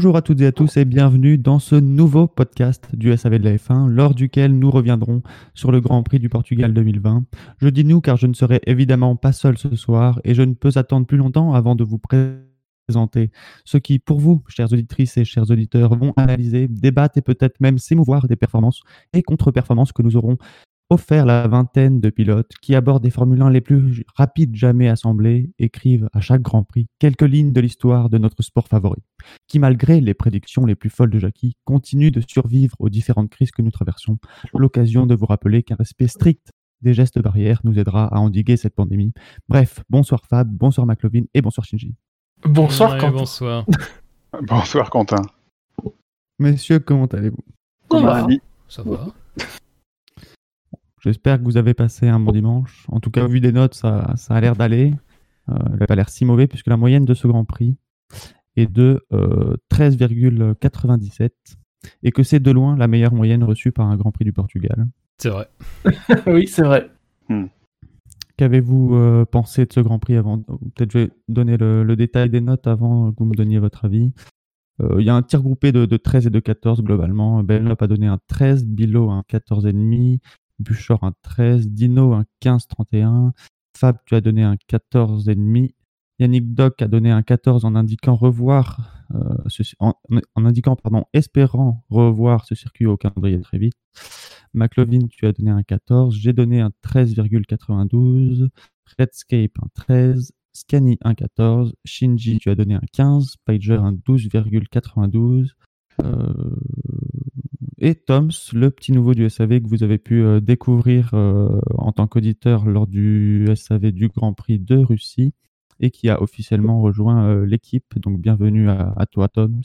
Bonjour à toutes et à tous et bienvenue dans ce nouveau podcast du SAV de la F1, lors duquel nous reviendrons sur le Grand Prix du Portugal 2020. Je dis nous car je ne serai évidemment pas seul ce soir et je ne peux attendre plus longtemps avant de vous présenter ce qui, pour vous, chères auditrices et chers auditeurs, vont analyser, débattre et peut-être même s'émouvoir des performances et contre-performances que nous aurons offert la vingtaine de pilotes qui abordent des Formule 1 les plus rapides jamais assemblés, écrivent à chaque Grand Prix quelques lignes de l'histoire de notre sport favori, qui malgré les prédictions les plus folles de Jackie, continue de survivre aux différentes crises que nous traversons. L'occasion de vous rappeler qu'un respect strict des gestes barrières nous aidera à endiguer cette pandémie. Bref, bonsoir Fab, bonsoir McLovin et bonsoir Shinji. Bonsoir Quentin. Bonsoir. Bonsoir Quentin. Messieurs, comment allez-vous? Va Ça va J'espère que vous avez passé un bon dimanche. En tout cas, vu des notes, ça, ça a l'air d'aller. Euh, elle n'a pas l'air si mauvais puisque la moyenne de ce Grand Prix est de euh, 13,97 et que c'est de loin la meilleure moyenne reçue par un Grand Prix du Portugal. C'est vrai. oui, c'est vrai. Qu'avez-vous euh, pensé de ce Grand Prix avant Peut-être je vais donner le, le détail des notes avant que vous me donniez votre avis. Euh, Il y a un tir groupé de, de 13 et de 14 globalement. Benlop a donné un 13, Bilo un 14,5, Buchor un 13, Dino un 15,31, Fab tu as donné un 14,5, Yannick Doc a donné un 14 en indiquant revoir, euh, en, indiquant, pardon, espérant revoir ce circuit au calendrier très vite. McLovin, tu as donné un 14, j'ai donné un 13,92, Redscape un 13, Scani un 14, Shinji, tu as donné un 15, Pager un 12,92, euh, et Toms, le petit nouveau du SAV que vous avez pu euh, découvrir euh, en tant qu'auditeur lors du SAV du Grand Prix de Russie et qui a officiellement rejoint euh, l'équipe. Donc bienvenue à, à toi Toms.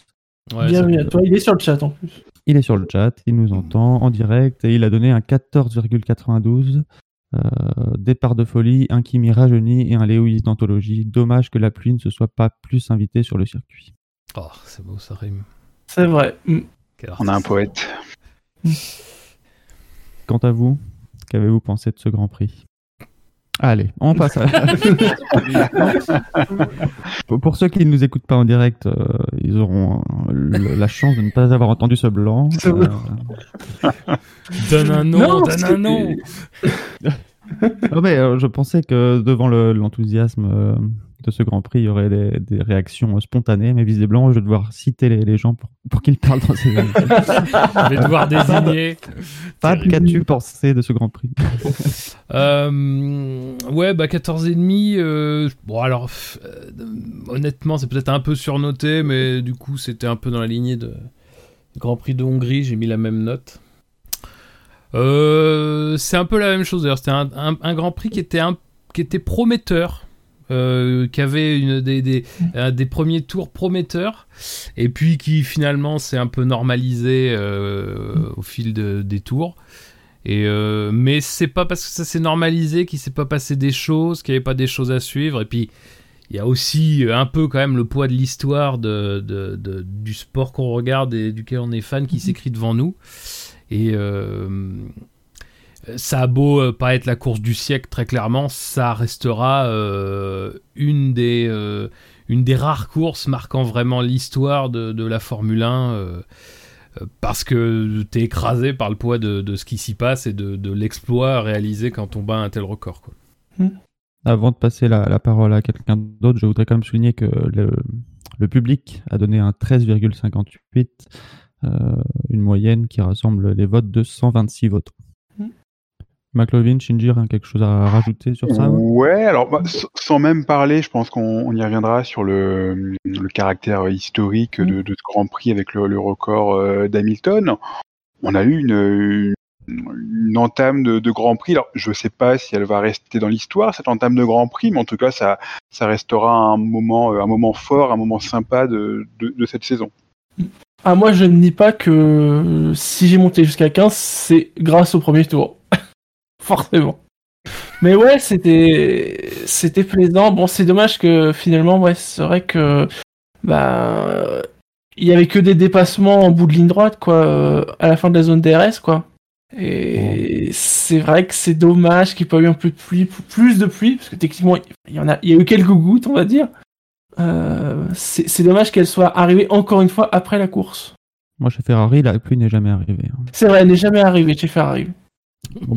Ouais, Bienvenue à toi. Il est sur le chat en plus. Il est sur le chat, il nous entend en direct et il a donné un 14,92. Euh, départ de folie, un Kimi rajeuni et un Lewis d'anthologie. Dommage que la pluie ne se soit pas plus invitée sur le circuit. Oh, c'est beau, ça rime. C'est vrai. On a un poète. Quant à vous, qu'avez-vous pensé de ce Grand Prix? Allez, on passe à... Pour- Pour ceux qui ne nous écoutent pas en direct, euh, ils auront euh, le- la chance de ne pas avoir entendu ce blanc. Euh, Donne un nom, Non, donne un nom. non, mais euh, je pensais que devant le- l'enthousiasme euh, de ce Grand Prix, il y aurait des, des réactions spontanées, mais visiblement, je vais devoir citer les, les gens pour, pour qu'ils parlent dans ces. Je vais devoir désigner. Fab, qu'as-tu pensé de ce Grand Prix? Euh, ouais, bah 14 et demi. euh, bon alors, euh, honnêtement, c'est peut-être un peu surnoté, mais du coup, c'était un peu dans la lignée de Grand Prix de Hongrie. J'ai mis la même note. Euh, c'est un peu la même chose. D'ailleurs, c'était un, un- un Grand Prix qui était un, qui était prometteur. Euh, qui avait une, des, des, un des premiers tours prometteurs et puis qui finalement s'est un peu normalisé euh, au fil de- des tours et euh, mais c'est pas parce que ça s'est normalisé qu'il s'est pas passé des choses, qu'il n'y avait pas des choses à suivre. Et puis il y a aussi un peu quand même le poids de l'histoire de, de- du sport qu'on regarde et duquel on est fan qui s'écrit devant nous. Et euh, ça a beau euh, pas être la course du siècle très clairement, ça restera euh, une des euh, une des rares courses marquant vraiment l'histoire de, de la Formule 1. euh, euh, parce que t'es écrasé par le poids de, de ce qui s'y passe et de, de l'exploit réalisé quand on bat un tel record. Quoi. Avant de passer la, la parole à quelqu'un d'autre, je voudrais quand même souligner que le, le public a donné un 13,58, euh, une moyenne qui rassemble les votes de 126 votants. McLovin, Shinji, rien quelque chose à rajouter sur ça Ouais, alors bah, sans même parler, je pense qu'on on y reviendra sur le, le caractère historique de, de ce Grand Prix avec le, le record euh, d'Hamilton. On a eu une, une, une entame de, de Grand Prix. Alors, je sais pas si elle va rester dans l'histoire cette entame de Grand Prix, mais en tout cas, ça, ça restera un moment, euh, un moment fort, un moment sympa de, de, de cette saison. Ah, moi, je ne nie pas que si j'ai monté jusqu'à 15, c'est grâce au premier tour. Forcément. Mais ouais, c'était c'était plaisant. Bon, c'est dommage que finalement, ouais, c'est vrai que bah il y avait que des dépassements en bout de ligne droite, quoi, euh, à la fin de la zone DRS, quoi. Et c'est vrai que c'est dommage qu'il n'y ait pas eu un peu de pluie, plus de pluie, parce que techniquement, il y en a, il y a eu quelques gouttes, on va dire. Euh, c'est dommage qu'elle soit arrivée encore une fois après la course. Moi, chez Ferrari, la pluie n'est jamais arrivée. hein. C'est vrai, elle n'est jamais arrivée chez Ferrari.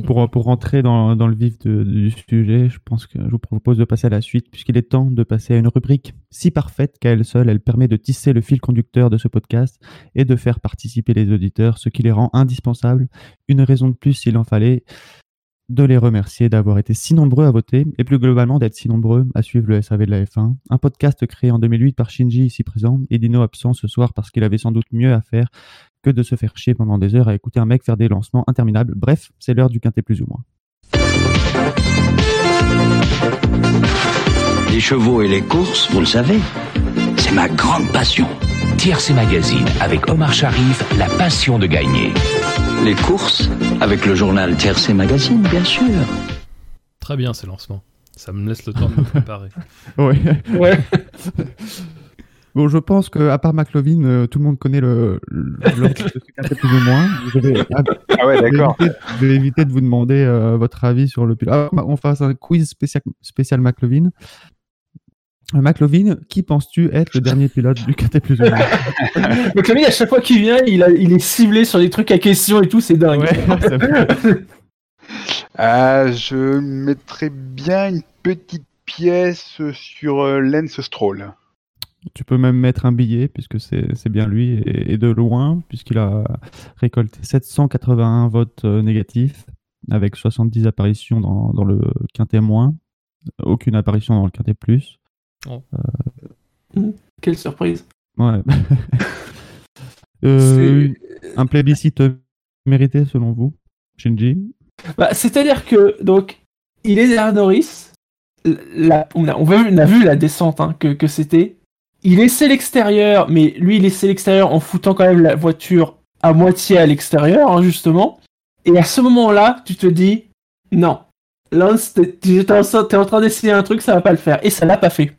Pour, pour rentrer dans, le vif du sujet, je pense que je vous propose de passer à la suite, puisqu'il est temps de passer à une rubrique si parfaite qu'à elle seule, elle permet de tisser le fil conducteur de ce podcast et de faire participer les auditeurs, ce qui les rend indispensables. Une raison de plus, s'il en fallait, de les remercier d'avoir été si nombreux à voter et plus globalement d'être si nombreux à suivre le SAV de la F1. Un podcast créé en 2008 par Shinji ici présent et Dino absent ce soir parce qu'il avait sans doute mieux à faire que de se faire chier pendant des heures à écouter un mec faire des lancements interminables. Bref, c'est l'heure du quintet plus ou moins. Les chevaux et les courses, vous le savez, c'est ma grande passion. Tiercé Magazine avec Omar Sharif, la passion de gagner. Les courses, avec le journal Tiercé Magazine, bien sûr. Très bien ces lancements. Ça me laisse le temps de me préparer. Ouais. Ouais. Bon, je pense que à part McLovin, euh, tout le monde connaît le, le, le- plus ou moins. Je vais, ah, Ah ouais, d'accord. éviter, je vais éviter de vous demander euh, votre avis sur le pilote. Ah, on fasse un quiz spécial, spécial McLovin. Euh, McLovin, qui penses-tu être le dernier pilote du quintet plus ou moins? Mec, à chaque fois qu'il vient, il, a, il est ciblé sur des trucs à question et tout, c'est dingue. Ouais. Ah, je mettrais bien une petite pièce sur euh, Lance Stroll. Tu peux même mettre un billet, puisque c'est c'est bien lui, et, et de loin, puisqu'il a récolté 781 votes euh, négatifs, avec 70 apparitions dans, dans le quintet moins, aucune apparition dans le quintet plus. Quelle surprise. Ouais. Euh, un plébiscite mérité selon vous, Shinji? Bah, C'est-à-dire que, donc, il est derrière Norris. La- on, a, on, a, on a vu la descente hein, que, que c'était. Il laissait l'extérieur, mais lui, il laissait l'extérieur en foutant quand même la voiture à moitié à l'extérieur, hein, justement. Et à ce moment-là, tu te dis, non, Lance, t'es en, en train d'essayer un truc, ça va pas le faire. Et ça l'a pas fait.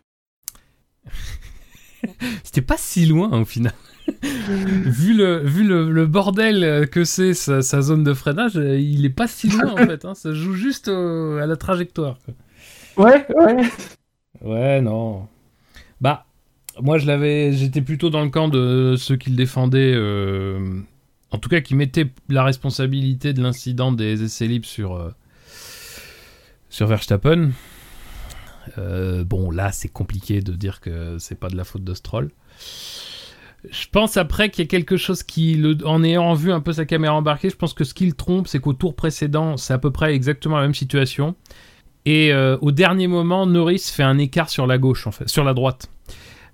C'était pas si loin au final. vu le, vu le, le bordel que c'est sa, sa zone de freinage, euh, il est pas si loin en fait. hein. Ça joue juste au- à la trajectoire. quoi. Ouais, ouais. Ouais, non. Bah, moi je l'avais, j'étais plutôt dans le camp de ceux qui le défendaient, euh, en tout cas qui mettaient la responsabilité de l'incident des essais libres sur euh, sur Verstappen. Euh, bon, là c'est compliqué de dire que c'est pas de la faute de Stroll. Je pense après qu'il y a quelque chose qui, en ayant vu un peu sa caméra embarquée, je pense que ce qui le trompe, c'est qu'au tour précédent, c'est à peu près exactement la même situation. Et au dernier moment, Norris fait un écart sur la gauche, en fait, sur la droite.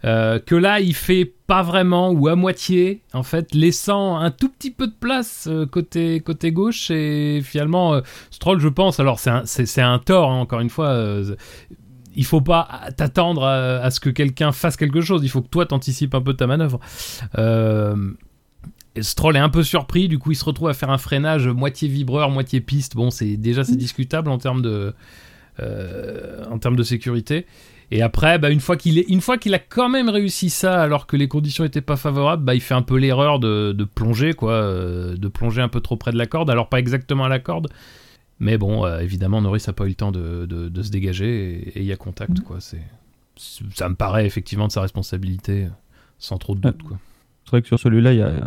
Euh, que là, il fait pas vraiment ou à moitié, en fait, laissant un tout petit peu de place euh, côté, côté gauche. Et finalement, euh, Stroll, je pense, alors c'est un, c'est, un tort, hein, encore une fois. il faut pas t'attendre à, à ce que quelqu'un fasse quelque chose. Il faut que toi t'anticipes un peu ta manœuvre. Stroll est un peu surpris, du coup il se retrouve à faire un freinage moitié vibreur, moitié piste. Bon, c'est déjà c'est discutable en termes de en termes de sécurité. Et après, bah, une fois qu'il est, une fois qu'il a quand même réussi ça, alors que les conditions étaient pas favorables, bah, il fait un peu l'erreur de, de plonger, quoi, euh, de plonger un peu trop près de la corde. Alors pas exactement à la corde, mais bon, euh, évidemment, Norris a pas eu le temps de, de- de se dégager et il y a contact, quoi. C'est, ça me paraît effectivement de sa responsabilité, sans trop de doute, quoi. C'est vrai que sur celui-là, il y a euh,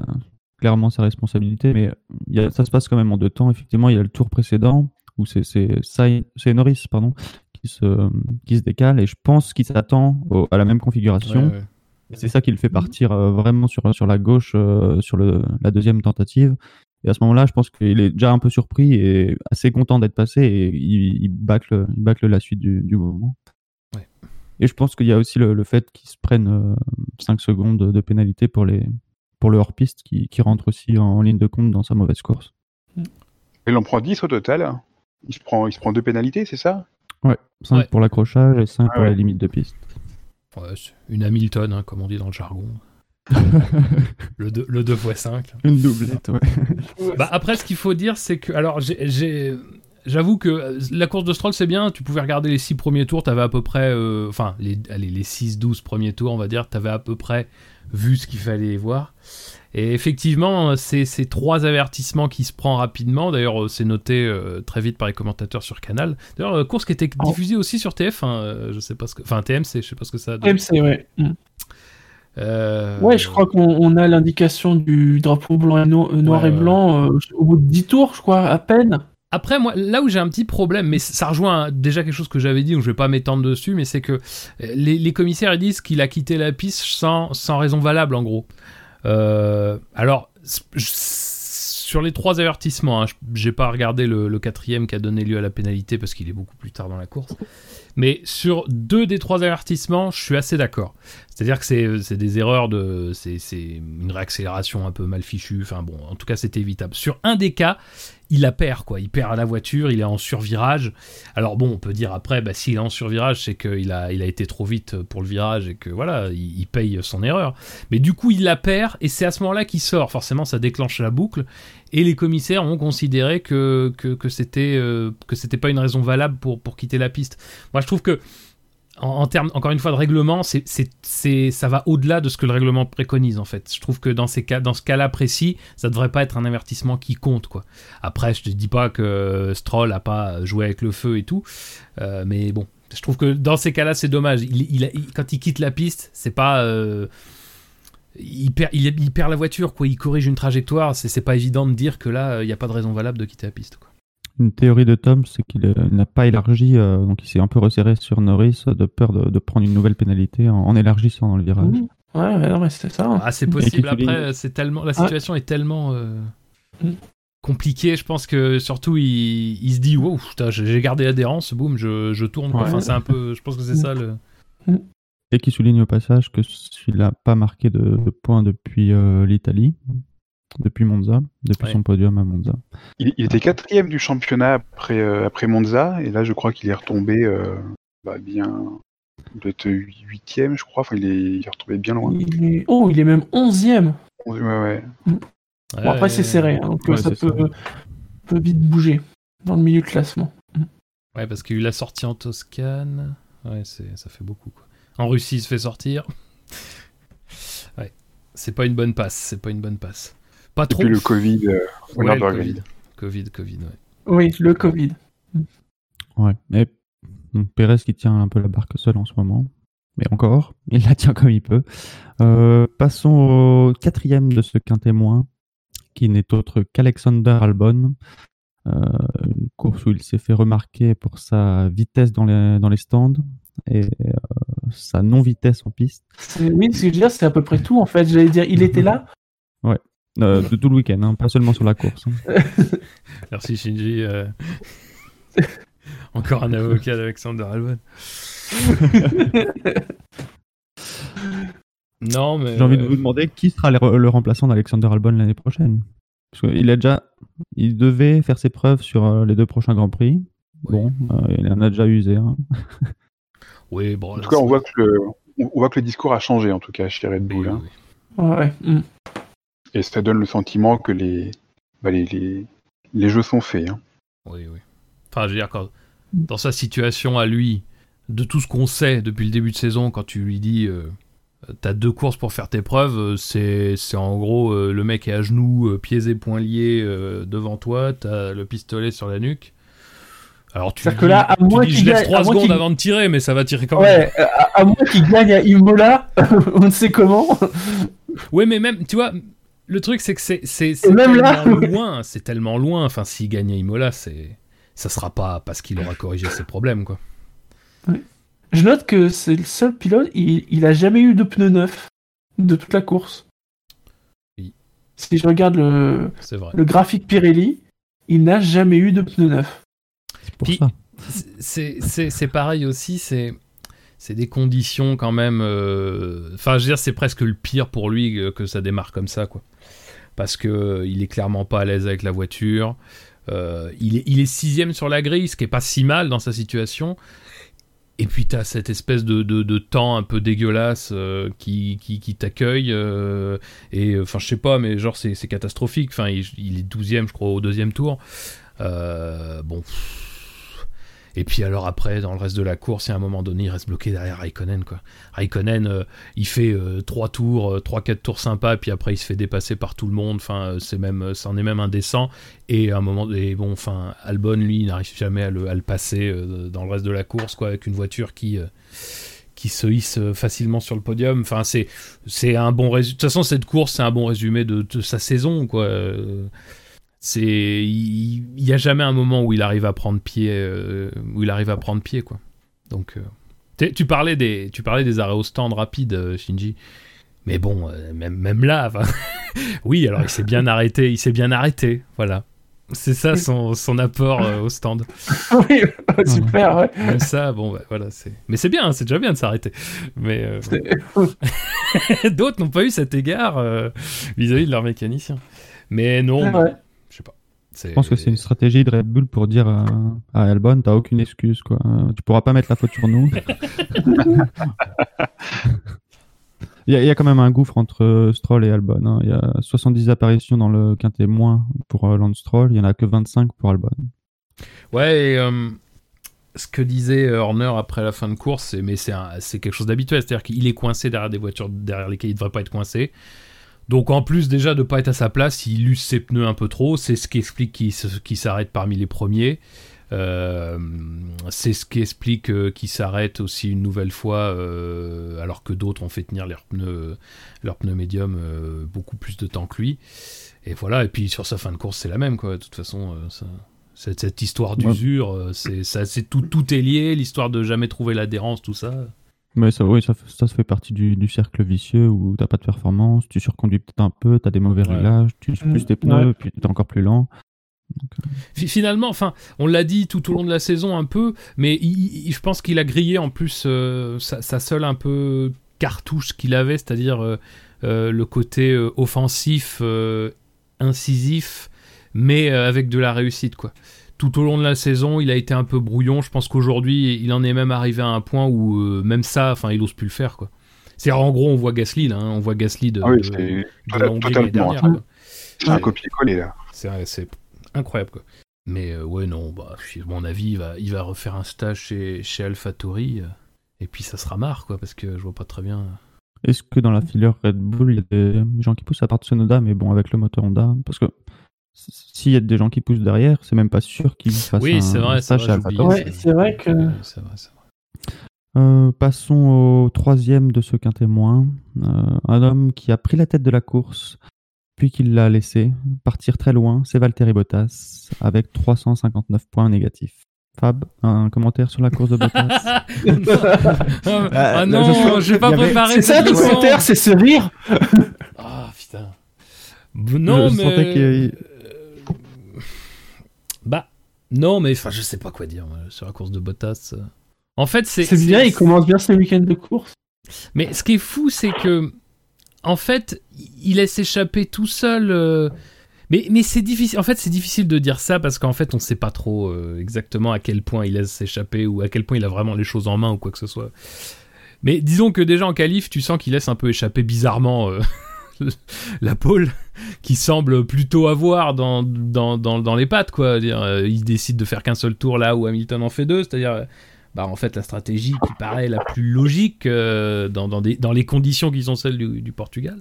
clairement sa responsabilité, mais il y a- ça se passe quand même en deux temps. Effectivement, il y a le tour précédent où c'est c'est Sai- c'est Norris pardon, qui, se, qui se décale et je pense qu'il s'attend au- à la même configuration. Ouais, ouais. Et C'est ça qui le fait partir euh, vraiment sur, sur la gauche euh, sur le, la deuxième tentative. Et à ce moment-là, je pense qu'il est déjà un peu surpris et assez content d'être passé et il, il, bâcle, il bâcle la suite du, du mouvement. Ouais. Et je pense qu'il y a aussi le, le fait qu'ils se prennent 5 secondes de, de pénalité pour, les, pour le hors-piste qui, qui rentre aussi en, en ligne de compte dans sa mauvaise course. Il en prend 10 au total. Il se prend, il se prend deux pénalités, c'est ça? Ouais, 5 Ouais. pour l'accrochage et 5 Ah pour ouais. la limite de piste. Ouais, une Hamilton, hein, comme on dit dans le jargon. le 2 le 2x5. Une doublette, ouais. Bah, après, ce qu'il faut dire, c'est que. Alors, j'ai-. J'avoue que la course de Stroll, c'est bien. Tu pouvais regarder les 6 premiers tours. T'avais à peu près. euh, Enfin, les, allez, les 6-12 premiers tours, on va dire. T'avais à peu près vu ce qu'il fallait voir. Et effectivement, c'est ces trois avertissements qui se prend rapidement. D'ailleurs, euh, c'est noté euh, très vite par les commentateurs sur Canal. D'ailleurs, euh, course qui était Oh. diffusée aussi sur TF. hein, euh, je sais pas ce que. Enfin, TMC, je sais pas ce que ça a donné. MC, ouais. Mm. Euh, Ouais, je crois qu'on on a l'indication du drapeau blanc et no- euh, noir Ouais, et blanc euh, au bout de 10 tours, je crois, à peine. Après, moi, là où j'ai un petit problème, mais ça rejoint déjà quelque chose que j'avais dit, donc je vais pas m'étendre dessus, mais c'est que euh, les, les commissaires ils disent qu'il a quitté la piste sans, sans raison valable, en gros. Euh, alors, sur les trois avertissements, hein, j'ai pas regardé le, quatrième qui a donné lieu à la pénalité parce qu'il est beaucoup plus tard dans la course. Mais sur deux des trois avertissements, je suis assez d'accord. C'est-à-dire que c'est des erreurs de. C'est une réaccélération un peu mal fichue. Enfin bon, en tout cas, c'est évitable. Sur un des cas, il la perd, quoi. Il perd à la voiture, il est en survirage. Alors bon, on peut dire après, bah, s'il est en survirage, c'est qu'il a, il a été trop vite pour le virage et que voilà, il, paye son erreur. Mais du coup, il la perd et c'est à ce moment-là qu'il sort. Forcément, ça déclenche la boucle et les commissaires ont considéré que, que, que c'était euh, que c'était pas une raison valable pour, pour quitter la piste. Moi, je trouve que en, termes, encore une fois, de règlement, c'est, ça va au-delà de ce que le règlement préconise, en fait. Je trouve que dans, ces cas, dans ce cas-là précis, ça devrait pas être un avertissement qui compte, quoi. Après, je te dis pas que Stroll a pas joué avec le feu et tout, euh, mais bon, je trouve que dans ces cas-là, c'est dommage. Quand il quitte la piste, c'est pas. euh, il, perd, il, perd la voiture, quoi. Il corrige une trajectoire. C'est pas évident de dire que là, il n'y a pas de raison valable de quitter la piste, quoi. Une théorie de Tom, c'est qu'il euh, n'a pas élargi, euh, donc il s'est un peu resserré sur Norris de peur de, de prendre une nouvelle pénalité en, en élargissant dans le virage. Ouais, ouais, non, mais c'est ça. hein. Ah, c'est possible. Après, c'est tellement, la situation est tellement euh, Mm. compliquée. Je pense que surtout, il, il se dit, wow, putain, j'ai gardé l'adhérence, boum, je, je tourne. Ouais. Enfin, c'est un peu. Je pense que c'est ça le. Et qui souligne au passage que il n'a pas marqué de, de points depuis euh, l'Italie, depuis Monza, depuis Ouais. son podium à Monza. Il, il était quatrième du championnat après, euh, après Monza, et là je crois qu'il est retombé euh, bah, bien. Il doit être huitième, je crois. Enfin, il est, il est retombé bien loin. Il est... Oh, il est même 11ème. Ouais, ouais. Bon, après, c'est serré, hein, donc euh, Ouais, ça peut, peut vite bouger dans le milieu de classement. Ouais, parce qu'il y a eu la sortie en Toscane. Ouais, c'est, ça fait beaucoup, quoi. En Russie, il se fait sortir. Ouais. C'est pas une bonne passe, c'est pas une bonne passe. Pas Et trop. puis le Covid, euh, Ouais, le Covid. Covid, Covid, ouais. Oui, le Covid. Ouais. Et donc, Pérez qui tient un peu la barque seul en ce moment. Mais encore, il la tient comme il peut. Euh, passons au quatrième de ce quintet moins, qui n'est autre qu'Alexander Albon. Euh, une course où il s'est fait remarquer pour sa vitesse dans les, dans les stands et euh, sa non-vitesse en piste. Oui, ce que je veux dire, c'est à peu près tout en fait. J'allais dire, il était là. Euh, de tout le week-end, hein, pas seulement sur la course. hein. Merci Shinji. euh. Encore un avocat d'Alexander Albon. non, mais. J'ai envie de euh, vous demander qui sera le, le remplaçant d'Alexander Albon l'année prochaine? Parce qu'il a déjà, il devait faire ses preuves sur les deux prochains Grands Prix. Bon, euh, il en a déjà usé. hein. Oui, bon. En tout cas, on voit, que le, on voit que le discours a changé, en tout cas, chez Red oui, Bull. hein. oui, Ouais, ouais. mm. Et ça donne le sentiment que les, bah, les, les, les jeux sont faits. hein. oui, oui. Enfin, je veux dire, quand, dans sa situation à lui, de tout ce qu'on sait depuis le début de saison, quand tu lui dis. euh, T'as deux courses pour faire tes preuves, euh, c'est c'est en gros euh, le mec est à genoux, euh, pieds et poings liés euh, devant toi, t'as le pistolet sur la nuque. Alors tu C'est-à-dire que dis- là, à tu moins dis, qu'il je laisse gagne- 3 à moins secondes avant de tirer, mais ça va tirer quand même. Ouais, à, à moins qu'il gagne à Imola, on ne sait comment. Ouais, mais même, tu vois, le truc, c'est que c'est c'est- c'est Et même là, tellement ouais. loin, c'est tellement loin. Enfin, s'il gagne à Imola, c'est ça sera pas parce qu'il aura corrigé ses problèmes, quoi. Je note que c'est le seul pilote, il, il a jamais eu de pneus neufs de toute la course. Oui. Si je regarde le, C'est vrai. le graphique Pirelli, il n'a jamais eu de pneus neufs. C'est pour Puis- ça. C'est- C'est c'est pareil aussi, c'est c'est des conditions quand même. euh, Enfin, je veux dire, c'est presque le pire pour lui que, que ça démarre comme ça, quoi. Parce que euh, il est clairement pas à l'aise avec la voiture. Euh, il, est, sixième sur la grille, ce qui est pas si mal dans sa situation. Et puis t'as cette espèce de, temps un peu dégueulasse euh, qui, qui, t'accueille. et enfin, je sais pas, mais genre c'est catastrophique. Enfin, il, est douzième, je crois, au deuxième tour. Bon. Et puis alors après, dans le reste de la course, à un moment donné, il reste bloqué derrière Raikkonen. Quoi. Raikkonen, euh, il fait euh, trois tours, euh, trois quatre tours sympas, puis après il se fait dépasser par tout le monde. Enfin, euh, c'est même, euh, c'en est même indécent. Et à un moment, et bon, enfin, Albon, lui, il n'arrive jamais à le, à le passer euh, dans le reste de la course, quoi, avec une voiture qui, euh, qui se hisse facilement sur le podium. Enfin, c'est c'est un bon. De toute façon, cette course, c'est un bon résumé de, de sa saison, quoi. C'est il n'y a jamais un moment où il arrive à prendre pied, euh, où il arrive à prendre pied, quoi. Donc, euh, tu parlais des tu parlais des arrêts au stand rapides, euh, Shinji. Mais bon, euh, même même là, oui, alors il s'est bien arrêté, il s'est bien arrêté, voilà. C'est ça son, son apport au stand. oui, super, ouais. Même ça, bon, bah, voilà, c'est. Mais c'est bien, c'est déjà bien de s'arrêter. Mais d'autres n'ont pas eu cet égard vis-à-vis de leur mécanicien. Mais non, Ouais. Je pense que c'est une stratégie de Red Bull pour dire à, à Albon, t'as aucune excuse, quoi. Tu pourras pas mettre la faute sur nous. Il y, a, il y a quand même un gouffre entre Stroll et Albon. hein. Il y a 70 apparitions dans le quintet moins pour euh, Lance Stroll, il y en a que 25 pour Albon. Ouais, et, euh, ce que disait euh, Horner après la fin de course, mais c'est quelque chose d'habituel, c'est-à-dire qu'il est coincé derrière des voitures derrière lesquelles il ne devrait pas être coincé. Donc en plus déjà de pas être à sa place, il use ses pneus un peu trop, c'est ce qui explique qu'il s'arrête parmi les premiers. Euh, c'est ce qui explique euh, qu'il s'arrête aussi une nouvelle fois euh, alors que d'autres ont fait tenir leurs pneus, leurs pneus médium euh, beaucoup plus de temps que lui. Et voilà, et puis sur sa fin de course c'est la même quoi, de toute façon. ça- cette, cette histoire d'usure, c'est tout, tout est lié, l'histoire de jamais trouver l'adhérence, tout ça. Mais ça, oui, ça, fait- ça, ça fait partie du, du cercle vicieux où t'as pas de performance, tu surconduis peut-être un peu, t'as des mauvais Ouais. réglages, tu uses plus tes pneus, puis t'es encore plus lent. Fi- Finalement, enfin, on l'a dit tout au long de la saison un peu, mais il- il- je pense qu'il a grillé en plus euh, sa, sa seule un peu cartouche qu'il avait, c'est-à-dire euh, euh, le côté euh, offensif, euh, incisif, mais euh, avec de la réussite, quoi. Tout au long de la saison, il a été un peu brouillon. Je pense qu'aujourd'hui, il en est même arrivé à un point où euh, même ça, enfin, il ose plus le faire, quoi. C'est en gros, on voit Gasly, là, hein, on voit Gasly de, Ah oui, de- de tota- totalement. C'est un copier-coller là. C'est c'est incroyable quoi. Mais euh, ouais non, bah à mon avis, il va, il va refaire un stage chez chez AlphaTauri euh, et puis ça sera marre quoi parce que je vois pas très bien. Est-ce que dans la filière Red Bull, il y a des gens qui poussent à part Tsunoda, mais bon, avec le moteur Honda Parce que s'il y a des gens qui poussent derrière, c'est même pas sûr qu'ils fassent Oui, un c'est vrai, c'est stage vrai. Ouais, c'est vrai que. C'est vrai, c'est vrai. Euh, passons au troisième de ce quintet moins. Euh, un homme qui a pris la tête de la course, puis qui l'a laissé partir très loin, c'est Valtteri Bottas, avec 359 points négatifs. Fab, un commentaire sur la course de Bottas ah là, non, je sens- j'ai pas préparé C'est ça, le commentaire, c'est ce rire. Ah putain. Non Je mais sentais qu'il- euh, non mais enfin je sais pas quoi dire moi, sur la course de Bottas. En fait c'est C'est bien, il commence bien ses week-ends de course. Mais ce qui est fou, c'est que, en fait, il laisse échapper tout seul. euh, Mais, mais c'est difficile. En fait, c'est difficile de dire ça parce qu'en fait, on sait pas trop euh, exactement à quel point il laisse échapper ou à quel point il a vraiment les choses en main ou quoi que ce soit. Mais disons que déjà en qualif, tu sens qu'il laisse un peu échapper bizarrement euh, la pole qui semble plutôt avoir dans, dans, dans, les pattes. Quoi. Dire, euh, il décide de faire qu'un seul tour là où Hamilton en fait deux. C'est-à-dire, euh, bah, en fait, la stratégie qui paraît la plus logique euh, dans, dans, des- dans les conditions qui sont celles du, Portugal.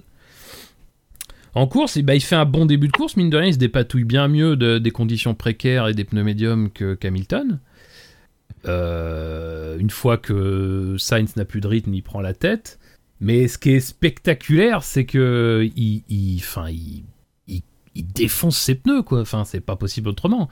En course, eh ben, il fait un bon début de course, mine de rien, il se dépatouille bien mieux de- des conditions précaires et des pneus médiums que qu'Hamilton. Une fois que Sainz n'a plus de rythme, il prend la tête. Mais ce qui est spectaculaire, c'est que il, il, il, il- il défonce ses pneus, quoi. Enfin, c'est pas possible autrement.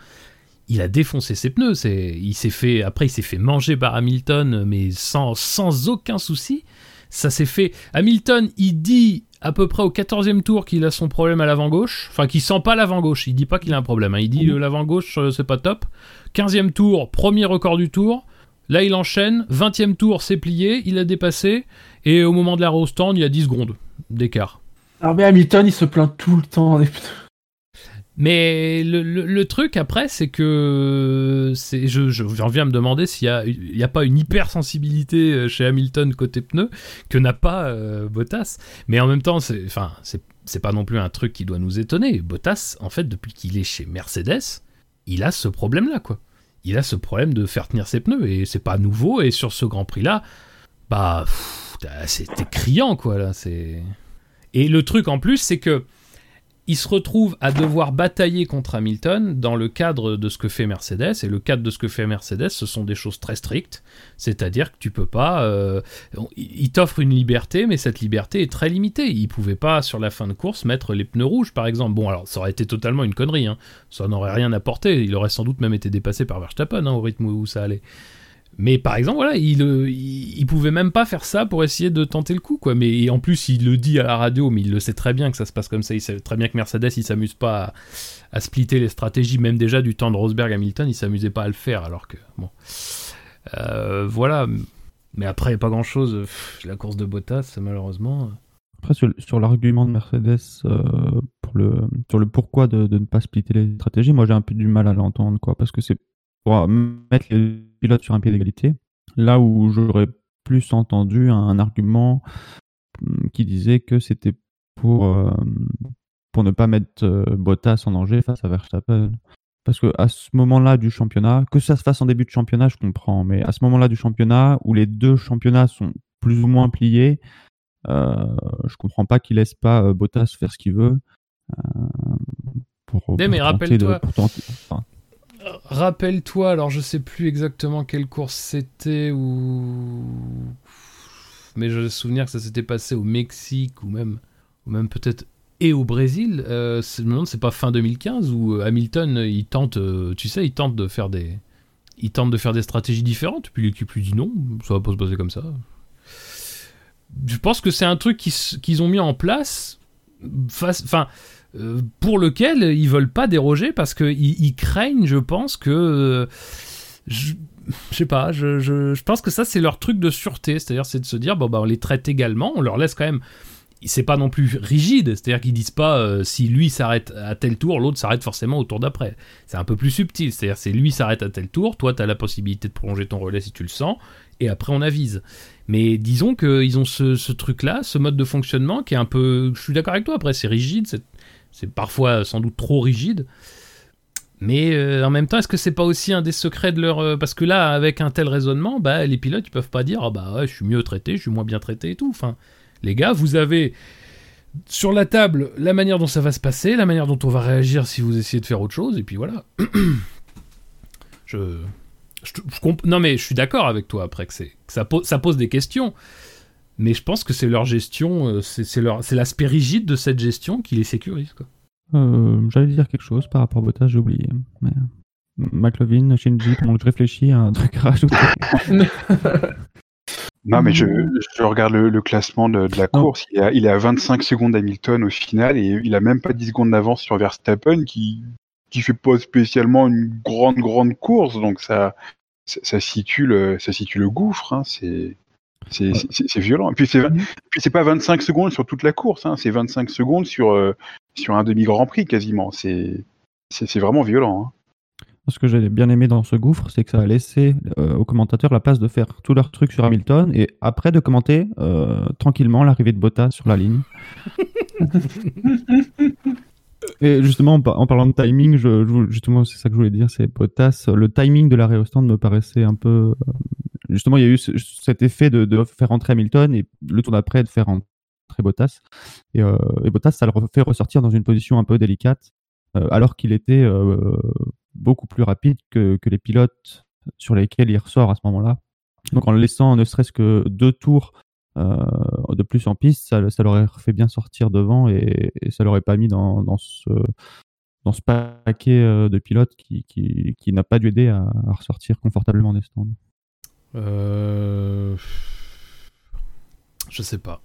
Il a défoncé ses pneus. C'est, il s'est fait, après, il s'est fait manger par Hamilton, mais sans, sans aucun souci. Ça s'est fait. Hamilton, il dit à peu près au 14e tour qu'il a son problème à l'avant gauche. Enfin, qu'il sent pas l'avant gauche. Il dit pas qu'il a un problème. hein. Il dit euh, l'avant gauche, euh, c'est pas top. 15e tour, premier record du tour. Là, il enchaîne. 20e tour, c'est plié. Il a dépassé. Et au moment de la au stand, il y a 10 secondes d'écart. Alors, mais Hamilton, il se plaint tout le temps des pneus. Mais le, le- le truc après, c'est que c'est, je, je- j'en viens à me demander s'il y a, pas une hypersensibilité euh, chez Hamilton côté pneus que n'a pas euh, Bottas. Mais en même temps, c'est, enfin, c'est, c'est pas non plus un truc qui doit nous étonner. Bottas, en fait, depuis qu'il est chez Mercedes, il a ce problème-là, quoi. Il a ce problème de faire tenir ses pneus et c'est pas nouveau. Et sur ce Grand Prix-là, bah, pff, t'as- c'était criant, quoi. Là, c'est. Et le truc en plus, c'est que il se retrouve à devoir batailler contre Hamilton dans le cadre de ce que fait Mercedes. Et le cadre de ce que fait Mercedes, ce sont des choses très strictes. C'est-à-dire que tu peux pas. Euh, il t'offre une liberté, mais cette liberté est très limitée. Il pouvait pas, sur la fin de course, mettre les pneus rouges, par exemple. Bon, alors ça aurait été totalement une connerie. Hein. Ça n'aurait rien apporté. Il aurait sans doute même été dépassé par Verstappen hein, au rythme où ça allait. Mais par exemple, voilà, il, euh, il, pouvait même pas faire ça pour essayer de tenter le coup, quoi. Mais en plus, il le dit à la radio, mais il le sait très bien que ça se passe comme ça. Il sait très bien que Mercedes, il s'amuse pas à, splitter les stratégies, même déjà du temps de Rosberg Hamilton, il s'amusait pas à le faire, alors que bon, euh, voilà. Mais après, pas grand chose. La course de Bottas, malheureusement. Après, sur, l'argument de Mercedes euh, pour le, sur le pourquoi de, de, ne pas splitter les stratégies, moi j'ai un peu du mal à l'entendre, quoi, parce que c'est pour mettre les pilotes sur un pied d'égalité. Là où j'aurais plus entendu un, argument hum, qui disait que c'était pour, euh, pour ne pas mettre euh, Bottas en danger face à Verstappen. Parce que à ce moment-là du championnat, que ça se fasse en début de championnat, je comprends, mais à ce moment-là du championnat, où les deux championnats sont plus ou moins pliés, euh, je comprends pas qu'il laisse pas euh, Bottas faire ce qu'il veut. pour, mais rappelle-toi, rappelle-toi, alors je sais plus exactement quelle course c'était ou. Mais je me souvenir que ça s'était passé au Mexique ou même, ou même peut-être et au Brésil. Euh, c'est pas fin 2015 où euh, Hamilton il tente, euh, tu sais, il tente de faire des, il tente de faire des stratégies différentes. Puis l'équipe lui dit non, ça va pas se passer comme ça. Je pense que c'est un truc qu'ils ont mis en place. Euh, pour lequel ils veulent pas déroger parce qu'ils ils craignent, je pense, que. Euh, je, sais pas, je, je, pense que ça c'est leur truc de sûreté, c'est-à-dire c'est de se dire bon bah on les traite également, on leur laisse quand même c'est pas non plus rigide, c'est-à-dire qu'ils disent pas euh, si lui s'arrête à tel tour, l'autre s'arrête forcément au tour d'après. C'est un peu plus subtil, c'est-à-dire c'est lui s'arrête à tel tour, toi tu as la possibilité de prolonger ton relais si tu le sens, et après on avise. Mais disons qu'ils ont ce, ce truc-là, ce mode de fonctionnement qui est un peu. Je suis d'accord avec toi, après c'est rigide, c'est c'est parfois sans doute trop rigide. Mais euh, en même temps, est-ce que c'est pas aussi un des secrets de leur. Euh, parce que là, avec un tel raisonnement, bah, les pilotes, ils peuvent pas dire Ah bah ouais, je suis mieux traité, je suis moins bien traité et tout. Enfin, les gars, vous avez sur la table la manière dont ça va se passer, la manière dont on va réagir si vous essayez de faire autre chose, et puis voilà. je. non, mais je suis d'accord avec toi après que, ça pose des questions. Mais je pense que c'est leur gestion, euh, c'est l'aspect rigide de cette gestion qui les sécurise. Quoi. Euh, J'allais dire quelque chose par rapport à Bottas, j'ai oublié. Mais... McLovin, Shinji, pendant que je réfléchis à un truc à rajouter. non, mais je, je regarde le, classement de, de la course. Il est, à, il est, à, 25 secondes d'Hamilton au final et il a même pas 10 secondes d'avance sur Verstappen qui qui fait pas spécialement une grande grande course. Donc ça ça, ça situe le ça situe le gouffre. Hein, c'est c'est violent. Et puis c'est c'est pas 25 secondes sur toute la course, hein. c'est 25 secondes sur euh, sur un demi Grand Prix quasiment. C'est c'est vraiment violent. Hein. Ce que j'ai bien aimé dans ce gouffre, c'est que ça a laissé euh, aux commentateurs la place de faire tous leurs trucs sur Hamilton et après de commenter euh, tranquillement l'arrivée de Bottas sur la ligne. et justement, en, parlant de timing, je, justement, c'est ça que je voulais dire, c'est Bottas. Le timing de l'arrêt au stand me paraissait un peu justement, il y a eu cet effet de, faire entrer Hamilton et le tour d'après de faire entrer Bottas. Et, euh, Bottas, ça le fait ressortir dans une position un peu délicate, euh, alors qu'il était euh, beaucoup plus rapide que, les pilotes sur lesquels il ressort à ce moment-là. Donc en le laissant ne serait-ce que deux tours de plus en piste, ça, ça l'aurait fait bien sortir devant et, ça l'aurait pas mis dans, ce dans ce paquet de pilotes qui, qui, n'a pas dû aider à, à ressortir confortablement des stands. Euh... Je sais pas.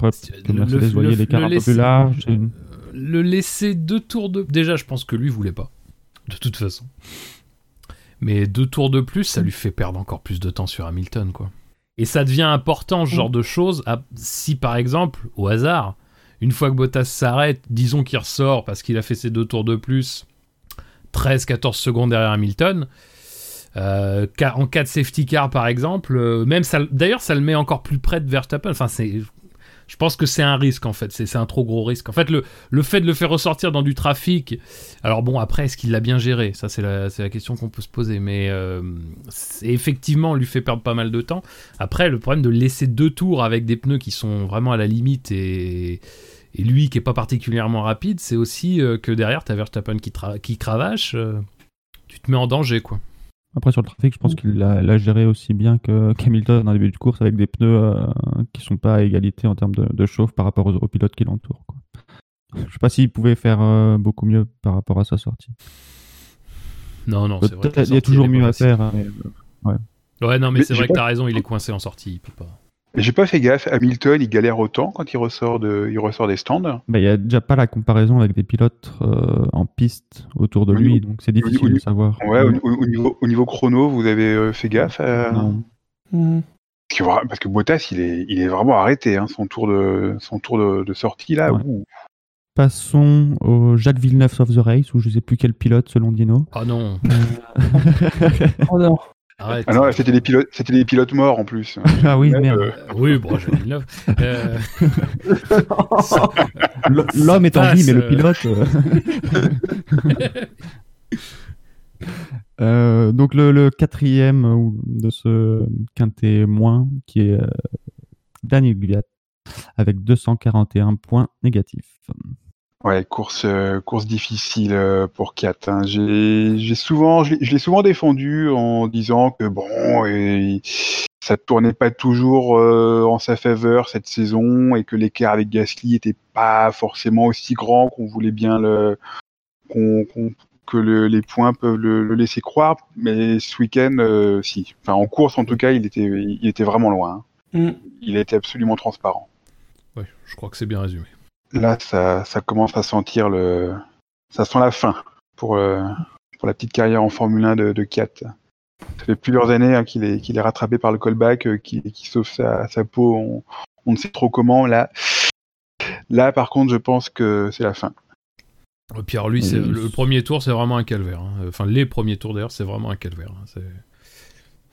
le, le, le laisser deux tours de. Déjà, je pense que lui voulait pas. De toute façon. Mais deux tours de plus, ça lui fait perdre encore plus de temps sur Hamilton, quoi. Et ça devient important, ce genre de choses, si par exemple, au hasard, une fois que Bottas s'arrête, disons qu'il ressort parce qu'il a fait ses deux tours de plus, 13-14 secondes derrière Hamilton, euh, en cas de safety car, par exemple, euh, même d'ailleurs, ça le met encore plus près de Verstappen. Enfin, c'est, je pense que c'est un risque en fait. C'est un trop gros risque. En fait, le, le fait de le faire ressortir dans du trafic. Alors bon, après, est-ce qu'il l'a bien géré? Ça, c'est la, la, question qu'on peut se poser. Mais euh, effectivement, on lui fait perdre pas mal de temps. Après, le problème de laisser deux tours avec des pneus qui sont vraiment à la limite et lui qui est pas particulièrement rapide, c'est aussi que derrière, t'as Verstappen qui, qui cravache, tu te mets en danger, quoi. Après, sur le trafic, je pense qu'il l'a géré aussi bien que qu'Hamilton en début de course avec des pneus euh, qui sont pas à égalité en termes de, de chauffe par rapport aux, aux pilotes qui l'entourent. Je sais pas s'il pouvait faire euh, beaucoup mieux par rapport à sa sortie. Non, non, c'est vrai. il y a toujours mieux à faire. hein, mais, euh, Ouais, non, mais, Mais c'est vrai que pas- t'as raison, il est coincé en sortie, il peut pas. J'ai pas fait gaffe. Hamilton, il galère autant quand il ressort, de, il ressort des stands. bah, il y a déjà pas la comparaison avec des pilotes euh, en piste autour de Au lui, niveau- donc c'est difficile au de savoir. Ouais, au, au- au niveau, au niveau chrono, vous avez euh, fait gaffe à- Non. Hmm. Parce que, parce que Bottas, il est, il est vraiment arrêté. Hein, son tour de, son tour de, de sortie là. Ouais. Passons au Jacques Villeneuve of the Race, ou je sais plus quel pilote selon Dino. Ah non, Oh non. Arrête. Ah non, c'était des pilotes, c'était des pilotes morts en plus. ah oui, merde. euh, oui, bon, j'ai. Euh, L'homme est en vie, mais le pilote. euh. Euh, donc le, le quatrième de ce quintet moins, qui est Daniel Gviat, avec 241 points négatifs. Ouais, course, euh, course difficile euh, pour Kat. hein. J'ai, j'ai souvent, je l'ai- souvent défendu en disant que bon, et, ça tournait pas toujours euh, en sa faveur cette saison et que l'écart avec Gasly était pas forcément aussi grand qu'on voulait bien le, qu'on, qu'on- que le- les points peuvent le, le laisser croire. Mais ce week-end, euh, si. Enfin, en course en tout cas, il était, il était vraiment loin. hein. Hmm. Il était absolument transparent. ouais, je crois que c'est bien résumé. Là, ça, ça commence à sentir le. Ça sent la fin pour, euh, pour la petite carrière en Formule 1 de, de Kiat. Ça fait plusieurs années hein, qu'il est, qu'il est rattrapé par le callback, euh, qui, qui sauve sa, sa peau. On, on ne sait trop comment. Là, là, par contre, je pense que c'est la fin. Et puis alors lui, le premier tour, c'est vraiment un calvaire. hein. Enfin, les premiers tours d'ailleurs, c'est vraiment un calvaire. hein. C'est-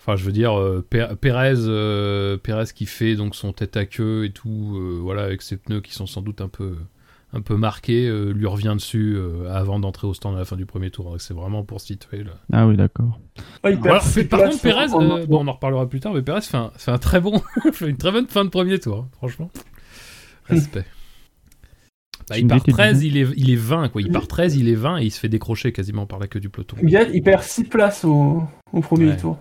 Enfin, je veux dire, euh, Pé- Pérez, euh, Pérez qui fait donc son tête à queue et tout, euh, voilà, avec ses pneus qui sont sans doute un peu, un peu marqués, euh, lui revient dessus euh, avant d'entrer au stand à la fin du premier tour. C'est vraiment pour situer là. Ah oui, d'accord. Ouais, Alors, six par contre, Pérez, euh, bon, on en reparlera plus tard, mais Pérez fait un, fait un très bon, une très bonne fin de premier tour, hein, franchement. Respect. Bah, il part dis, t'es 13, du- il est, il est 20, quoi. Il part 13, il est 20 et il se fait décrocher quasiment par la queue du peloton. Il perd 6 places au, au premier Ouais. tour.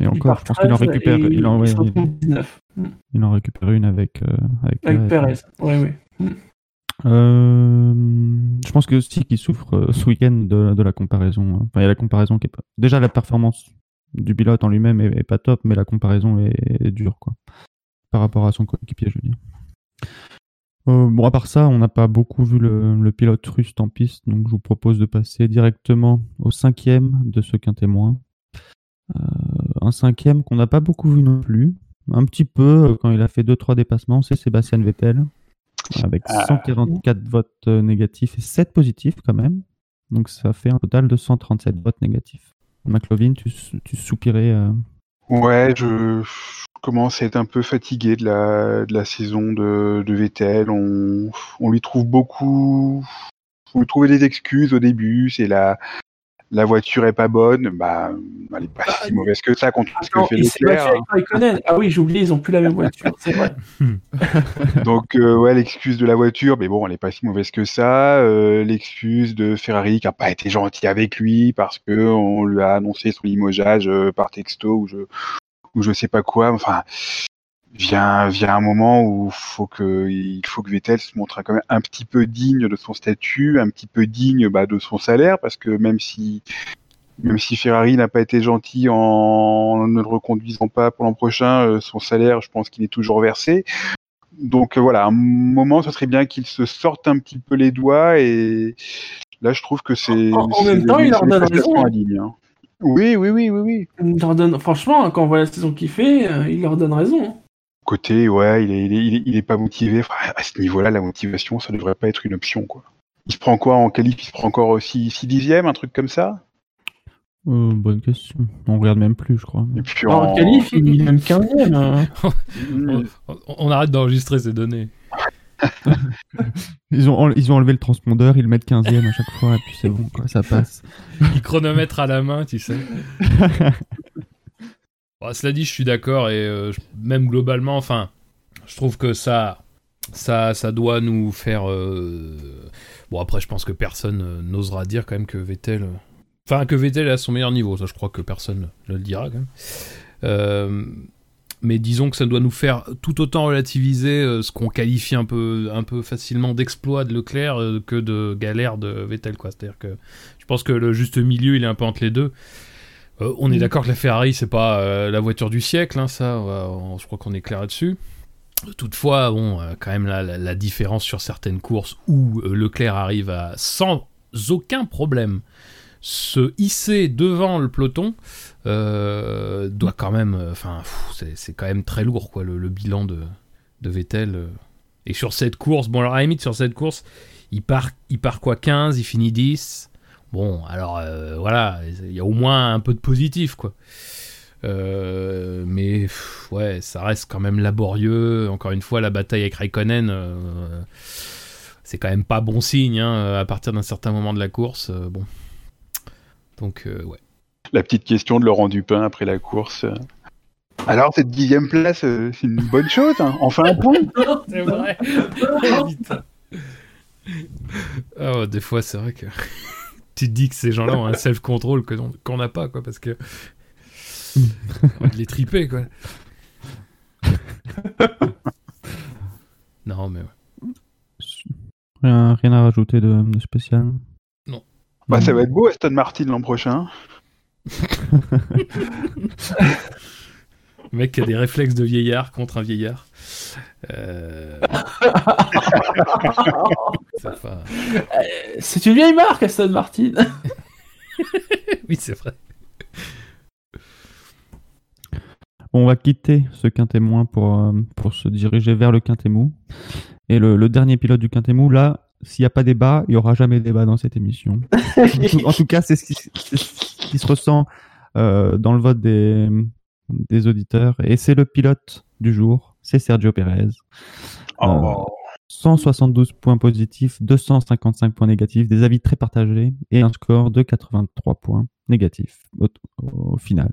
Et encore, je pense qu'il en 13 récupère, il en, ouais, se il- retrouve 19. Il en récupère une avec, euh, avec, Avec Pérez. Pérez. Ouais, ouais. Euh, je pense que aussi qu'il souffre euh, ce week-end de, de la comparaison. hein. Enfin, il y a la comparaison qui est pas. Déjà, la performance du pilote en lui-même est, est pas top, mais la comparaison est, est dure, quoi. Par rapport à son coéquipier, je veux dire. Euh, bon, à part ça, on n'a pas beaucoup vu le, le pilote russe en piste, donc je vous propose de passer directement au cinquième de ce quintet moins. Euh, un cinquième qu'on n'a pas beaucoup vu non plus. Un petit peu, euh, quand il a fait 2-3 dépassements, c'est Sébastien Vettel avec Ah. 144 votes euh, négatifs et 7 positifs quand même. Donc ça fait un total de 137 votes négatifs. McLovin, tu, tu soupirais. euh, Ouais, je, je commence à être un peu fatigué de la, de la saison de, de Vettel. On, on lui trouve beaucoup. On lui trouvait des excuses au début. C'est la, la voiture est pas bonne. Bah, elle est pas si mauvaise que ça contre ce que fait Leclerc. Raikkonen. Ah oui, j'ai oublié, ils ont plus la même voiture, c'est vrai. Donc euh, ouais, l'excuse de la voiture, mais bon, elle est pas si mauvaise que ça. Euh, l'excuse de Ferrari qui a pas été gentil avec lui parce que on lui a annoncé son limogeage euh, par texto ou je ou je sais pas quoi. Enfin, vient vient un moment où faut que il faut que Vettel se montre quand même un petit peu digne de son statut, un petit peu digne bah, de son salaire parce que même si même si Ferrari n'a pas été gentil en ne le reconduisant pas pour l'an prochain, euh, son salaire, je pense qu'il est toujours versé. Donc euh, voilà, à un moment, ce serait bien qu'il se sorte un petit peu les doigts et là, je trouve que c'est. En- même temps, il leur donne raison. hein. Oui, oui, oui, oui, oui. Il leur donne- Franchement, quand on voit la saison qu'il fait, euh, il leur donne raison. Côté, ouais, il est, il est, il est, il est pas motivé. Enfin, à ce niveau-là, la motivation, ça devrait pas être une option, quoi. Il se prend quoi en qualif Il se prend encore aussi 6 dixièmes, un truc comme ça? Euh, bonne question. On regarde même plus, je crois. Et puis En qualif, il est même 15ème. hein. On, on arrête d'enregistrer ces données. Ils ont, en- ils ont enlevé le transpondeur, ils le mettent 15ème à chaque fois, et puis c'est bon, quoi, ça passe. Il chronomètre à la main, tu sais. Bon, cela dit, je suis d'accord et euh, même globalement, enfin, je trouve que ça, ça, ça doit nous faire. euh, Bon, après, je pense que personne euh, n'osera dire quand même que Vettel. Enfin, que Vettel est à son meilleur niveau. Ça, je crois que personne ne le dira quand même. Mais disons que ça doit nous faire tout autant relativiser ce qu'on qualifie un peu, un peu facilement d'exploit de Leclerc que de galère de Vettel. C'est-à-dire que je pense que le juste milieu, il est un peu entre les deux. Euh, on est d'accord que la Ferrari, c'est pas euh, la voiture du siècle, hein, ça, on va- on- je crois qu'on est clair là-dessus. Toutefois, bon, euh, quand même la, la- la différence sur certaines courses où Leclerc arrive à sans aucun problème se hisser devant le peloton doit quand même, enfin, c'est- quand même très lourd quoi, le, le bilan de, de Vettel. Et sur cette course, bon alors à la limite sur cette course, il part, il part quoi 15, il finit 10. Bon, alors euh, voilà, il y a au moins un peu de positif, quoi. Euh, mais pff, ouais, ça reste quand même laborieux. Encore une fois, la bataille avec Raikkonen, euh, c'est quand même pas bon signe hein, à partir d'un certain moment de la course. euh, bon, donc euh, ouais. La petite question de Laurent Dupin après la course. Alors, cette dixième place, c'est une bonne chose, hein enfin un point C'est vrai. Ah ouais, des fois, c'est vrai que tu te dis que ces gens-là ont un self-control qu'on n'a pas, quoi, parce que on va les triper, quoi. non, mais ouais. Rien, rien à rajouter de, de spécial. Bah, ça va être beau Aston Martin l'an prochain. Le mec qui a des réflexes de vieillard contre un vieillard. Euh... c'est pas- C'est une vieille marque, Aston Martin. Oui, c'est vrai. On va quitter ce quintet moins pour, euh, pour se diriger vers le quintet mou. Et le, le dernier pilote du quintet mou, là, s'il n'y a pas débat, il n'y aura jamais débat dans cette émission. En tout, en tout cas, c'est ce, qui- c'est ce qui se ressent euh, dans le vote des, des auditeurs. Et c'est le pilote du jour, c'est Sergio Perez. Oh. 172 points positifs, 255 points négatifs, des avis très partagés et un score de 83 points négatifs au, au final.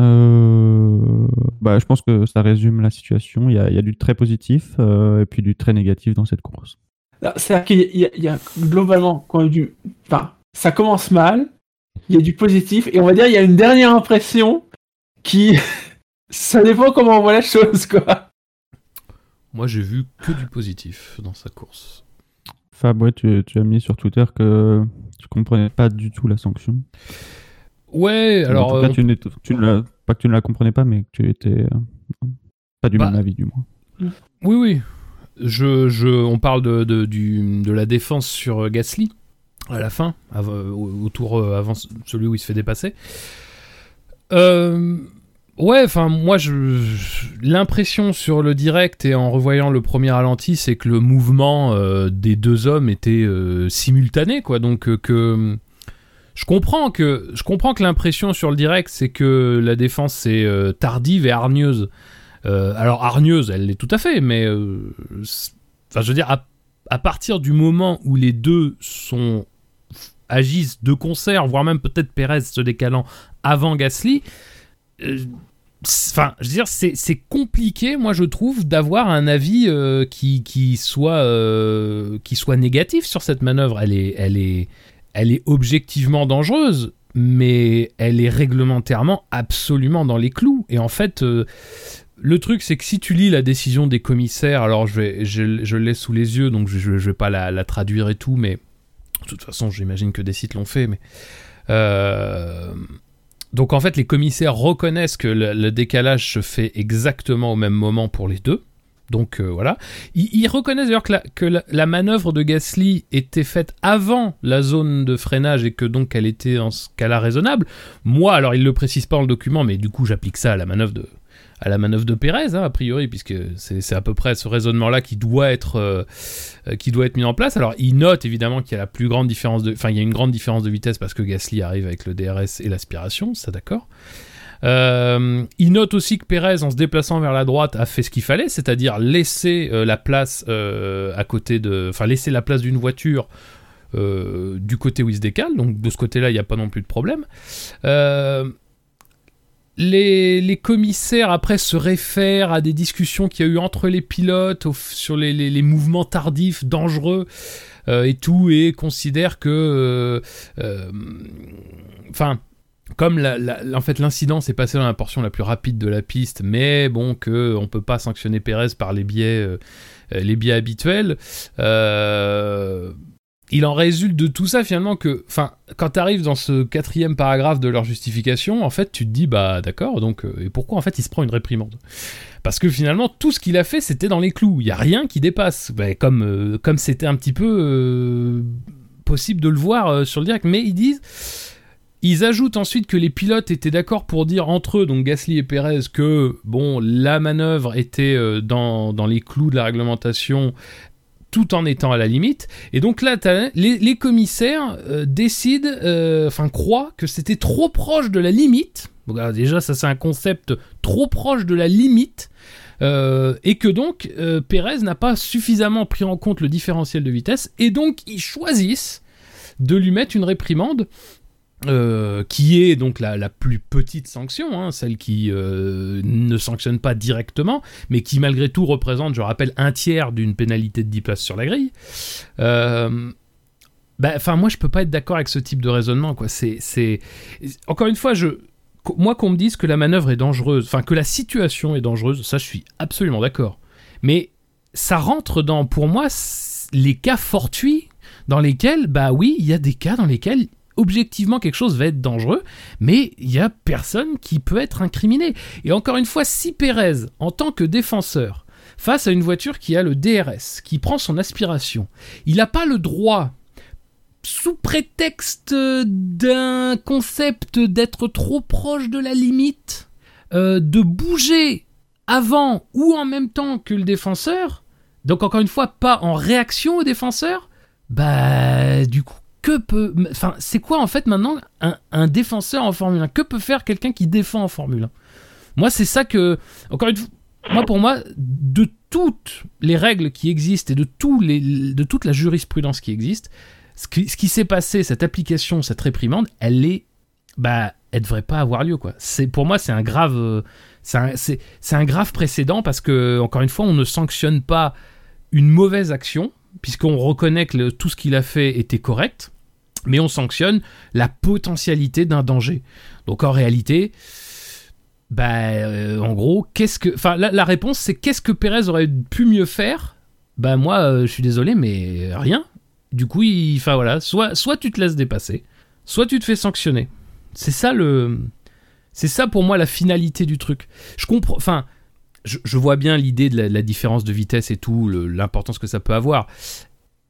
Euh, bah, je pense que ça résume la situation. Il y a, il y a du très positif euh, et puis du très négatif dans cette course. C'est-à-dire qu'il y, a- y globalement quand du. Enfin, ça commence mal, il y a du positif, et on va dire il y a une dernière impression qui. ça dépend comment on voit la chose, quoi. Moi, j'ai vu que du positif dans sa course. Fab, ouais, tu, tu as mis sur Twitter que tu comprenais pas du tout la sanction. Ouais, alors. en tout cas, euh, tu, ne la- pas que tu ne la comprenais pas, mais que tu étais euh, pas du Bah, même avis du moins. Oui, oui. Je, je, on parle de, de, du, de la défense sur euh, Gasly à la fin, av- au, au tour avant celui où il se fait dépasser. Euh, ouais, enfin, moi, je, l'impression sur le direct et en revoyant le premier ralenti, c'est que le mouvement euh, des deux hommes était euh, simultané, quoi. Donc, euh, que. Je comprends que je comprends que l'impression sur le direct c'est que la défense euh, tardive et hargneuse. Alors hargneuse, elle l'est tout à fait, mais enfin je veux dire à, à partir du moment où les deux sont agissent de concert, voire même peut-être Perez se décalant avant Gasly. Enfin, je veux dire, c'est compliqué, moi je trouve, d'avoir un avis euh, qui, qui soit euh, qui soit négatif sur cette manœuvre. Elle est, objectivement dangereuse, mais elle est réglementairement absolument dans les clous. Et en fait, euh, le truc, c'est que si tu lis la décision des commissaires, alors je, l'ai sous les yeux, donc je, je vais pas la, traduire et tout, mais de toute façon, j'imagine que des sites l'ont fait. Donc en fait, les commissaires reconnaissent que le, décalage se fait exactement au même moment pour les deux. Donc euh, voilà. Ils, reconnaissent d'ailleurs que, la, la, manœuvre de Gasly était faite avant la zone de freinage et que donc elle était en scala raisonnable. Moi, alors ils le précisent pas dans le document, mais du coup j'applique ça à la manœuvre de à la manœuvre de Pérez, hein, a priori, puisque c'est à peu près ce raisonnement-là qui doit être euh, euh, qui doit être mis en place. Alors il note évidemment qu'il y a la plus grande différence enfin il y a une grande différence de vitesse parce que Gasly arrive avec le DRS et l'aspiration, ça d'accord. Euh, il note aussi que Pérez, en se déplaçant vers la droite, a fait ce qu'il fallait, c'est-à-dire laisser la place à côté de, laisser la place d'une voiture du côté où il se décale. Donc de ce côté-là, il n'y a pas non plus de problème. Les, commissaires après se réfèrent à des discussions qu'il y a eu entre les pilotes sur les, mouvements tardifs dangereux euh, et tout et considèrent que euh, euh, enfin comme la- en fait l'incident s'est passé dans la portion la plus rapide de la piste mais bon que on peut pas sanctionner Pérez par les biais les biais habituels euh, il en résulte de tout ça finalement que, enfin, quand tu arrives dans ce quatrième paragraphe de leur justification, en fait, tu te dis, bah d'accord, donc, euh, et pourquoi en fait il se prend une réprimande? Parce que finalement, tout ce qu'il a fait, c'était dans les clous. Il y a rien qui dépasse. Bah, comme euh, comme c'était un petit peu euh, possible de le voir sur le direct. Mais ils disent. Ils ajoutent ensuite que les pilotes étaient d'accord pour dire entre eux, donc Gasly et Perez, que bon, la manœuvre était dans les clous de la réglementation tout en étant à la limite. Et donc là, les, commissaires euh, décident, euh, enfin croient que c'était trop proche de la limite. Déjà, ça c'est un concept trop proche de la limite. euh, et que donc Pérez n'a pas suffisamment pris en compte le différentiel de vitesse. Et donc ils choisissent de lui mettre une réprimande. Euh, qui est donc la, plus petite sanction, hein, celle qui euh, ne sanctionne pas directement, mais qui malgré tout représente, je rappelle, un tiers d'une pénalité de 10 places sur la grille. Euh, bah, enfin, moi, je peux pas être d'accord avec ce type de raisonnement, quoi. C'est, encore une fois, moi, qu'on me dise que la manœuvre est dangereuse, enfin que la situation est dangereuse, ça, je suis absolument d'accord. Mais ça rentre dans, pour moi, les cas fortuits dans lesquels, bah oui, il y a des cas dans lesquels objectivement quelque chose va être dangereux, mais il y a personne qui peut être incriminé. Et encore une fois, si Pérez, en tant que défenseur, face à une voiture qui a le DRS, qui prend son aspiration, il n'a pas le droit, sous prétexte d'un concept d'être trop proche de la limite, euh, de bouger avant ou en même temps que le défenseur, donc encore une fois, pas en réaction au défenseur, bah du coup, que peut... Enfin, c'est quoi en fait maintenant un, défenseur en Formule 1 Que peut faire quelqu'un qui défend en Formule 1 Moi, c'est ça que... Encore une fois, moi, pour moi, de toutes les règles qui existent et de, les, de toute la jurisprudence qui existe, ce qui, qui s'est passé, cette application, cette réprimande, elle est... Bah, elle devrait pas avoir lieu, quoi. C'est, pour moi, c'est un grave... C'est un, c'est, c'est un grave précédent parce que, encore une fois, on ne sanctionne pas une mauvaise action, puisqu'on reconnaît que tout ce qu'il a fait était correct, mais on sanctionne la potentialité d'un danger. Donc en réalité, bah, euh, en gros, qu'est-ce que, enfin, la, réponse c'est qu'est-ce que Pérez aurait pu mieux faire? Bah moi, euh, je suis désolé, mais rien. Du coup, enfin voilà, soit, soit tu te laisses dépasser, soit tu te fais sanctionner. C'est ça le, c'est ça pour moi la finalité du truc. Je comprends, enfin, je, vois bien l'idée de la, la différence de vitesse et tout, l'importance que ça peut avoir.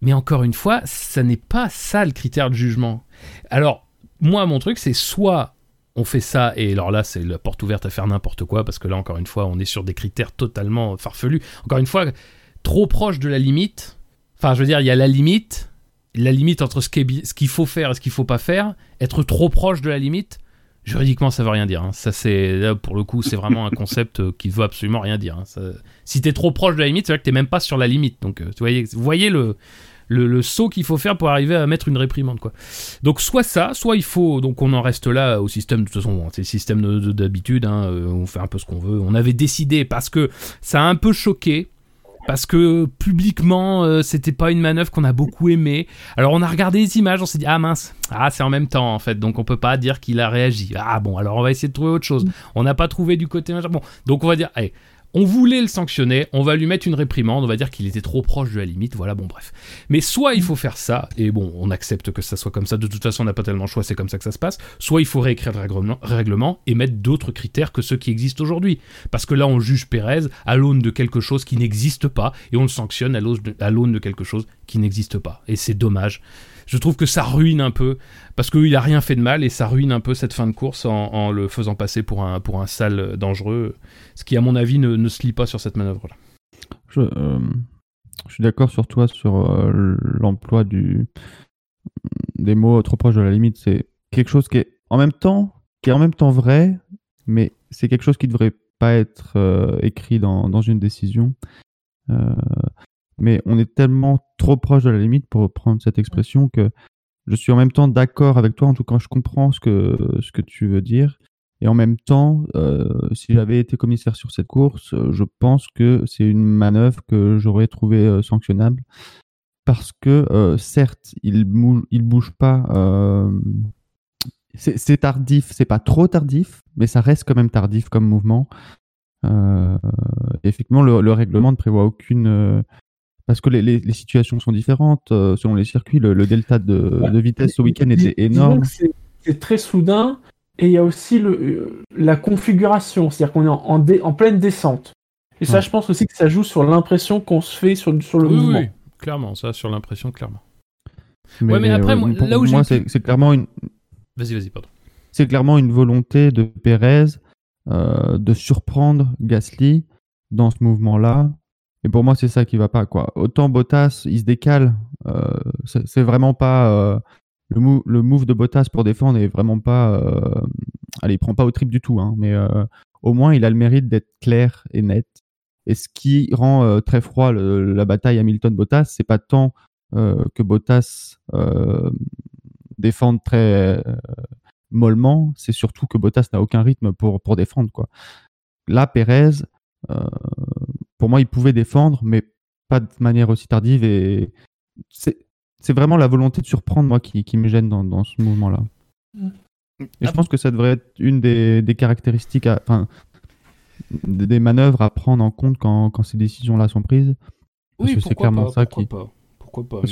Mais encore une fois, ça n'est pas ça le critère de jugement. Alors, moi, mon truc, c'est soit on fait ça, et alors là, c'est la porte ouverte à faire n'importe quoi, parce que là, encore une fois, on est sur des critères totalement farfelus. Encore une fois, trop proche de la limite. Enfin, je veux dire, il y a la limite, la limite entre ce qu'il faut faire et ce qu'il faut pas faire. Être trop proche de la limite, juridiquement, ça veut rien dire. hein. Ça, c'est là, pour le coup, c'est vraiment un concept euh, qui veut absolument rien dire. hein. Ça- si t'es trop proche de la limite, c'est vrai que t'es même pas sur la limite. Donc, euh, voyez, vous voyez le, le, le saut qu'il faut faire pour arriver à mettre une réprimande, quoi. Donc, soit ça, soit il faut. Donc, on en reste là au système. De toute façon, c'est le système de- de- d'habitude. hein, euh, on fait un peu ce qu'on veut. On avait décidé parce que ça a un peu choqué. Parce que publiquement, euh, c'était pas une manœuvre qu'on a beaucoup aimée. Alors on a regardé les images, on s'est dit ah mince, ah c'est en même temps en fait, donc on peut pas dire qu'il a réagi. Ah bon, alors on va essayer de trouver autre chose. On n'a pas trouvé du côté machin. Bon, donc on va dire, allez, on voulait le sanctionner, on va lui mettre une réprimande, on va dire qu'il était trop proche de la limite, voilà, bon bref. Mais soit il faut faire ça, et bon, on accepte que ça soit comme ça, de toute façon on n'a pas tellement le choix, c'est comme ça que ça se passe, soit il faut réécrire le règlement, et mettre d'autres critères que ceux qui existent aujourd'hui. Parce que là on juge Pérez à l'aune de quelque chose qui n'existe pas, et on le sanctionne à l'aune de quelque chose qui n'existe pas. Et c'est dommage. Je trouve que ça ruine un peu, parce qu'il a rien fait de mal, et ça ruine un peu cette fin de course en, le faisant passer pour un, pour un sale dangereux, ce qui à mon avis ne, ne se lie pas sur cette manœuvre-là. Je, euh, je suis d'accord sur toi sur euh, l'emploi du des mots trop proches de la limite. C'est quelque chose qui est en même temps qui est en même temps vrai, mais c'est quelque chose qui devrait pas être euh, écrit dans, dans une décision. Mais on est tellement trop proche de la limite pour reprendre cette expression que je suis en même temps d'accord avec toi. En tout cas, je comprends ce que ce que tu veux dire, Et en même temps, euh, si j'avais été commissaire sur cette course, euh, je pense que c'est une manœuvre que j'aurais trouvé euh, sanctionnable parce que certes, il mou- il bouge pas. c'est tardif, c'est pas trop tardif, mais ça reste quand même tardif comme mouvement. Effectivement, le règlement ne prévoit aucune. Parce que les, les- les situations sont différentes euh, selon les circuits. Le, le delta de, de vitesse ce week-end était énorme. c'est- très soudain et il y a aussi le, euh, la configuration, c'est-à-dire qu'on est en, en dé- en pleine descente. Et ça, Ouais. je pense aussi que ça joue sur l'impression qu'on se fait sur, sur le Oui, mouvement. oui, clairement, ça, sur l'impression, clairement. Mais, Ouais, mais après, moi, pour là où moi, c'est clairement une, Vas-y, vas-y, pardon. c'est clairement une volonté de Pérez euh, de surprendre Gasly dans ce mouvement-là. Et pour moi, c'est ça qui va pas. Quoi. Autant Bottas, il se décale. euh, c'est vraiment pas. euh, le, mou- le move de Bottas pour défendre est vraiment pas. euh, allez, il prend pas au trip du tout. Hein, mais euh, au moins, il a le mérite d'être clair et net. Et ce qui rend euh, très froid la bataille Hamilton-Bottas, c'est pas tant euh, que Bottas défende très mollement, c'est surtout que Bottas n'a aucun rythme pour, pour défendre. Quoi. Là, Pérez, euh, pour moi, il pouvait défendre, mais pas de manière aussi tardive. Et c'est vraiment la volonté de surprendre, moi, qui, qui me gêne dans, dans ce mouvement-là. Et je pense que ça devrait être une des, des caractéristiques, enfin, des, des manœuvres à prendre en compte quand, quand ces décisions-là sont prises. Parce que c'est clairement ça qui. pas Pourquoi pas que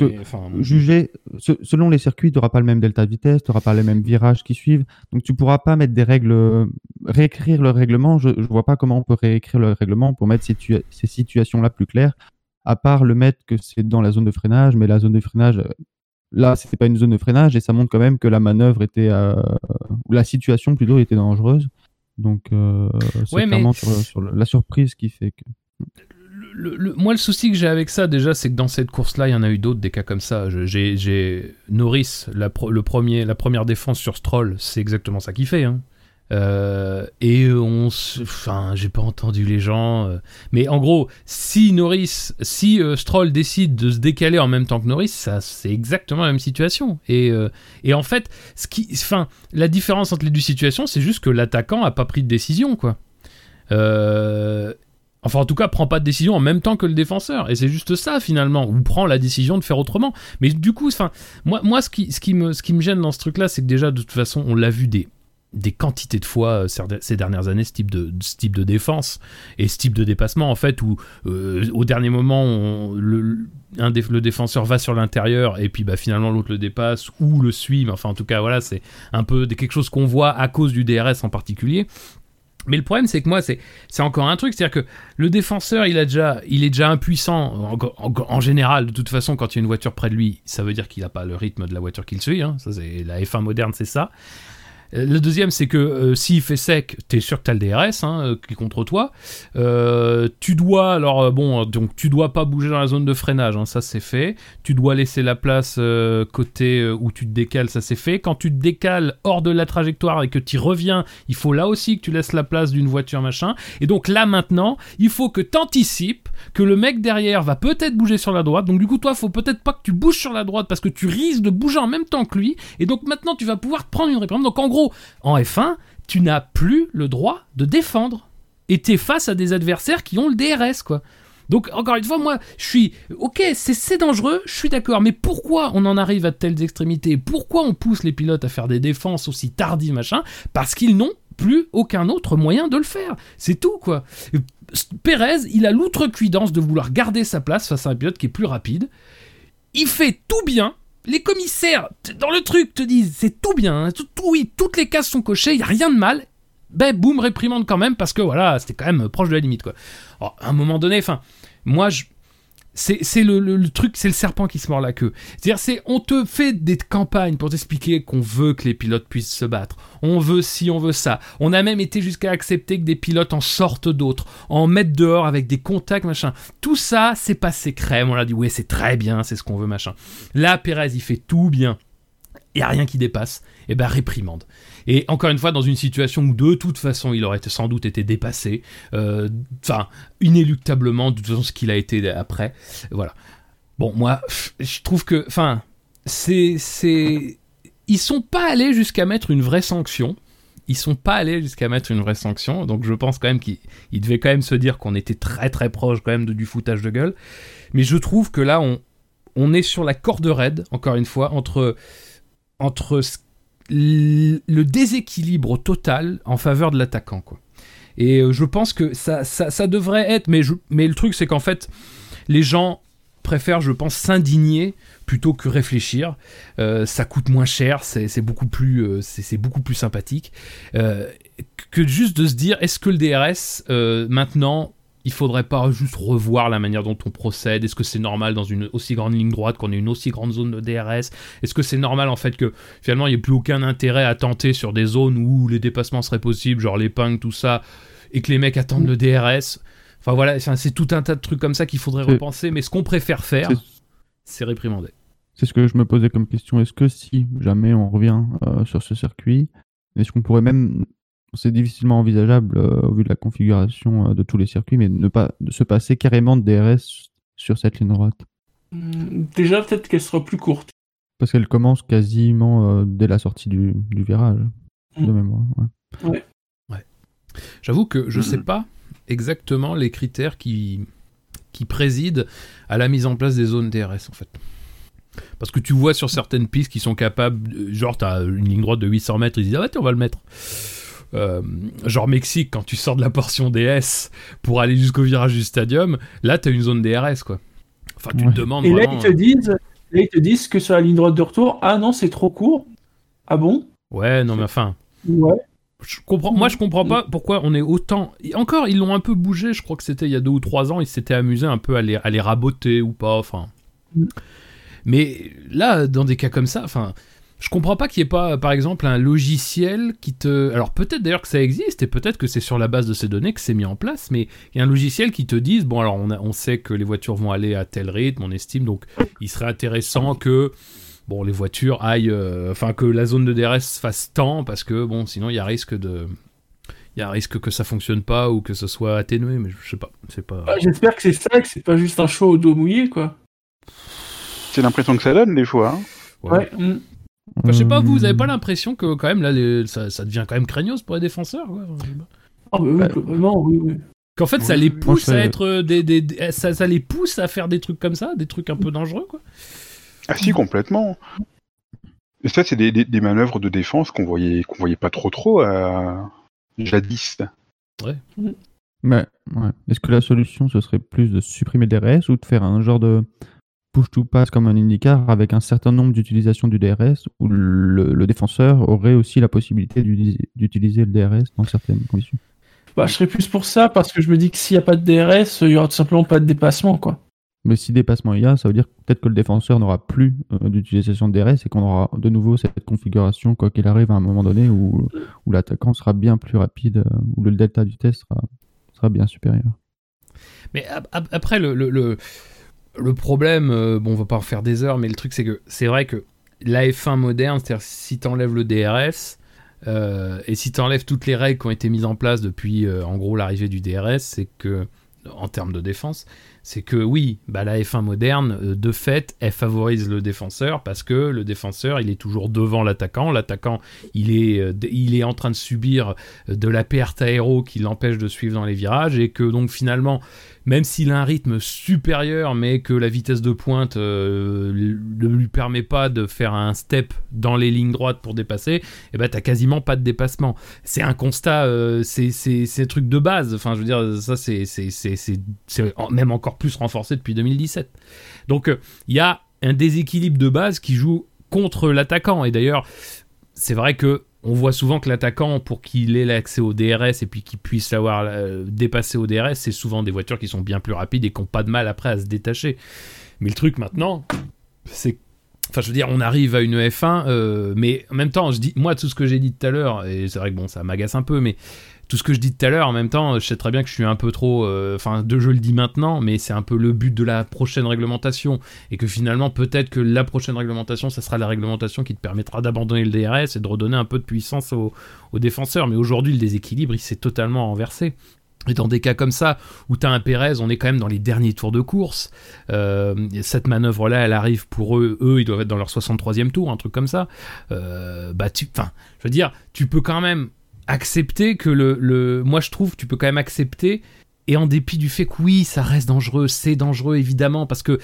Juger, se- selon les circuits, tu n'auras pas le même delta de vitesse, tu n'auras pas les mêmes virages qui suivent. Donc tu pourras pas mettre des règles, euh, réécrire le règlement. Je ne vois pas comment on peut réécrire le règlement pour mettre situa- ces situations-là plus claires, à part le mettre que c'est dans la zone de freinage. Mais la zone de freinage, euh, là, c'était pas une zone de freinage et ça montre quand même que la manœuvre était, euh, ou la situation plutôt était dangereuse. Donc euh, c'est Ouais, mais- sur, sur le- la surprise qui fait que. Moi, le souci que j'ai avec ça, déjà, c'est que dans cette course-là, il y en a eu d'autres, des cas comme ça. J'ai Norris, la, le premier, la première défense sur Stroll, c'est exactement ça qu'il fait. hein. Euh, et on, se- enfin, j'ai pas entendu les gens. euh, mais en gros, si Norris, si euh, Stroll décide de se décaler en même temps que Norris, c'est exactement la même situation. Et, en fait, ce qui, la différence entre les deux situations, c'est juste que l'attaquant a pas pris de décision, quoi. Enfin, en tout cas, prend pas de décision en même temps que le défenseur. Et c'est juste ça, finalement. Ou prend la décision de faire autrement. Mais du coup, enfin, moi, moi ce, qui, ce, qui me, ce qui me gêne dans ce truc-là, c'est que déjà, de toute façon, on l'a vu des, des quantités de fois euh, ces dernières années, ce type, de, ce type de défense et ce type de dépassement, en fait, où euh, au dernier moment, le, le défenseur va sur l'intérieur et puis bah, finalement l'autre le dépasse ou le suit. Mais enfin, en tout cas, voilà, c'est un peu quelque chose qu'on voit à cause du DRS en particulier. Mais le problème, c'est que moi, c'est encore un truc, c'est-à-dire que le défenseur, il, a déjà, il est déjà impuissant en, général. De toute façon, quand il y a une voiture près de lui, ça veut dire qu'il n'a pas le rythme de la voiture qu'il suit. hein. La F1 moderne, c'est ça. Euh, Le deuxième, c'est que euh, s'il fait sec, t'es sûr que t'as le DRS hein, euh, qui est contre toi. Euh, tu dois, alors bon, donc tu dois pas bouger dans la zone de freinage, hein, ça c'est fait. Tu dois laisser la place côté où tu te décales, ça c'est fait. Quand tu te décales hors de la trajectoire et que tu reviens, il faut là aussi que tu laisses la place d'une voiture machin. Et donc là maintenant, il faut que t'anticipes que le mec derrière va peut-être bouger sur la droite. Donc du coup, toi, faut peut-être pas que tu bouges sur la droite parce que tu risques de bouger en même temps que lui. Et donc maintenant, tu vas pouvoir te prendre une réprimande. Donc en gros, en F1, tu n'as plus le droit de défendre. Et t'es face à des adversaires qui ont le DRS. Donc, encore une fois, moi, je suis. Ok, c'est dangereux, je suis d'accord, mais pourquoi on en arrive à telles extrémités? Pourquoi on pousse les pilotes à faire des défenses aussi tardives, machin? Parce qu'ils n'ont plus aucun autre moyen de le faire. C'est tout, quoi. Pérez, il a l'outrecuidance de vouloir garder sa place face à un pilote qui est plus rapide. Il fait tout bien. Les commissaires, dans le truc, te disent c'est tout bien, hein, tout, oui, toutes les cases sont cochées, il y a rien de mal. Ben, boum, réprimande quand même, parce que voilà, c'était quand même proche de la limite, quoi. Alors, à un moment donné, enfin, moi, je. C'est le, le- le truc, c'est le serpent qui se mord la queue. C'est-à-dire, c'est on te fait des campagnes pour t'expliquer qu'on veut que les pilotes puissent se battre. On veut ci, on veut ça. On a même été jusqu'à accepter que des pilotes en sortent d'autres, en mettent dehors avec des contacts, machin. Tout ça, c'est passé crème. On a dit, ouais, c'est très bien, c'est ce qu'on veut, machin. Là, Pérez, il fait tout bien. Il n'y a rien qui dépasse. Et ben, réprimande. Et encore une fois, dans une situation où de toute façon, il aurait sans doute été dépassé. euh, Enfin, inéluctablement, de toute façon, ce qu'il a été après. Voilà. Bon, moi, je trouve que. Enfin, c'est. c'est... Ils sont pas allés jusqu'à mettre une vraie sanction. ils sont pas allés jusqu'à mettre une vraie sanction, donc je pense quand même qu'ils ils devaient quand même se dire qu'on était très très proche quand même de, du foutage de gueule. Mais je trouve que là, on, on est sur la corde raide, encore une fois, entre, entre le déséquilibre total en faveur de l'attaquant, quoi. Et euh, je pense que ça, ça, devrait être, mais, je, mais le truc c'est qu'en fait, les gens préfèrent, je pense, s'indigner plutôt que réfléchir. Euh, ça coûte moins cher, c'est beaucoup plus, euh, c'est beaucoup plus sympathique que juste de se dire, est-ce que le DRS maintenant il faudrait pas juste revoir la manière dont on procède Est-ce que c'est normal dans une aussi grande ligne droite qu'on ait une aussi grande zone de DRS Est-ce que c'est normal en fait que finalement il n'y ait plus aucun intérêt à tenter sur des zones où les dépassements seraient possibles, genre les pings, tout ça, et que les mecs attendent le DRS Enfin voilà, c'est tout un tas de trucs comme ça qu'il faudrait repenser, mais ce qu'on préfère faire, C'est- c'est réprimander. C'est ce que je me posais comme question. Est-ce que si jamais on revient euh, sur ce circuit, est-ce qu'on pourrait même, c'est difficilement envisageable euh, au vu de la configuration euh, de tous les circuits, mais ne pas de se passer carrément de DRS sur cette ligne droite Hmm, Déjà, peut-être qu'elle sera plus courte. Parce qu'elle commence quasiment euh, dès la sortie du, du virage, de Mm. mémoire. ouais. J'avoue que je sais pas exactement les critères qui, qui président à la mise en place des zones DRS en fait. Parce que tu vois sur certaines pistes qui sont capables, genre t'as une ligne droite de 800 mètres, ils disent ah ouais tiens, on va le mettre. Euh, genre Mexique, quand tu sors de la portion DS pour aller jusqu'au virage du stadium, là t'as une zone DRS quoi. Enfin tu Ouais. te demandes Et là, ils te disent, là, ils te disent que sur la ligne droite de retour, ah non, c'est trop court. Ah bon? Ouais non mais enfin. Ouais. Je comprends, moi je comprends pas pourquoi on est autant. et Encore, ils l'ont un peu bougé, je crois que c'était il y a deux ou trois ans, ils s'étaient amusés un peu à les, à les raboter ou pas, enfin. Mm. Mais là, dans des cas comme ça, enfin, je comprends pas qu'il n'y ait pas, par exemple, un logiciel qui te. Alors peut-être d'ailleurs que ça existe et peut-être que c'est sur la base de ces données que c'est mis en place, mais il y a un logiciel qui te dise bon, alors on, a- on sait que les voitures vont aller à tel rythme, on estime, donc il serait intéressant que bon, les voitures aillent, euh, enfin que la zone de DRS fasse tant, parce que bon, sinon il y a risque de, il y a un risque que ça fonctionne pas ou que ce soit atténué, mais je sais pas, c'est pas. Ah, J'espère que c'est ça, que c'est pas juste un show au dos mouillé, quoi. C'est l'impression que ça donne des fois. hein. Ouais. Ouais. Hmm. Enfin, je sais pas, vous, vous avez pas Euh, l'impression que quand même là, les- ça, ça devient quand même craignos pour les défenseurs, quoi. Ah bah oui, globalement, oui, oui. Qu'en fait, ça les pousse Moi, à être des, des- des- ça, ça les pousse à faire des trucs comme ça, des trucs un peu dangereux, quoi. Ah si, complètement. Et ça, c'est des, des, des manœuvres de défense qu'on voyait, qu'on voyait pas trop trop euh, jadis. Mais ouais. est-ce que la solution ce serait plus de supprimer le DRS ou de faire un genre de push to pass comme un IndyCar avec un certain nombre d'utilisations du DRS où le, le défenseur aurait aussi la possibilité d'utiliser le DRS dans certaines conditions Bah, je serais plus pour ça, parce que je me dis que s'il n'y a pas de DRS, il y aura tout simplement pas de dépassement, quoi. Mais si dépassement il y a, ça veut dire peut-être que le défenseur n'aura plus euh, d'utilisation de DRS et qu'on aura de nouveau cette configuration, quoi qu'il arrive à un moment donné, où, où l'attaquant sera bien plus rapide, euh, où le delta du test sera, sera bien supérieur. Mais ap- ap- après, le, le, le, le problème, euh, bon, on va pas en faire des heures, mais le truc, c'est que c'est vrai que la F1 moderne, c'est-à-dire si t'enlèves le DRS, euh, et si t'enlèves toutes les règles qui ont été mises en place depuis, euh, en gros, l'arrivée du DRS, c'est que, en termes de défense, c'est que oui, bah, la F1 moderne, euh, de fait, elle favorise le défenseur parce que le défenseur, il est toujours devant l'attaquant. L'attaquant, il est, euh, il est en train de subir euh, de la perte aéro qui l'empêche de suivre dans les virages et que donc finalement, même s'il a un rythme supérieur, mais que la vitesse de pointe ne lui permet pas de faire un step dans les lignes droites pour dépasser, et ben t'as quasiment pas de dépassement. C'est un constat, euh, c'est truc de base. Enfin, je veux dire, ça c'est même encore plus renforcé depuis 2017. Donc euh, il y a un déséquilibre de base qui joue contre l'attaquant. Et d'ailleurs, c'est vrai que on voit souvent que l'attaquant, pour qu'il ait l'accès au DRS et puis qu'il puisse l'avoir euh, dépassé au DRS, c'est souvent des voitures qui sont bien plus rapides et qui n'ont pas de mal après à se détacher. Mais le truc maintenant, c'est Enfin, je veux dire, on arrive à une F1, euh, mais en même temps, je dis, moi, tout ce que j'ai dit tout à l'heure, et c'est vrai que bon, ça m'agace un peu, mais tout ce que je dis tout à l'heure, en même temps, je sais très bien que je suis un peu trop. euh, Enfin, de je le dis maintenant, mais c'est un peu le but de la prochaine réglementation. Et que finalement, peut-être que la prochaine réglementation, ça sera la réglementation qui te permettra d'abandonner le DRS et de redonner un peu de puissance aux, défenseurs. Mais aujourd'hui, le déséquilibre, il s'est totalement renversé. Et dans des cas comme ça, où tu as un Pérez, on est quand même dans les derniers tours de course. Euh, cette manœuvre-là, elle arrive pour eux. Eux, ils doivent être dans leur 63e tour, un truc comme ça. Euh, bah, tu, enfin, je veux dire, tu peux quand même accepter que le, le. Moi, je trouve, tu peux quand même accepter. Et en dépit du fait que oui, ça reste dangereux, c'est dangereux évidemment, parce que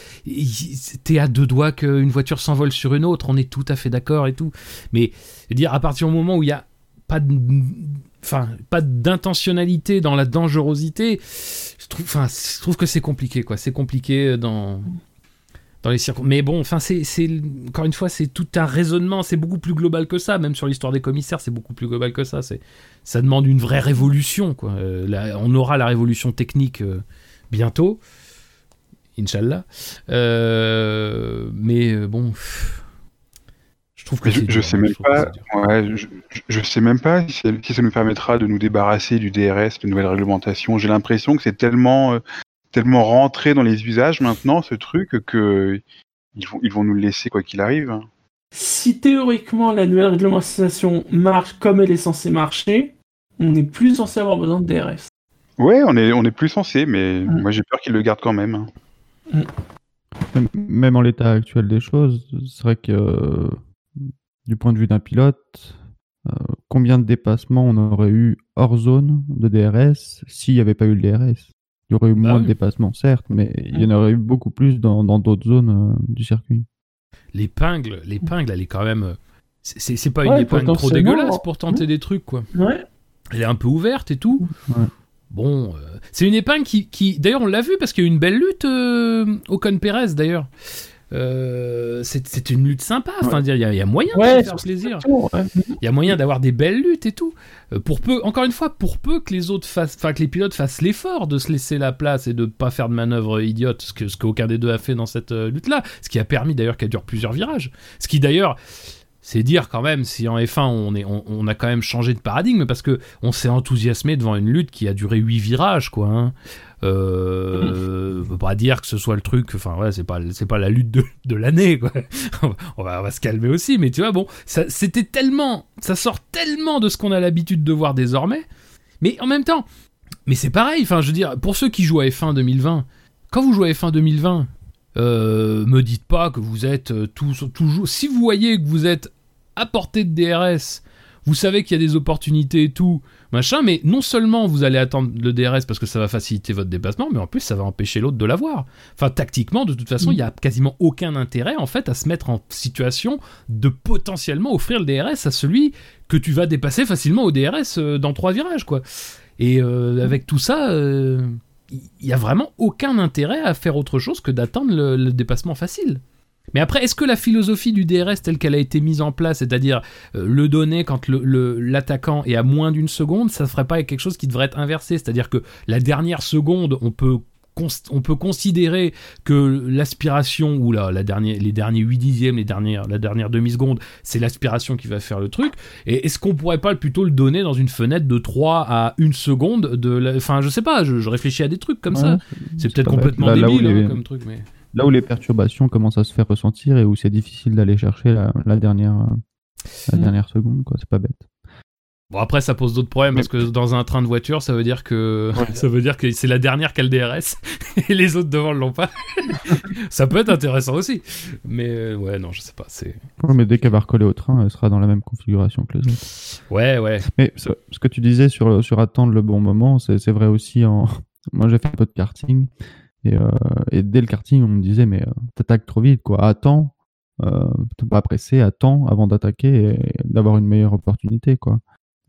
t'es à deux doigts qu'une voiture s'envole sur une autre, on est tout à fait d'accord et tout. Mais je veux dire, à partir du moment où il y a pas enfin, pas d'intentionnalité dans la dangerosité, je trouve, enfin, je trouve que c'est compliqué, quoi. C'est compliqué dans dans les circonstances. Mais bon, enfin, c'est, encore une fois, c'est tout un raisonnement. C'est beaucoup plus global que ça. Même sur l'histoire des commissaires, c'est beaucoup plus global que ça. C'est, ça demande une vraie révolution, quoi. Euh, là, on aura la révolution technique euh, bientôt, Inch'Allah. Euh, mais bon, pff, je trouve que Je, je sais même pas. Ouais, je, sais même pas si, ça- si ça nous permettra de nous débarrasser du DRS, de nouvelles réglementations. J'ai l'impression que c'est tellement, tellement rentré dans les usages maintenant ce truc que ils vont, ils vont nous le laisser quoi qu'il arrive. Si théoriquement la nouvelle réglementation marche comme elle est censée marcher, on n'est plus censé avoir besoin de DRS. Ouais, on est, on est plus censé, mais Mm. moi j'ai peur qu'ils le gardent quand même. Même- Même en l'état actuel des choses, c'est vrai que euh, du point de vue d'un pilote, euh, combien de dépassements on aurait eu hors zone de DRS s'il n'y avait pas eu le DRS Il y aurait eu Bah moins oui. de dépassements, certes, mais il y en aurait eu beaucoup plus dans dans d'autres zones euh, du circuit. L'épingle, l'épingle, elle est quand même. euh, c'est- pas Ouais, une épingle trop dégueulasse pour tenter des trucs, quoi. Ouais. Elle est un peu ouverte et tout. Ouais. Bon, euh, c'est une épingle qui, qui- d'ailleurs, on l'a vu parce qu'il y a eu une belle lutte euh, Ocon Perez d'ailleurs. Euh, c'est une lutte sympa. Enfin, il y, a- il y a moyen de Ouais, se faire plaisir. Ouais. Il y a moyen d'avoir des belles luttes et tout. Euh, pour peu, encore une fois, pour peu que les autres fassent, enfin que les pilotes fassent l'effort de se laisser la place et de pas faire de manœuvres idiotes, ce que ce qu'aucun des deux a fait dans cette euh, lutte-là, ce qui a permis d'ailleurs qu'elle dure plusieurs virages. Ce qui d'ailleurs, c'est dire quand même si en F1 on est, on, on a quand même changé de paradigme parce que on s'est enthousiasmé devant une lutte qui a duré 8 virages, quoi. Hein. Euh, peut pas dire que ce soit le truc, enfin ouais, c'est pas, pas la lutte de, de l'année, quoi. on, va, on va se calmer aussi, mais tu vois, bon, ça, c'était tellement, ça sort tellement de ce qu'on a l'habitude de voir désormais, mais en même temps, mais c'est pareil, enfin, je veux dire, pour ceux qui jouent à F1 2020, quand vous jouez à F1 2020, euh, me dites pas que vous êtes euh, tous- toujours, si vous voyez que vous êtes à portée de DRS, vous savez qu'il y a des opportunités et tout, machin, mais non seulement vous allez attendre le DRS parce que ça va faciliter votre dépassement, mais en plus ça va empêcher l'autre de l'avoir. Enfin, tactiquement, de toute façon, il y a quasiment aucun intérêt en fait à se mettre en situation de potentiellement offrir le DRS à celui que tu vas dépasser facilement au DRS euh, dans trois virages, quoi. Et euh, avec tout ça, euh, il y a vraiment aucun intérêt à faire autre chose que d'attendre le, le dépassement facile. Mais après, est-ce que la philosophie du DRS telle qu'elle a été mise en place, c'est-à-dire euh, le donner quand le- le- l'attaquant est à moins d'une seconde, ça ne ferait pas quelque chose qui devrait être inversé? C'est-à-dire que la dernière seconde, on peut, on peut considérer que l'aspiration, ou la, la dernière, les derniers 8 dixièmes, les dernières, la dernière demi-seconde, c'est l'aspiration qui va faire le truc. Et est-ce qu'on pourrait pas plutôt le donner dans une fenêtre de 3 à 1 seconde de la... Enfin, je sais pas, je, je réfléchis à des trucs comme ça. C'est peut-être complètement Là- là où débile hein, les- comme truc, mais... Là où les perturbations commencent à se faire ressentir et où c'est difficile d'aller chercher la, la dernière, euh, la Mm. dernière seconde, quoi. C'est pas bête. Bon après ça pose d'autres problèmes parce que dans un train de voiture ça veut dire que ça veut dire que c'est la dernière qui a le DRS et les autres devant l'ont pas. ça peut être intéressant aussi. Mais euh, ouais non je sais pas c'est Ouais, mais dès qu'elle va recoller au train, elle sera dans la même configuration que les autres. ouais ouais Mais ce, ce que tu disais sur, sur attendre le bon moment, c'est c'est vrai aussi en. Moi, j'ai fait un peu de karting. Et, euh, et dès le karting, on me disait, mais euh, t'attaques trop vite, quoi. Attends, euh, t'es pas pressé, attends avant d'attaquer et d'avoir une meilleure opportunité, quoi.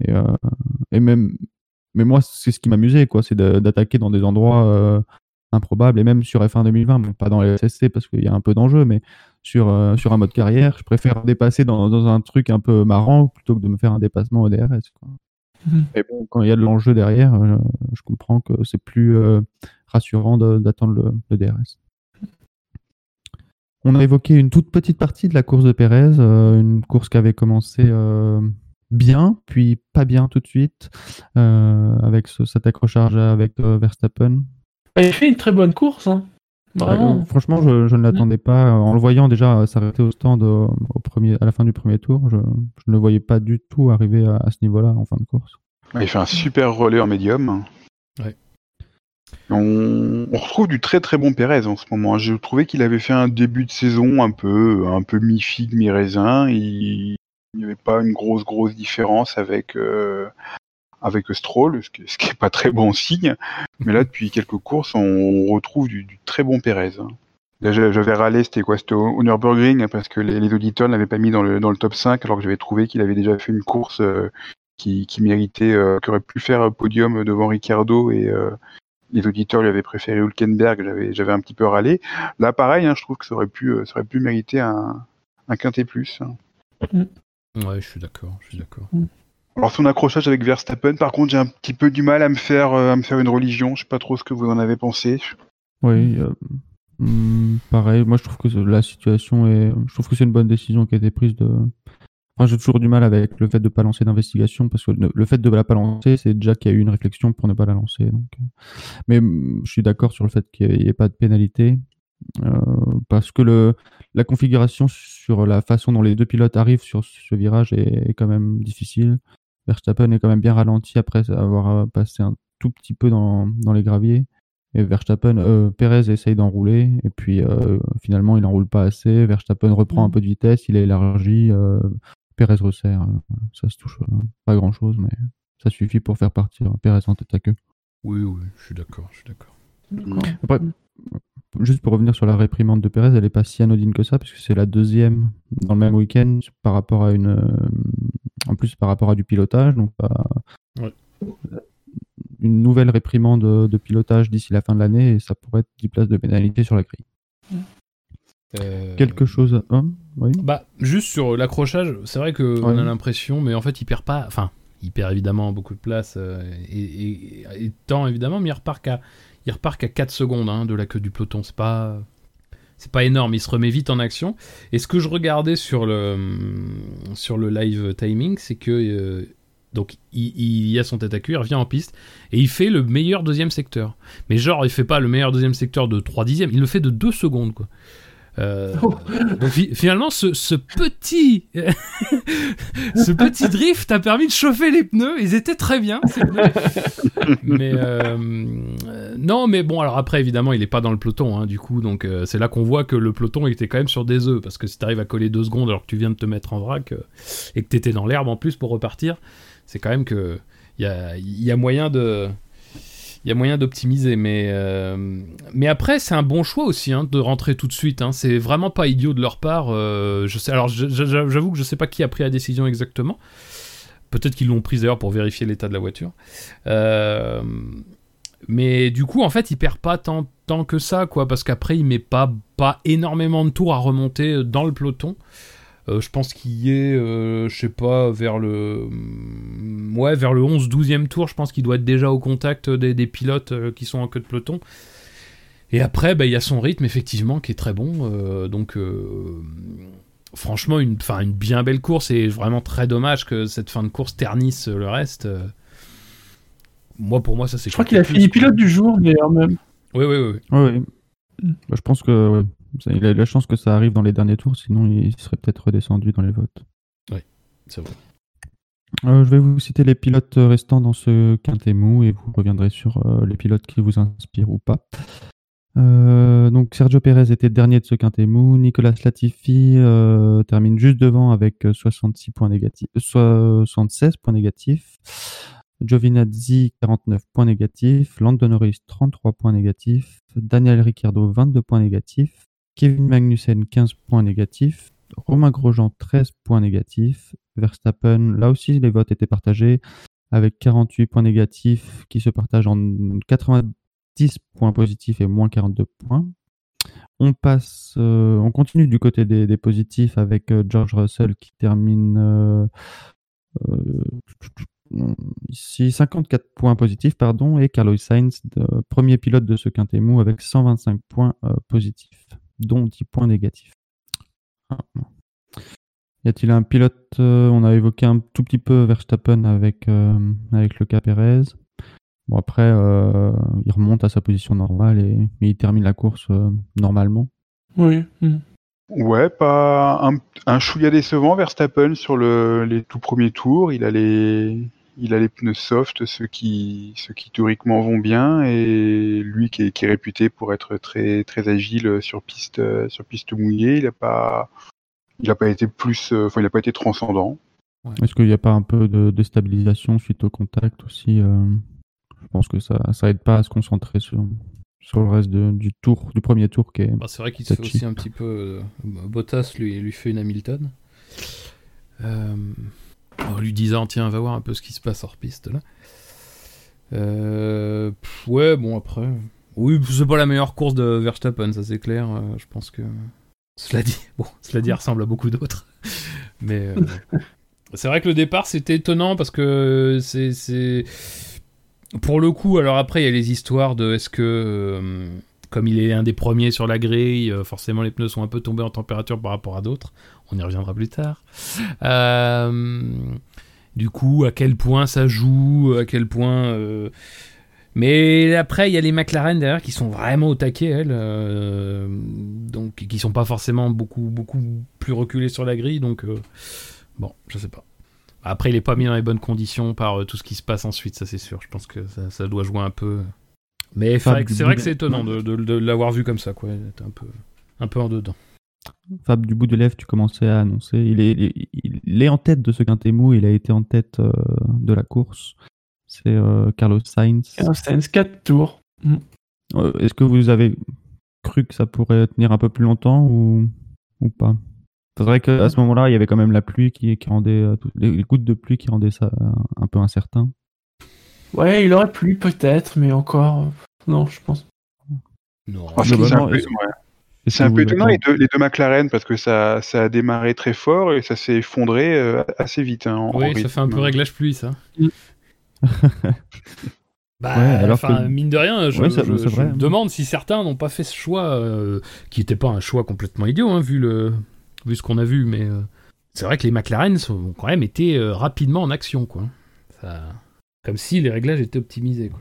Et, euh, et même. Mais moi, c'est ce qui m'amusait, quoi. C'est de- d'attaquer dans des endroits improbables. Et même sur F1 2020, bon, pas dans les SSC parce qu'il y a un peu d'enjeu, mais sur, sur un mode carrière, je préfère dépasser dans, dans un truc un peu marrant plutôt que de me faire un dépassement au DRS. Quoi. Mais bon, quand il y a de l'enjeu derrière, je comprends que c'est plus rassurant d'attendre le, le DRS. On a évoqué une toute petite partie de la course de Pérez, euh, une course qui avait commencé euh, bien, puis pas bien tout de suite, euh, avec ce- cet accrochage avec euh, Verstappen. Il fait une très bonne course, hein. Vraiment. Euh, franchement, je, je ne l'attendais pas. En le voyant déjà s'arrêter au stand euh, au premier, à la fin du premier tour, je, je ne le voyais pas du tout arriver à, à ce niveau-là en fin de course. Il fait un super relais en médium. Ouais. On, retrouve du très très bon Pérez en ce moment. J'ai trouvé qu'il avait fait un début de saison un peu un peu mi figue mi raisin. Il n'y avait pas une grosse grosse différence avec euh, avec Stroll, ce qui, qui est pas très bon signe. Mais là, depuis quelques courses, on retrouve du, très bon Pérez. hein. Là, j'a- j'avais râlé, c'était quoi C'était au hein, parce que les, les auditeurs ne l'avaient pas mis dans le, top 5, alors que j'avais trouvé qu'il avait déjà fait une course euh, qui, méritait, euh, qui aurait pu faire un podium devant Ricciardo, et les auditeurs lui avaient préféré Hülkenberg, j'avais, j'avais un petit peu râlé. Là, pareil, hein, je trouve que ça aurait pu, euh, ça aurait pu mériter un, un quintet plus. hein. Ouais, je suis d'accord, je suis d'accord. Alors son accrochage avec Verstappen, par contre, j'ai un petit peu du mal à me faire, euh, à me faire une religion. Je sais pas trop ce que vous en avez pensé. Oui, euh, hmm, pareil. Moi, je trouve que la situation est. Je trouve que c'est une bonne décision qui a été prise de. J'ai toujours du mal avec le fait de pas lancer d'investigation parce que le, fait de la pas lancer, c'est déjà qu'il y a eu une réflexion pour ne pas la lancer. Donc, euh. Mais hmm, je suis d'accord sur le fait qu'il n'y ait pas de pénalité euh, parce que le la configuration sur la façon dont les deux pilotes arrivent sur ce virage est, est quand même difficile. Verstappen est quand même bien ralenti après avoir euh, passé un tout petit peu dans, dans les graviers. Et Verstappen, euh, Perez essaye d'enrouler, et puis euh, finalement il n'enroule pas assez. Verstappen reprend un Mhm. peu de vitesse, il est élargi. Euh, Perez resserre. euh, voilà. Ça se touche euh, pas grand chose, mais ça suffit pour faire partir Perez en tête à queue. Oui, oui, je suis d'accord, je suis d'accord. Après, juste pour revenir sur la réprimande de Perez, elle n'est pas si anodine que ça, puisque c'est la deuxième dans le même week-end par rapport à une. euh, en plus, par rapport à du pilotage. Donc, Ouais. une nouvelle réprimande de, de pilotage d'ici la fin de l'année, et ça pourrait être 10 places de pénalité sur la grille. Euh, Quelque chose. hein oui. Bah, juste sur l'accrochage, c'est vrai qu'on Ouais. a l'impression, mais en fait, il perd pas. Enfin, il perd évidemment beaucoup de place, euh, et, et, et temps évidemment, mais il repart qu'à il repart qu'à 4 secondes hein, de la queue du peloton. C'est pas. C'est pas énorme, il se remet vite en action. Et ce que je regardais sur le, sur le live timing, c'est que. euh, donc, il, il y a son tête à queue, il revient en piste, et il fait le meilleur deuxième secteur. Mais genre, il fait pas le meilleur deuxième secteur de 3 dixièmes, il le fait de 2 secondes, quoi. Euh, donc finalement, ce, ce petit, ce petit drift a permis de chauffer les pneus. Ils étaient très bien. ces pneus. mais euh, non, mais bon, alors après, évidemment, il est pas dans le peloton, hein, du coup, donc euh, c'est là qu'on voit que le peloton était quand même sur des œufs, parce que si t'arrives à coller deux secondes alors que tu viens de te mettre en vrac euh, et que t'étais dans l'herbe en plus pour repartir, c'est quand même que il y a, il y a moyen de il y a moyen d'optimiser, mais, euh, mais après, c'est un bon choix aussi hein, de rentrer tout de suite. hein. C'est vraiment pas idiot de leur part. euh, alors, j'avoue que je sais pas qui a pris la décision exactement. Peut-être qu'ils l'ont prise d'ailleurs pour vérifier l'état de la voiture. Euh, mais du coup, en fait, il perd pas tant, tant que ça, quoi, parce qu'après, il met pas, pas énormément de tours à remonter dans le peloton. Euh, je pense qu'il est, euh, je sais pas, vers le, mm, ouais, vers le 11-12e tour, je pense qu'il doit être déjà au contact des, des pilotes euh, qui sont en queue de peloton. Et après, bah, il y a son rythme, effectivement, qui est très bon. euh, donc, euh, franchement, une, enfin, une bien belle course et vraiment très dommage que cette fin de course ternisse le reste. Moi, pour moi, ça c'est. Je crois qu'il a fini pilote du jour, d'ailleurs, même. Oui, oui, oui. Ouais, ouais. Bah, je pense que ouais, il a eu la chance que ça arrive dans les derniers tours, sinon il serait peut-être redescendu dans les votes. C'est vrai. Euh, je vais vous citer les pilotes restants dans ce quintet mou et vous reviendrez sur euh, les pilotes qui vous inspirent ou pas. Euh, donc Sergio Pérez était dernier de ce quintet mou. Nicolas Latifi termine juste devant avec euh, 66 points négatifs, euh, 76 points négatifs. Giovinazzi 49 points négatifs. Lando Norris 33 points négatifs. Daniel Ricciardo 22 points négatifs. Kevin Magnussen 15 points négatifs. Romain Grosjean 13 points négatifs. Verstappen, là aussi les votes étaient partagés avec 48 points négatifs qui se partagent en 90 points positifs et moins 42 points. On passe, euh, on continue du côté des, positifs avec euh, George Russell qui termine euh, ici 54 points positifs pardon et Carlos Sainz premier pilote de ce quintet avec 125 points positifs dont 10 points négatifs. Ah. Y a-t-il un pilote euh, On a évoqué un tout petit peu Verstappen avec, euh, avec le cas. Bon, après, euh, il remonte à sa position normale et, et il termine la course euh, normalement. Oui. mm. Ouais, pas un, un chouïa décevant Verstappen sur le, les tout premiers tours. Il a les, il a les pneus soft, ceux qui, ceux qui théoriquement vont bien, et lui qui est, qui est réputé pour être très, très agile sur piste, sur piste mouillée, il a pas, il a pas été plus, enfin, il a pas été transcendant. Est-ce qu'il n'y a pas un peu de déstabilisation suite au contact aussi euh, Je pense que ça, ça aide pas à se concentrer sur, sur le reste de- du tour, du premier tour qui est. Bah, c'est vrai qu'il se fait aussi un petit peu. euh, Bottas lui, lui fait une Hamilton. Euh, en lui disant tiens, va voir un peu ce qui se passe hors piste là. Euh, pff, ouais, bon après. Oui, c'est pas la meilleure course de Verstappen, ça c'est clair. euh, je pense que. Cela dit, bon, cela dit, elle ressemble à beaucoup d'autres. Mais euh, c'est vrai que le départ c'était étonnant parce que c'est. c'est- Pour le coup, alors après il y a les histoires de est-ce que. Comme il est un des premiers sur la grille, euh, forcément les pneus sont un peu tombés en température par rapport à d'autres. On y reviendra plus tard. Euh, du coup, à quel point ça joue, à quel point. euh, Mais après, il y a les McLaren derrière qui sont vraiment au taquet, elles, donc qui sont pas forcément beaucoup beaucoup plus reculés sur la grille. Donc bon, je sais pas. Après, il est pas mis dans les bonnes conditions par tout ce qui se passe ensuite, ça c'est sûr. Je pense que ça doit jouer un peu. Mais c'est Fab, vrai que du c'est vrai bout que c'est de- étonnant de, de- de l'avoir vu comme ça, quoi. T'es un peu, un peu en dedans. Fab, du bout de lèvres, tu commençais à annoncer. Il est, il est- il est en tête de ce quintet mou, il a été en tête euh, de la course. C'est euh, Carlos Sainz. Carlos Sainz, 4 tours. Euh, Est-ce que vous avez cru que ça pourrait tenir un peu plus longtemps ou, ou pas? C'est vrai qu'à ce moment-là, il y avait quand même la pluie qui, qui rendait euh, les, les gouttes de pluie qui rendaient ça euh, un peu incertain. Ouais, il aurait plu peut-être, mais encore. Non, je pense. Non. Ah, un peu, ouais. C'est un peu étonnant les deux, les deux McLaren parce que ça, ça a démarré très fort et ça s'est effondré euh, assez vite. hein, en- en Oui, ça rythme. fait un peu réglage pluie, ça. Mm. bah, Ouais, alors que- mine de rien, je, Ouais, ça- je- c'est je vrai. me demande si certains n'ont pas fait ce choix, euh, qui n'était pas un choix complètement idiot, hein, vu, le, vu ce qu'on a vu, mais euh, c'est vrai que les McLaren sont- ont quand même été euh, rapidement en action, quoi. Ça- Comme si les réglages étaient optimisés, quoi.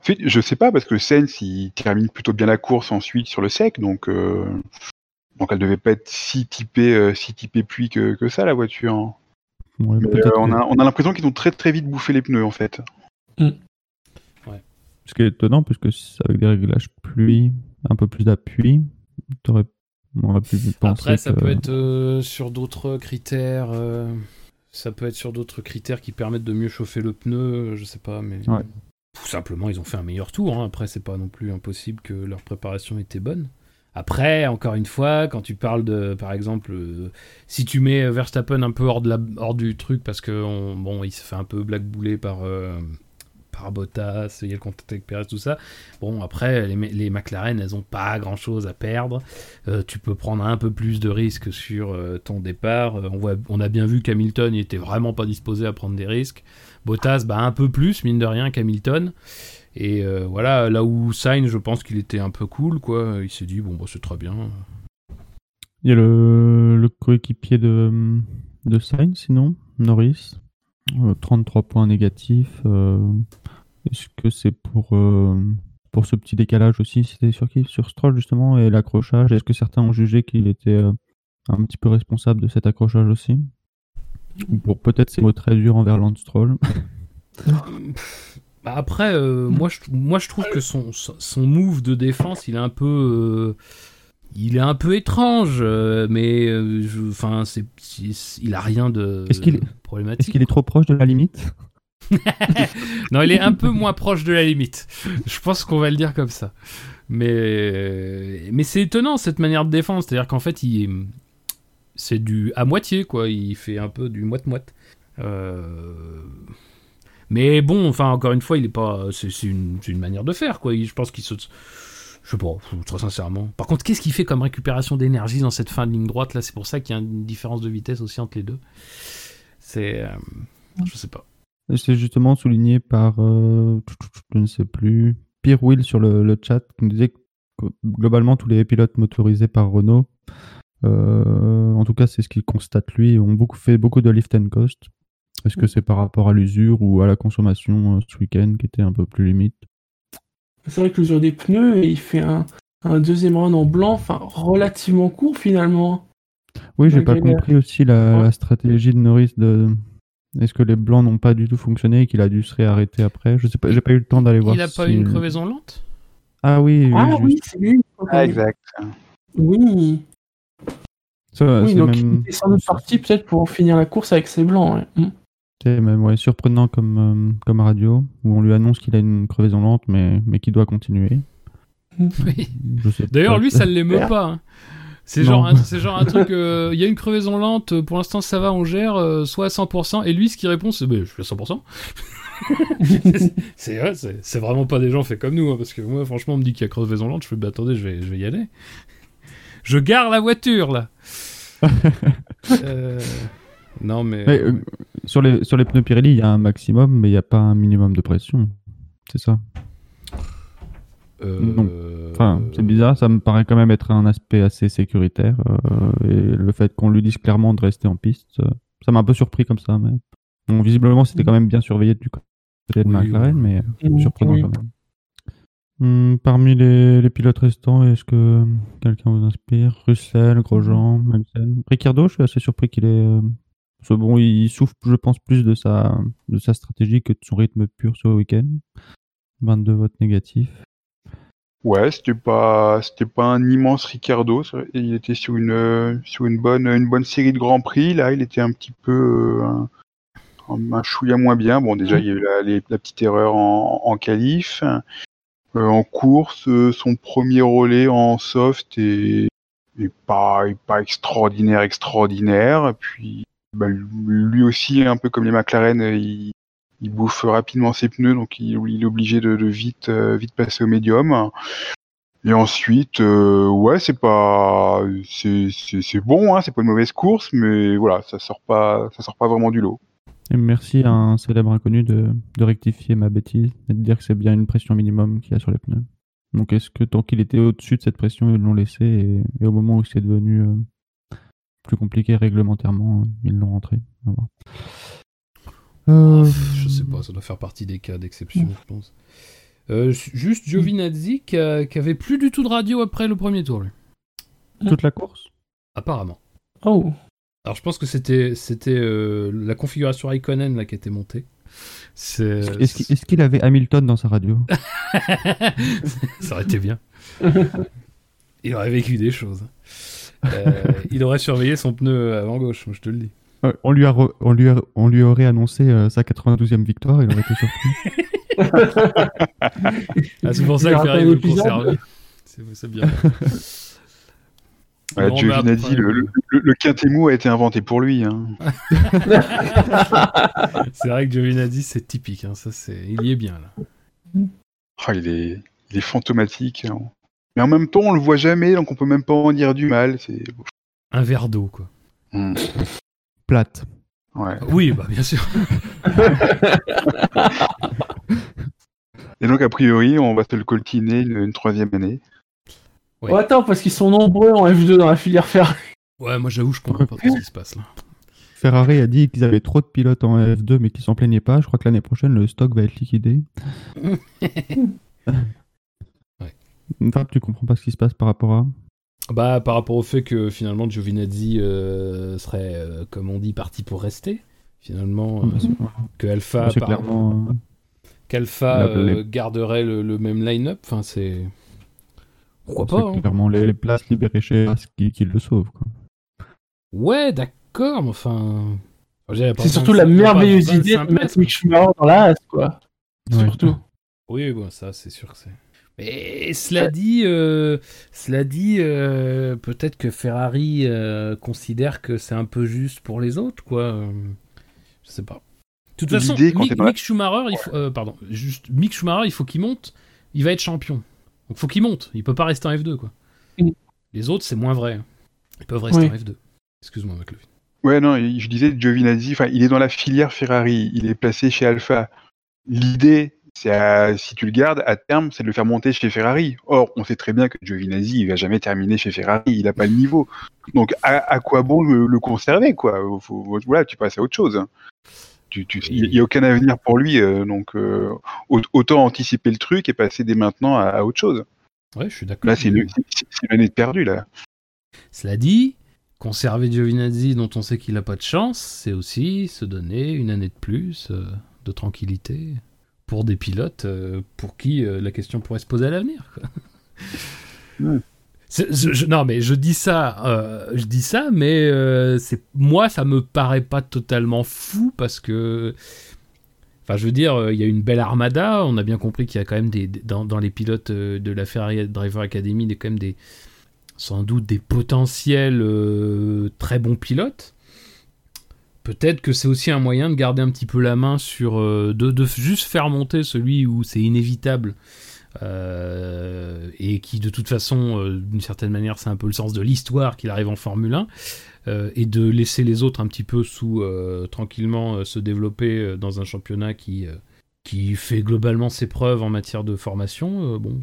En fait, je sais pas parce que Sainz il termine plutôt bien la course ensuite sur le sec, donc euh, donc elle devait pas être si typée euh, si typée pluie que, que ça la voiture. hein. Ouais, Mais, euh, que- on a on a l'impression qu'ils ont très très vite bouffé les pneus en fait. Ce qui est étonnant, puisque c'est avec des réglages pluie, un peu plus d'appui, t'aurais- on aurait pu penser Après, ça que- peut être euh, sur d'autres critères. Euh, ça peut être sur d'autres critères qui permettent de mieux chauffer le pneu, euh, je sais pas, mais. Ouais. Tout simplement, ils ont fait un meilleur tour. hein. Après, c'est pas non plus impossible que leur préparation était bonne. Après, encore une fois, quand tu parles de, par exemple, euh, si tu mets Verstappen un peu hors, de la, hors du truc parce que on- bon, il se fait un peu blackbouler par euh, Bottas, il y a le contact avec Perez, tout ça. Bon, après, les, McLaren, elles ont pas grand chose à perdre. Euh, tu peux prendre un peu plus de risques sur euh, ton départ. Euh, on, voit, on a bien vu qu'Hamilton il était vraiment pas disposé à prendre des risques. Bottas, bah, un peu plus, mine de rien, qu'Hamilton. Et voilà, là où Sainz, je pense qu'il était un peu cool, quoi. Il s'est dit, bon, bah, c'est très bien. Il y a le, le coéquipier de, de Sainz, sinon, Norris? Euh, 33 points négatifs. euh, Est-ce que c'est pour, euh, pour ce petit décalage aussi C'était sur qui? Sur Stroll, justement, et l'accrochage. Est-ce que certains ont jugé qu'il était euh, un petit peu responsable de cet accrochage aussi? Ou pour peut-être ses mots très durs envers Lance Stroll Bah, après, moi, je, trouve que son, son move de défense, il est un peu. Il est un peu étrange, euh, mais euh, je- enfin, il a rien de Est-ce qu'il est- problématique. Est-ce qu'il est trop proche de la limite? Non, il est un peu moins proche de la limite. Je pense qu'on va le dire comme ça. Mais, mais c'est étonnant cette manière de défendre. C'est-à-dire qu'en fait, il, c'est du à moitié, quoi. Il fait un peu du moite-moite. Euh, Mais bon, enfin, encore une fois, il est pas. C'est, une, une manière de faire, quoi. Il- Je pense qu'il se. Je sais pas, très sincèrement. Par contre, qu'est-ce qu'il fait comme récupération d'énergie dans cette fin de ligne droite là? C'est pour ça qu'il y a une différence de vitesse aussi entre les deux. C'est. euh, Je sais pas. C'est justement souligné par, euh, je ne sais plus, Pierre Will sur le, le chat qui nous disait que globalement tous les pilotes motorisés par Renault, euh, en tout cas c'est ce qu'il constate lui, ont beaucoup fait beaucoup de lift and coast. Est-ce que c'est par rapport à l'usure ou à la consommation euh, ce week-end qui était un peu plus limite? C'est vrai que l'usure des pneus, et il fait un, un deuxième run en blanc, enfin relativement court finalement. Oui, j'ai pas compris aussi la, Ouais. la stratégie de Norris de. Est-ce que les blancs n'ont pas du tout fonctionné et qu'il a dû se réarrêter après? Je sais pas, j'ai pas eu le temps d'aller voir. Il a pas si- eu une crevaison lente? Ah oui, oui, Ah juste. oui, c'est lui. Ah, exact. Oui. Ça, Oui, donc même, il était sans doute parti peut-être pour finir la course avec ses blancs. ouais. C'est même ouais, surprenant comme, euh, comme radio, où on lui annonce qu'il a une crevaison lente, mais, mais qu'il doit continuer. Oui. D'ailleurs, lui, ça ne l'émeut pas. hein. C'est genre, un- c'est genre un truc, euh, il y a une crevaison lente, pour l'instant ça va, on gère, euh, soit à 100%, et lui ce qu'il répond c'est, bah, je suis à 100%. c'est, ouais, c'est, c'est vraiment pas des gens faits comme nous, hein, parce que moi franchement on me dit qu'il y a crevaison lente, je fais, bah attendez, je vais, je vais y aller. Je gare la voiture là. Euh, Non mais... Mais, euh, sur, les, sur les pneus Pirelli, il y a un maximum, mais il n'y a pas un minimum de pression. C'est ça. euh, non. Enfin, c'est bizarre, ça me paraît quand même être un aspect assez sécuritaire. euh, et le fait qu'on lui dise clairement de rester en piste, euh, ça m'a un peu surpris comme ça. Mais... Bon, visiblement, c'était quand même bien surveillé du côté de Oui, McLaren, oui. mais euh, Mm, surprenant oui. quand même. Hmm, parmi les, les pilotes restants, est-ce que quelqu'un vous inspire? Russell, Grosjean, Magnussen? Ricciardo, je suis assez surpris qu'il est. bon, il souffre, je pense, plus de sa, de sa stratégie que de son rythme pur sur le week-end. 22 votes négatifs. Ouais, c'était pas, c'était pas un immense Ricardo. Il était sur une, sur une bonne, une bonne série de grands prix. Là, il était un petit peu, euh, un, chouïa moins bien. Bon, déjà, il y a eu la, petite erreur en, en qualif. Euh, en course, euh, son premier relais en soft est, pas, est pas extraordinaire, extraordinaire. Puis, bah, lui aussi, un peu comme les McLaren, euh, il, bouffe rapidement ses pneus, donc il, est obligé de, euh, vite passer au médium. Et ensuite, euh, ouais, c'est pas, c'est, bon, hein, c'est pas une mauvaise course, mais voilà, ça sort pas, ça sort pas vraiment du lot. Merci à un célèbre inconnu de, rectifier ma bêtise et de dire que c'est bien une pression minimum qu'il y a sur les pneus. Donc est-ce que tant qu'il était au-dessus de cette pression, ils l'ont laissé et, au moment où c'est devenu plus compliqué réglementairement, ils l'ont rentré. Euh, Je sais pas, ça doit faire partie des cas d'exception, je pense. Euh, juste Giovinazzi qui, a- qui avait plus du tout de radio après le premier tour, lui. Toute la course? Apparemment. Oh. Alors je pense que c'était c'était euh, la configuration Raikkonen là qui était montée. C'est Est-ce qu'il est-ce qu'il avait Hamilton dans sa radio? Ça aurait été bien. Il aurait vécu des choses. Euh, il aurait surveillé son pneu avant gauche, je te le dis. On, lui a re- on, lui a- on lui aurait annoncé euh, sa 92e victoire, il aurait été surpris. Ah, c'est pour ça que Ferrari veut le conserver. C'est bien. Ouais, Bon, Giovinazzi, le, le, le, le quintet mou a été inventé pour lui. Hein. C'est vrai que Giovinazzi c'est typique, hein, ça c'est, il y est bien là. Ah, il est, il est fantomatique. hein. Mais en même temps, on le voit jamais, donc on peut même pas en dire du mal. C'est, Un verre d'eau quoi. Hmm, Plate. ouais. Oui, bah bien sûr. Et donc, a priori, on va se le coltiner une, une troisième année. Ouais. Oh, attends, parce qu'ils sont nombreux en F2 dans la filière Ferrari. Ouais, moi j'avoue, je comprends pas ce qui se passe là. Ferrari a dit qu'ils avaient trop de pilotes en F2 mais qu'ils s'en plaignaient pas. Je crois que l'année prochaine, le stock va être liquidé. Enfin, tu comprends pas ce qui se passe par rapport à. Bah par rapport au fait que finalement Giovinazzi euh, serait, euh, comme on dit, parti pour rester. Finalement, euh, que Alpha, par- clairement, euh, qu'Alpha les- euh, garderait le, le même line-up. Enfin, c'est. Pourquoi pas hein. clairement les, les places libérées chez Haas qui, qui le sauvent. Quoi. Ouais, d'accord, mais enfin. C'est surtout la merveilleuse idée de mettre Mick Schumacher dans la Haas, quoi. Ouais. Surtout. Oui, bon, ça, c'est sûr que c'est. Mais cela dit, euh, cela dit, euh, peut-être que Ferrari euh, considère que c'est un peu juste pour les autres, quoi. euh, Je sais pas. De toute façon, Mick, Schumacher, il faut, euh, pardon, juste Mick Schumacher, il faut qu'il monte. Il va être champion. Donc, faut qu'il monte. Il peut pas rester en F2, quoi. Mm. Les autres, c'est moins vrai. Ils peuvent rester Oui. en F2. Excuse-moi, McLovin. Ouais, non, je disais Giovinazzi, enfin, il est dans la filière Ferrari, il est placé chez Alpha. L'idée, à- si tu le gardes, à terme, c'est de le faire monter chez Ferrari. Or, on sait très bien que Giovinazzi, il va jamais terminer chez Ferrari, il a pas le niveau. Donc, à, à quoi bon le, le conserver, quoi? Faut- Voilà, tu passes à autre chose. Il n'y a aucun avenir pour lui, euh, donc euh, au- autant anticiper le truc et passer dès maintenant à, à autre chose. Ouais, je suis d'accord. Là, c'est une, année de perdu, là. Cela dit, conserver Giovinazzi dont on sait qu'il n'a pas de chance, c'est aussi se donner une année de plus euh, de tranquillité pour des pilotes euh, pour qui euh, la question pourrait se poser à l'avenir. quoi. Ouais. C'est- je- je- non, mais je dis ça, euh, je dis ça, mais euh, c'est moi, ça me paraît pas totalement fou parce que, enfin, je veux dire, il y a une belle armada. On a bien compris qu'il y a quand même des des- dans, dans les pilotes de la Ferrari Driver Academy, il y a quand même des sans doute des potentiels euh, très bons pilotes. Peut-être que c'est aussi un moyen de garder un petit peu la main sur, euh, de, juste faire monter celui où c'est inévitable euh, et qui de toute façon, euh, d'une certaine manière, c'est un peu le sens de l'histoire qu'il arrive en Formule 1, euh, et de laisser les autres un petit peu sous tranquillement se développer dans un championnat qui, qui fait globalement ses preuves en matière de formation. bon,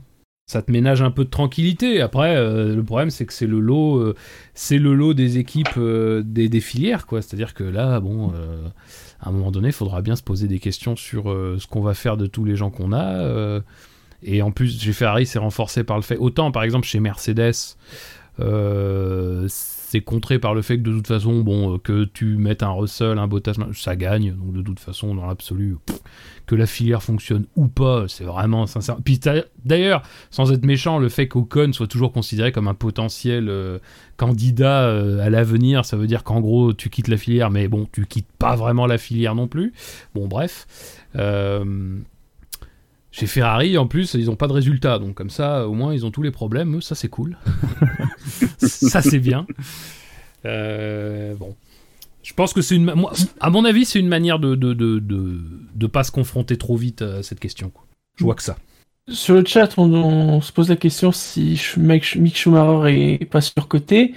ça te ménage un peu de tranquillité. Après, euh, le problème c'est que c'est le lot, euh, le lot des équipes euh, des, filières, quoi. C'est-à-dire que là, bon. à un moment donné, il faudra bien se poser des questions sur ce qu'on va faire de tous les gens qu'on a. et en plus, chez Ferrari, c'est renforcé par le fait. Autant, par exemple, chez Mercedes, c'est contré par le fait que de toute façon, bon, euh, que tu mettes un Russell, un Bottas, ça gagne. Donc de toute façon, dans l'absolu, que la filière fonctionne ou pas, c'est vraiment sincère. Puis d'ailleurs, sans être méchant, le fait qu'Ocon soit toujours considéré comme un potentiel euh, candidat euh, à l'avenir, ça veut dire qu'en gros, tu quittes la filière, mais bon, tu quittes pas vraiment la filière non plus. Bon, bref. Chez Ferrari, en plus, ils n'ont pas de résultats. Donc, comme ça, au moins, ils ont tous les problèmes. Ça, c'est cool. ça, c'est bien. Euh, bon. Je pense que c'est une. Moi, à mon avis, c'est une manière de de, de, de, de pas se confronter trop vite à cette question. quoi. Je vois que ça. Sur le chat, on, on se pose la question si Mick Schumacher est pas surcoté.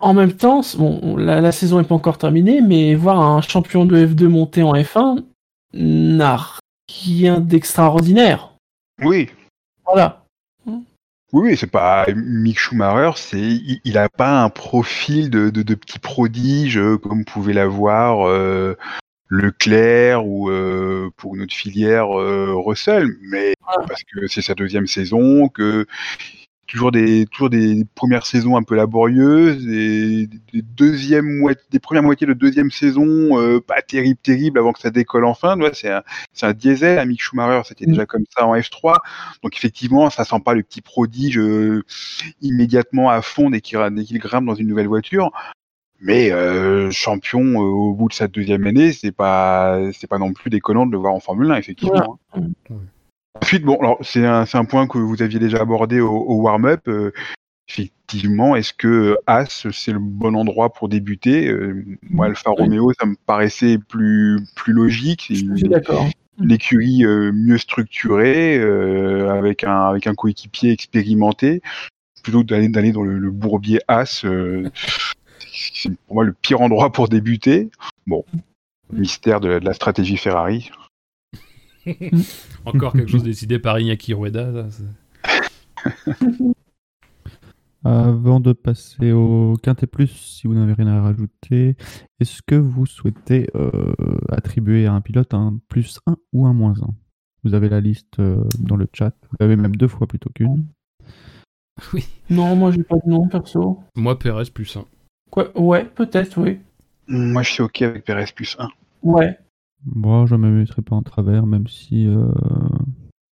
En même temps, bon, la, la saison est pas encore terminée, mais voir un champion de F2 monter en F1 n'a rien d'extraordinaire. Oui, Voilà. Oui, oui, c'est pas Mick Schumacher, c'est il, il a pas un profil de, de, de petit prodige euh, comme pouvait l'avoir euh, Leclerc ou euh, pour une autre filière euh, Russell, mais parce que c'est sa deuxième saison, que toujours des toujours des premières saisons un peu laborieuses, et des deuxièmes moitiés, des premières moitiés de deuxième saison euh, pas terrible terrible avant que ça décolle enfin. Tu vois, C'est un c'est un diesel, un Mick Schumacher, c'était Mm. déjà comme ça en F3. Donc effectivement, ça sent pas le petit prodige euh, immédiatement à fond dès qu'il dès qu'il grimpe dans une nouvelle voiture. Mais euh, champion euh, au bout de sa deuxième année, c'est pas c'est pas non plus déconnant de le voir en Formule 1 effectivement. hein. Ensuite, bon, alors c'est un point que vous aviez déjà abordé au, au warm-up. euh, effectivement, est-ce que As c'est le bon endroit pour débuter Euh, Moi, Alfa Oui. Romeo, ça me paraissait plus plus logique. Je suis d'accord. l'écurie euh, mieux structurée euh, avec un avec un coéquipier expérimenté plutôt que d'aller d'aller dans le, le bourbier as euh, c'est pour moi le pire endroit pour débuter bon mystère de la stratégie Ferrari Encore quelque chose décidé par Iñaki Rueda. ça, Avant de passer au Quintet Plus, si vous n'avez rien à rajouter, est-ce que vous souhaitez euh, attribuer à un pilote un plus 1 ou un moins 1 Vous avez la liste euh, dans le chat, vous l'avez même deux fois plutôt qu'une. Non, moi j'ai pas de nom perso. Moi, Perez plus 1. Quoi? Ouais, peut-être, oui. moi je suis ok avec Perez plus 1 Ouais. Moi, je ne me mettrai pas en travers, même si, euh,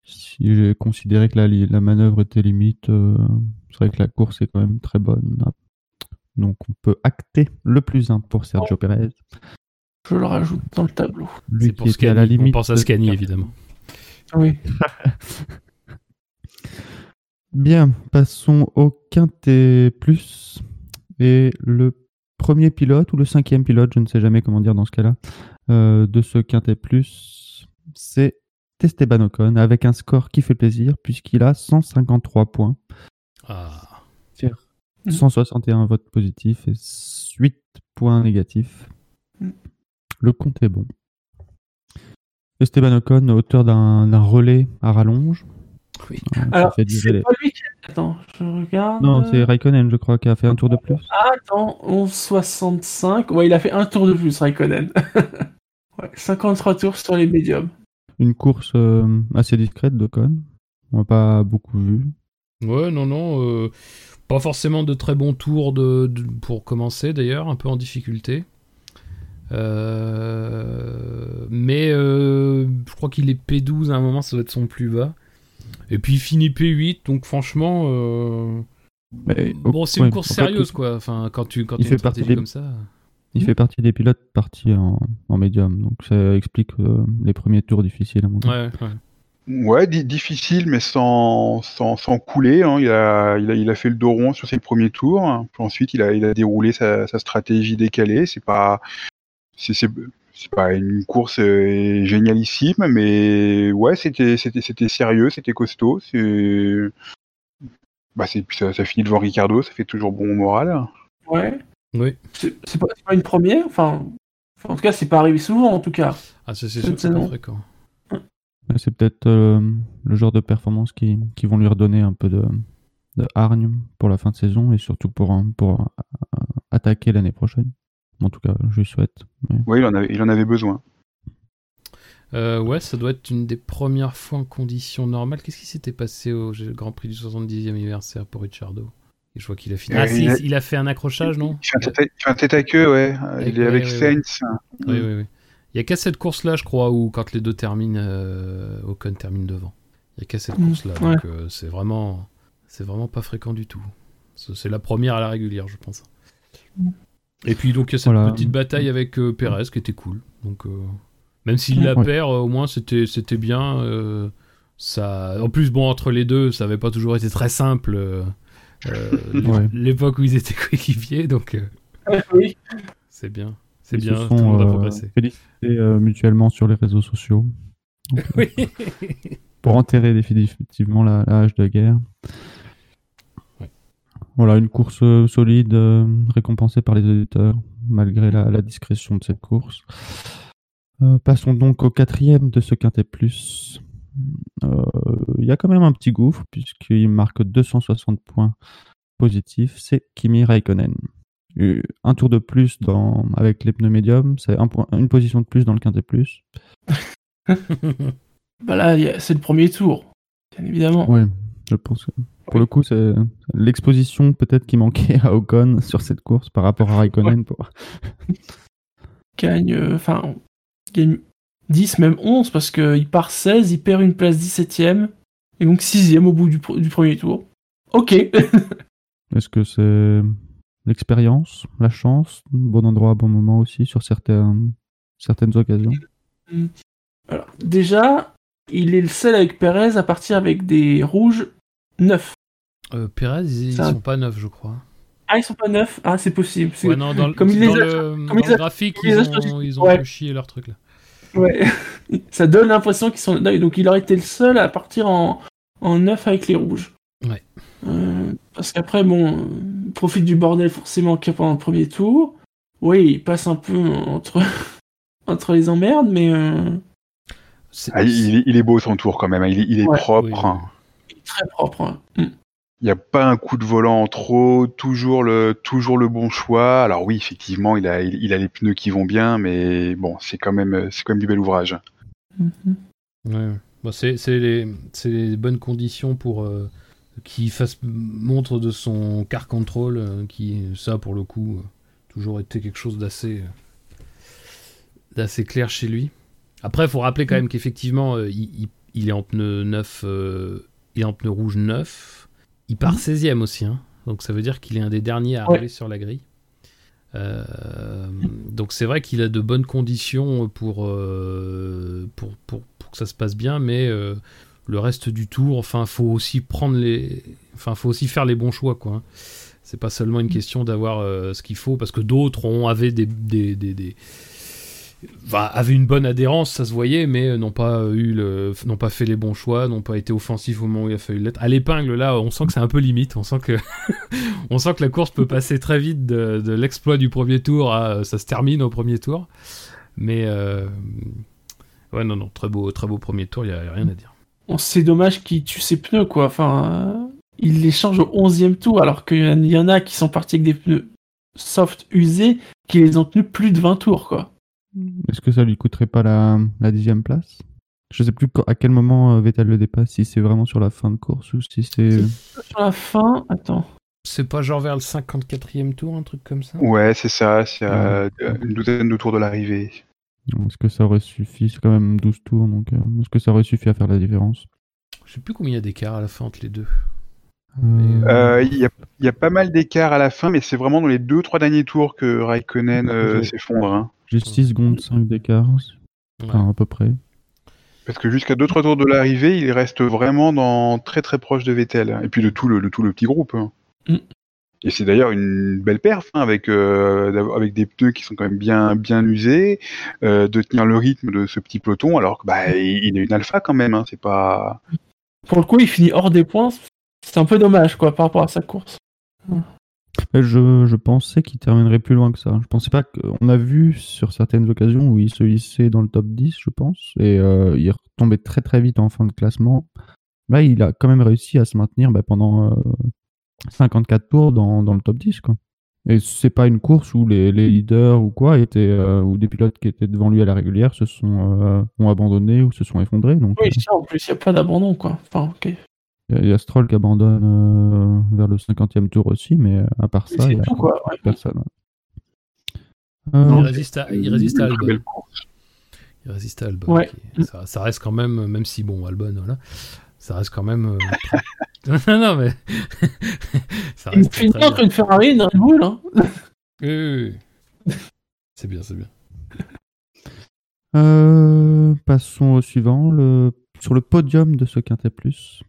si j'ai considéré que la, la manœuvre était limite. euh, c'est vrai que la course est quand même très bonne. Donc, on peut acter le plus 1 pour Sergio Perez. Je le rajoute dans le tableau. Lui C'est qui pour était à la Scani. On limite. pense à Scani, évidemment. Oui. Bien, passons au quintet plus. Et le premier pilote ou le cinquième pilote, je ne sais jamais comment dire dans ce cas-là, euh, de ce quintet plus, c'est Esteban Ocon avec un score qui fait plaisir puisqu'il a 153 points, Ah. Mhm. 161 votes positifs et 8 points négatifs. Mhm. Le compte est bon. Esteban Ocon, auteur d'un d'un relais à rallonge. Oui. Alors, durer c'est pas lui qui... Attends, je regarde. Non, c'est Raikkonen, je crois, qui a fait un tour de plus. Ah, attends, 11,65. Ouais, il a fait un tour de plus, Raikkonen. ouais, 53 tours sur les médiums. Une course euh, assez discrète d'Ocon. On n'a pas beaucoup vu. Ouais, non, non. euh, pas forcément de très bons tours de, de- pour commencer, d'ailleurs, un peu en difficulté. Euh, mais euh, je crois qu'il est P12 à un moment, ça doit être son plus bas. Et puis il finit P8, donc franchement, euh, Mais, Bon, c'est ouais, une course en fait, sérieuse, quoi. Enfin, quand tu quand il fait une partie stratégie des- comme ça. Il fait partie des pilotes partis en, en médium, donc ça explique euh, les premiers tours difficiles à mon avis. Ouais, ouais. Ouais, di- difficile, mais sans, sans, sans couler. hein. Il, a, il, a, il a fait le dos rond sur ses premiers tours. hein. Puis ensuite, il a, il a déroulé sa, sa stratégie décalée. C'est pas, c'est, c'est, pas une course euh, génialissime, mais ouais, c'était, c'était, c'était sérieux, c'était costaud. C'est, bah, c'est, puis ça, ça finit devant Ricardo, ça fait toujours bon au moral. Ouais. Oui. C'est pas, une première, enfin. En tout cas, c'est pas arrivé souvent, en tout cas. Ah, c'est c'est fréquent. C'est peut-être euh, le genre de performance qui, qui vont lui redonner un peu de, de hargne pour la fin de saison et surtout pour, pour euh, attaquer l'année prochaine. En tout cas, je lui souhaite. Mais- Ouais, il en avait, il en avait besoin. Euh, ouais, ça doit être une des premières fois en conditions normales. Qu'est-ce qui s'était passé au Grand Prix du 70e anniversaire pour Ricciardo Et je vois qu'il a fini. Ah, si, il a- il a fait un accrochage, non? Il fait un tête à, queue, ouais. Avec- il est avec ouais, ouais, Sainz. Oui, oui, oui. Il y a qu'à cette course-là, je crois, où quand les deux terminent, euh, Ocon termine devant. Il y a qu'à cette Mm, course-là. ouais. Donc euh, c'est vraiment, c'est vraiment pas fréquent du tout. C'est c'est la première à la régulière, je pense. Et puis donc il y a cette Voilà. petite bataille avec euh, Perez qui était cool. Donc euh, même s'il la Ouais. perd, euh, au moins c'était c'était bien. euh, ça, en plus bon entre les deux, ça avait pas toujours été très simple. euh, euh, Ouais. L'époque où ils étaient coéquipiers, donc euh, oui. c'est bien. C'est se bien, tout le sont monde a progressé. félicités euh, mutuellement sur les réseaux sociaux Donc, euh, Oui. pour enterrer définitivement la, la hache de guerre. Voilà, une course euh, solide, euh, récompensée par les auditeurs, malgré la, la discrétion de cette course. Euh, passons donc au quatrième de ce quintet plus. Euh, Il y a quand même un petit gouffre, puisqu'il marque 260 points positifs. C'est Kimi Raikkonen. Un tour de plus dans, avec les pneus médiums, c'est un point- une position de plus dans le quintet plus. Bah là, c'est le premier tour, bien évidemment. Oui, je pense que pour le coup, c'est l'exposition peut-être qui manquait à Ocon sur cette course par rapport à Raikkonen. Pour... gagne, euh, enfin, gagne 10, même 11, parce qu'il part 16, il perd une place 17ème, et donc 6ème au bout du, du premier tour. Ok. Est-ce que c'est l'expérience, la chance, bon endroit, bon moment aussi sur certaines, certaines occasions? Alors, déjà, il est le seul avec Perez à partir avec des rouges 9. Euh, Perez, ils, ils Ça- sont pas neufs, je crois. Ah, ils sont pas 9 Ah, c'est possible. Ouais, non, dans, le- comme il dans les a- le, comme dans il le a- graphique, ils ont, ils ont Ouais. fait chier leur truc là. Ouais. Ça donne l'impression qu'ils sont. Donc il aurait été le seul à partir en, en 9 avec les rouges. Ouais. Euh, parce qu'après, bon, euh, il profite du bordel forcément qu'il y a pendant le premier tour. Oui, il passe un peu entre, entre les emmerdes, mais euh, Ah, il, est- il est beau son tour quand même, hein. il est, il est Ouais. propre. Oui, hein. Très propre. hein. Mm. Il n'y a pas un coup de volant en trop, toujours le, toujours le bon choix. Alors oui, effectivement, il a, il, il a les pneus qui vont bien, mais bon, c'est quand même, c'est quand même du bel ouvrage. Mhm. Ouais. Bon, c'est c'est les, c'est les bonnes conditions pour euh, qu'il fasse montre de son car control, euh, qui, ça pour le coup, euh, toujours été quelque chose d'assez euh, d'assez clair chez lui. Après, il faut rappeler quand même qu'effectivement, euh, il, il- il est en pneu 9, euh, il est en pneu rouge 9. Il part 16ème aussi, hein. donc ça veut dire qu'il est un des derniers à Ouais. arriver sur la grille. Euh, donc c'est vrai qu'il a de bonnes conditions pour, euh, pour, pour, pour que ça se passe bien, mais euh, le reste du tour, enfin, faut aussi prendre les, enfin, faut aussi faire les bons choix, quoi. hein. C'est pas seulement une question d'avoir ce qu'il faut, parce que d'autres ont avaient des, des, des, des- enfin, avaient une bonne adhérence, ça se voyait, mais euh, n'ont pas eu le, n'ont pas fait les bons choix, n'ont pas été offensifs au moment où il a fallu l'être. À l'épingle, là, on sent que c'est un peu limite. On sent que, on sent que la course peut passer très vite de, l'exploit du premier tour à euh, ça se termine au premier tour. Mais euh, ouais, non, non, très beau, très beau premier tour. Il y a rien à dire. Bon, c'est dommage qu'il tue ses pneus, quoi. Enfin, il les change au 11e tour, alors qu'il y en a qui sont partis avec des pneus soft usés, qui les ont tenus plus de 20 tours, quoi. Est-ce que ça lui coûterait pas la, la dixième place? Je sais plus quand- à quel moment euh, Vettel le dépasse, si c'est vraiment sur la fin de course ou si c'est. Sur la fin, attends. C'est pas genre vers le 54e tour, un truc comme ça? Ouais, c'est ça, c'est à une douzaine de tours de l'arrivée. Est-ce que ça aurait suffi? C'est quand même 12 tours, donc euh, est-ce que ça aurait suffi à faire la différence? Je sais plus combien il y a d'écart à la fin entre les deux. Euh, Euh, Il y, a, il y a pas mal d'écart à la fin, mais c'est vraiment dans les deux trois derniers tours que Raikkonen euh, s'effondre. hein. J'ai 6 secondes 5 d'écart, enfin, à peu près. Parce que jusqu'à deux trois tours de l'arrivée, il reste vraiment dans très très proche de Vettel et puis de tout le, de tout le petit groupe. hein. Mm. Et c'est d'ailleurs une belle perf hein, avec euh, d'avoir- avec des pneus qui sont quand même bien bien usés, euh, de tenir le rythme de ce petit peloton alors que bah il il est une alpha quand même. Hein, c'est pas Pour le coup, il finit hors des points. C'est un peu dommage, quoi, par rapport à sa course. Je, je pensais qu'il terminerait plus loin que ça. Je pensais pas qu'on a vu sur certaines occasions où il se hissait dans le top 10, je pense, et euh, il retombait très très vite en fin de classement. Là, il a quand même réussi à se maintenir bah, pendant euh, 54 tours dans, dans le top 10. Quoi. Et c'est pas une course où les, les leaders ou quoi étaient, euh, ou des pilotes qui étaient devant lui à la régulière se sont euh, ont abandonné ou se sont effondrés. Donc, Oui, euh, ça, en plus, il n'y a pas d'abandon, quoi. Enfin. Il y a- il y, a Stroll qui abandonne euh, vers le 50e tour aussi, mais euh, à part ça, il C'est y a tout, quoi. ouais. personne. Il Euh, résiste à, il résiste à une belle Albon. Il résiste à Albon. Ouais. qui- ça, ça reste quand même, même si bon, Albon, voilà, ça reste quand même. euh, non, non, mais. ça Il reste finit très entre une Ferrari et une Red Bull, hein. Oui, oui, oui. C'est bien, c'est bien. Euh, passons au suivant. Le... Sur le podium de ce Quintet Plus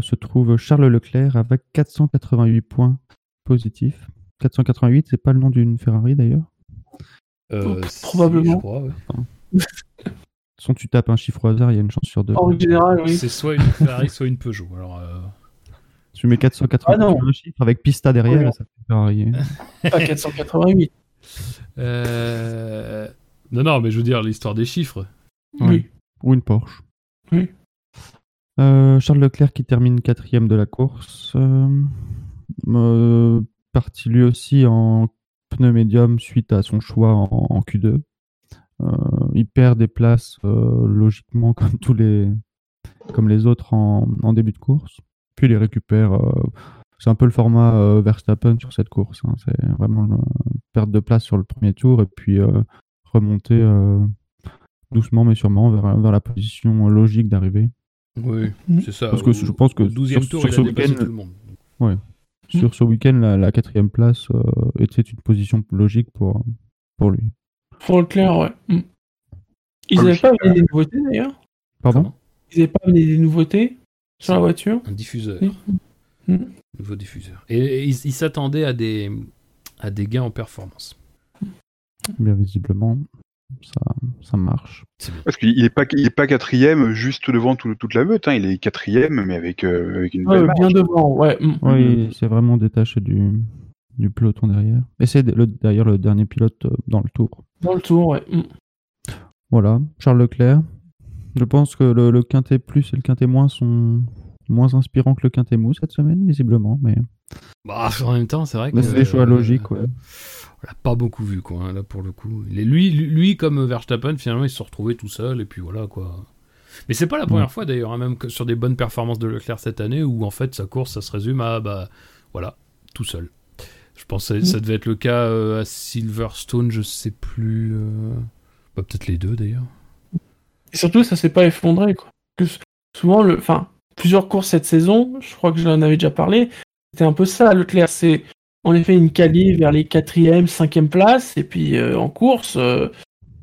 se trouve Charles Leclerc avec 488 points positifs. 488, c'est pas le nom d'une Ferrari d'ailleurs. Euh, Oh, si, probablement. je crois, ouais. Si tu tapes un chiffre au hasard, il y a une chance sur deux. En général, oui. C'est soit une Ferrari, soit une Peugeot. Alors, euh, Tu mets 488 Ah non. un chiffre avec Pista derrière, ça fait Ferrari. Pas 488. euh, Non, non, mais je veux dire l'histoire des chiffres. Oui. Ou une Porsche. Oui. Euh, Charles Leclerc qui termine quatrième de la course. Euh, euh, parti lui aussi en pneu médium suite à son choix en, en Q2. Euh, il perd des places logiquement comme tous les autres en, début de course. Puis il les récupère. c'est un peu le format Verstappen sur cette course. hein. C'est vraiment une perte de place sur le premier tour et puis remonter doucement mais sûrement vers la position logique d'arrivée. Oui, Mm. c'est ça. Parce que je pense que au 12e sur- tour, sur il ce a dépassé week-end- tout le monde. Sur ce week-end, la, la quatrième place euh, était une position logique pour, pour lui. Pour le clair, ouais. Mm. Ils Ah, n'avaient oui. pas amené des nouveautés, d'ailleurs Pardon Ils n'avaient pas amené des nouveautés sur la voiture Un diffuseur. Mm. Nouveau diffuseur. Et, et ils ils s'attendaient à des, à des gains en performance. Bien visiblement, ça, ça marche. Parce qu'il est pas il est pas quatrième juste devant tout- toute la meute. Hein. Il est quatrième mais avec euh, avec une Ouais, belle marge. bien devant, ouais. Mm. Oui, c'est vraiment détaché du, du peloton derrière. Et c'est le- d'ailleurs le dernier pilote euh, dans le tour. Dans le tour, ouais. Mm. Voilà, Charles Leclerc. Je pense que le, le quintet plus et le quintet moins sont moins inspirants que le quintet mou cette semaine, visiblement. Mais, Bah, en même temps, c'est vrai que. mais c'est des choix euh, logiques, ouais. On l'a pas beaucoup vu, quoi, hein, là, pour le coup. Il est- lui, lui, lui, comme Verstappen, finalement, il se retrouvés tout seul, et puis voilà, quoi. Mais c'est pas la première Ouais. fois, d'ailleurs, hein, même que sur des bonnes performances de Leclerc cette année, où en fait, sa course, ça se résume à, bah, voilà, tout seul. Je pense que ça, ça devait être le cas euh, à Silverstone, je sais plus. euh, Bah, peut-être les deux, d'ailleurs. Et surtout, ça s'est pas effondré, quoi. Que souvent, le, enfin, plusieurs courses cette saison, je crois que j'en avais déjà parlé, c'était un peu ça, Leclerc. C'est en effet une quali vers les quatrième, cinquième places, et puis euh, en course, euh,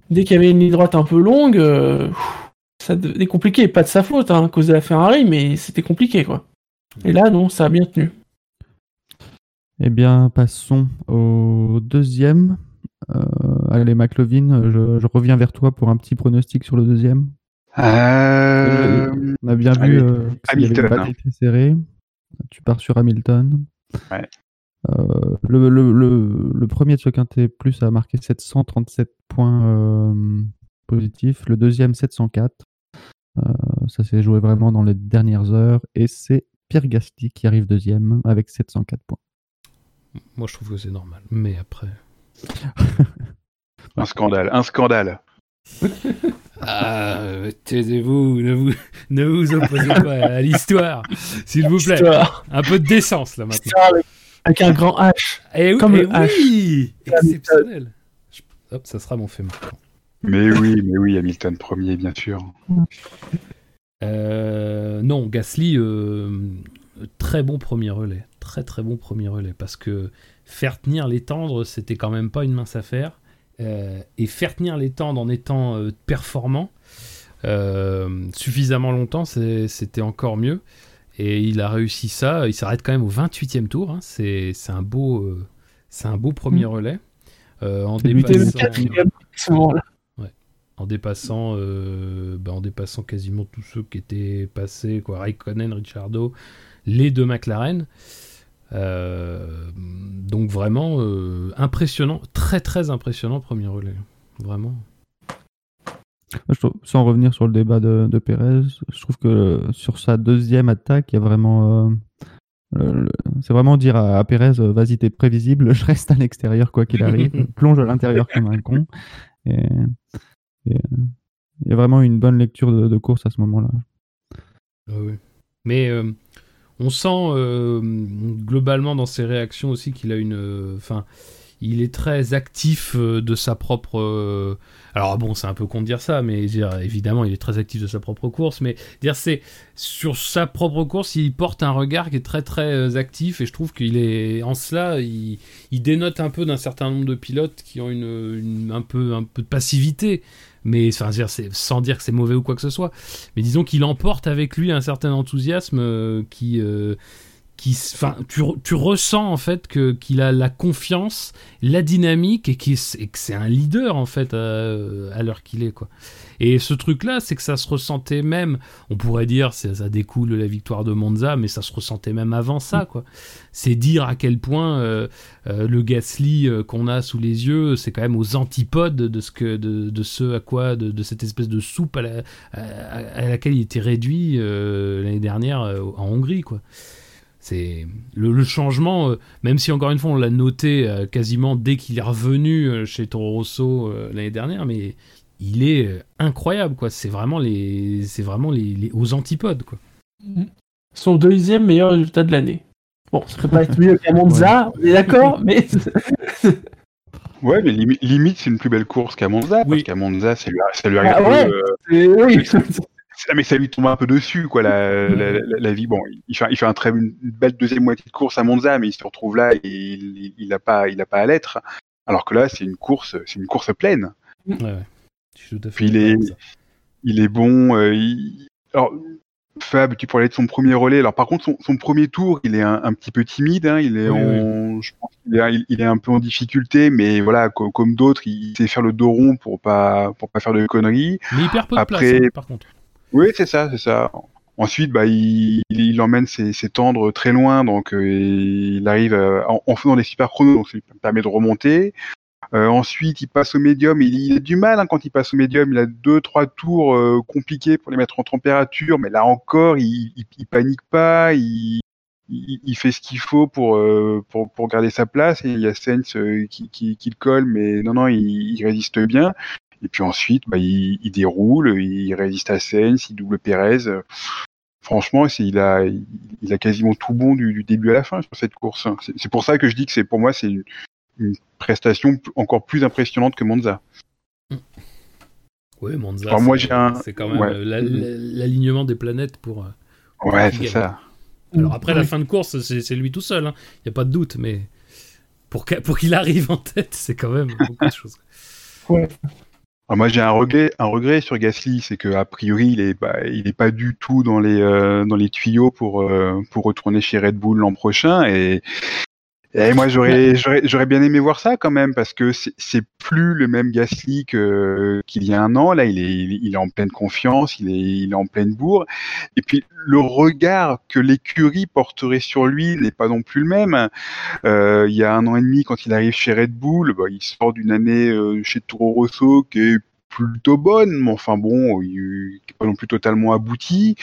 dès qu'il y avait une ligne droite un peu longue, euh, pff, ça devenait compliqué. Pas de sa faute, hein, à cause de la Ferrari, mais c'était compliqué, quoi. Et là, non, ça a bien tenu. Eh bien, passons au deuxième. Euh, allez, McLovin, je, je reviens vers toi pour un petit pronostic sur le deuxième. Euh, On a bien vu euh, une Hamilton. bataille très serrée. Tu pars sur Hamilton. Ouais. Euh, le, le, le, le premier de ce quintet plus a marqué 737 points euh, positifs. Le deuxième, 704. Euh, ça s'est joué vraiment dans les dernières heures. Et c'est Pierre Gasly qui arrive deuxième avec 704 points. Moi, je trouve que c'est normal. Mais après. un scandale, un scandale. Ah, euh, taisez-vous, ne vous, ne vous opposez pas à l'histoire, s'il vous plaît. Histoire. Un peu de décence, là, maintenant. Histoire avec, un grand H. Et oui, Comme eh le H. oui Exceptionnel. Hop, ça sera mon fait. Mais oui, mais oui, Hamilton premier, bien sûr. Euh, non, Gasly, euh, très bon premier relais. Très très bon premier relais. Parce que faire tenir les tendres, c'était quand même pas une mince affaire. Euh, et faire tenir les tendres en étant euh, performant euh, suffisamment longtemps, c'était encore mieux. Et il a réussi ça. Il s'arrête quand même au 28e tour. hein. C'est un, beau, euh, c'est un beau premier relais. Euh, en dépassant- en dépassant, bah, en dépassant quasiment tous ceux qui étaient passés, quoi, Raikkonen, Ricciardo, les deux McLaren. Euh, donc vraiment euh, impressionnant, très très impressionnant premier relais, vraiment. Moi, je trouve- sans revenir sur le débat de, de Pérez, je trouve que sur sa deuxième attaque, il y a vraiment. euh, c'est vraiment dire à, à Pérez vas-y, t'es prévisible, je reste à l'extérieur quoi qu'il arrive, plonge à l'intérieur comme un con. Et, et, il y a vraiment une bonne lecture de, de course à ce moment-là. Ah oui. Mais euh, on sent euh, globalement dans ses réactions aussi qu'il a une. euh, Enfin, il est très actif euh, de sa propre. alors bon, c'est un peu con de dire ça, mais évidemment, il est très actif de sa propre course. Mais dire c'est sur sa propre course, il porte un regard qui est très très actif et je trouve qu'il est en cela, il, dénote un peu d'un certain nombre de pilotes qui ont un peu un peu de passivité. Mais sans dire que c'est mauvais ou quoi que ce soit. Mais disons qu'il emporte avec lui un certain enthousiasme euh, qui, euh, qui, enfin, tu, tu ressens en fait que qu'il a la confiance, la dynamique et, que c'est un leader en fait à, l'heure qu'il est quoi. Et ce truc-là, c'est que ça se ressentait même, on pourrait dire, ça découle de la victoire de Monza, mais ça se ressentait même avant ça, quoi. C'est dire à quel point euh, euh, le Gasly euh, qu'on a sous les yeux, c'est quand même aux antipodes de ce de, de ce à quoi, de, cette espèce de soupe à, la- à- laquelle il était réduit l'année dernière en Hongrie, quoi. C'est le, le changement, euh, même si encore une fois on l'a noté euh, quasiment dès qu'il est revenu euh, chez Toro Rosso euh, l'année dernière, mais il est euh, incroyable quoi. C'est vraiment les, c'est vraiment les, les- aux antipodes quoi. Son deuxième meilleur résultat de l'année. Bon, ça peut pas être mieux qu'à Monza, on est d'accord, mais Ouais, mais limi- limite, c'est une plus belle course qu'à Monza, Oui. parce qu'à Monza, ça lui, a- ça lui arrive Ah peu, ouais. euh, oui. Ah, mais ça lui tombe un peu dessus, quoi, la, la, la- la vie. Bon, il fait, il fait un très, une belle deuxième moitié de course à Monza, mais il se retrouve là et il, il a pas, il a pas à l'être. Alors que là, c'est une course, c'est une course pleine. Ouais, ouais. Je suis tout à fait Puis il est-. Il est bon. euh, il- Alors, Fab, tu parlais de son premier relais. Alors, par contre, son, son premier tour, il est un, un petit peu timide. Hein, il est Oui, en, je pense est, il- il est un peu en difficulté, mais voilà, co- comme, d'autres, il sait faire le dos rond pour pas, pour pas faire de conneries. Mais il perd peu de Après- place hein, par contre. Oui, c'est ça, c'est ça. Ensuite, bah, il, il, emmène ses, ses tendres très loin, donc euh, il arrive euh, en, en faisant des super chronos, donc ça lui permet de remonter. Euh, ensuite, il passe au médium. Il, il a du mal hein, quand il passe au médium. Il a deux, trois tours euh, compliqués pour les mettre en température, mais là encore, il, il, panique pas. Il, il, fait ce qu'il faut pour, euh, pour pour garder sa place. Et il y a Sainz euh, qui, qui, qui le colle, mais non, non, il résiste bien. Et puis ensuite, bah, il, il déroule, il résiste à Sainz, il double Pérez. Franchement, c'est, il a, il, il a quasiment tout bon du, du début à la fin sur cette course. C'est, c'est pour ça que je dis que c'est pour moi c'est une, une prestation encore plus impressionnante que Monza. Oui, Monza. Alors, moi, c'est- j'ai un- C'est quand même ouais. la- la- l'alignement des planètes pour. euh, Ouais, c'est ça. Alors après la fin de course, c'est c'est lui tout seul, il n'y a pas de doute, mais pour qu'il arrive en tête, c'est quand même beaucoup de choses. Alors moi j'ai un regret, sur Gasly, c'est que a priori il est, bah, il est pas du tout dans les euh, tuyaux pour euh, pour retourner chez Red Bull l'an prochain et et moi j'aurais j'aurais j'aurais bien aimé voir ça quand même parce que c'est c'est plus le même Gasly que qu'il y a un an. Là il est il est- en pleine confiance il est il est en pleine bourre. Et puis le regard que l'écurie porterait sur lui n'est pas non plus le même. Euh, il y a un an et demi, quand il arrive chez Red Bull, bah, il sort d'une année euh, chez Toro Rosso qui est plutôt bonne, mais enfin bon, il pas non plus totalement abouti.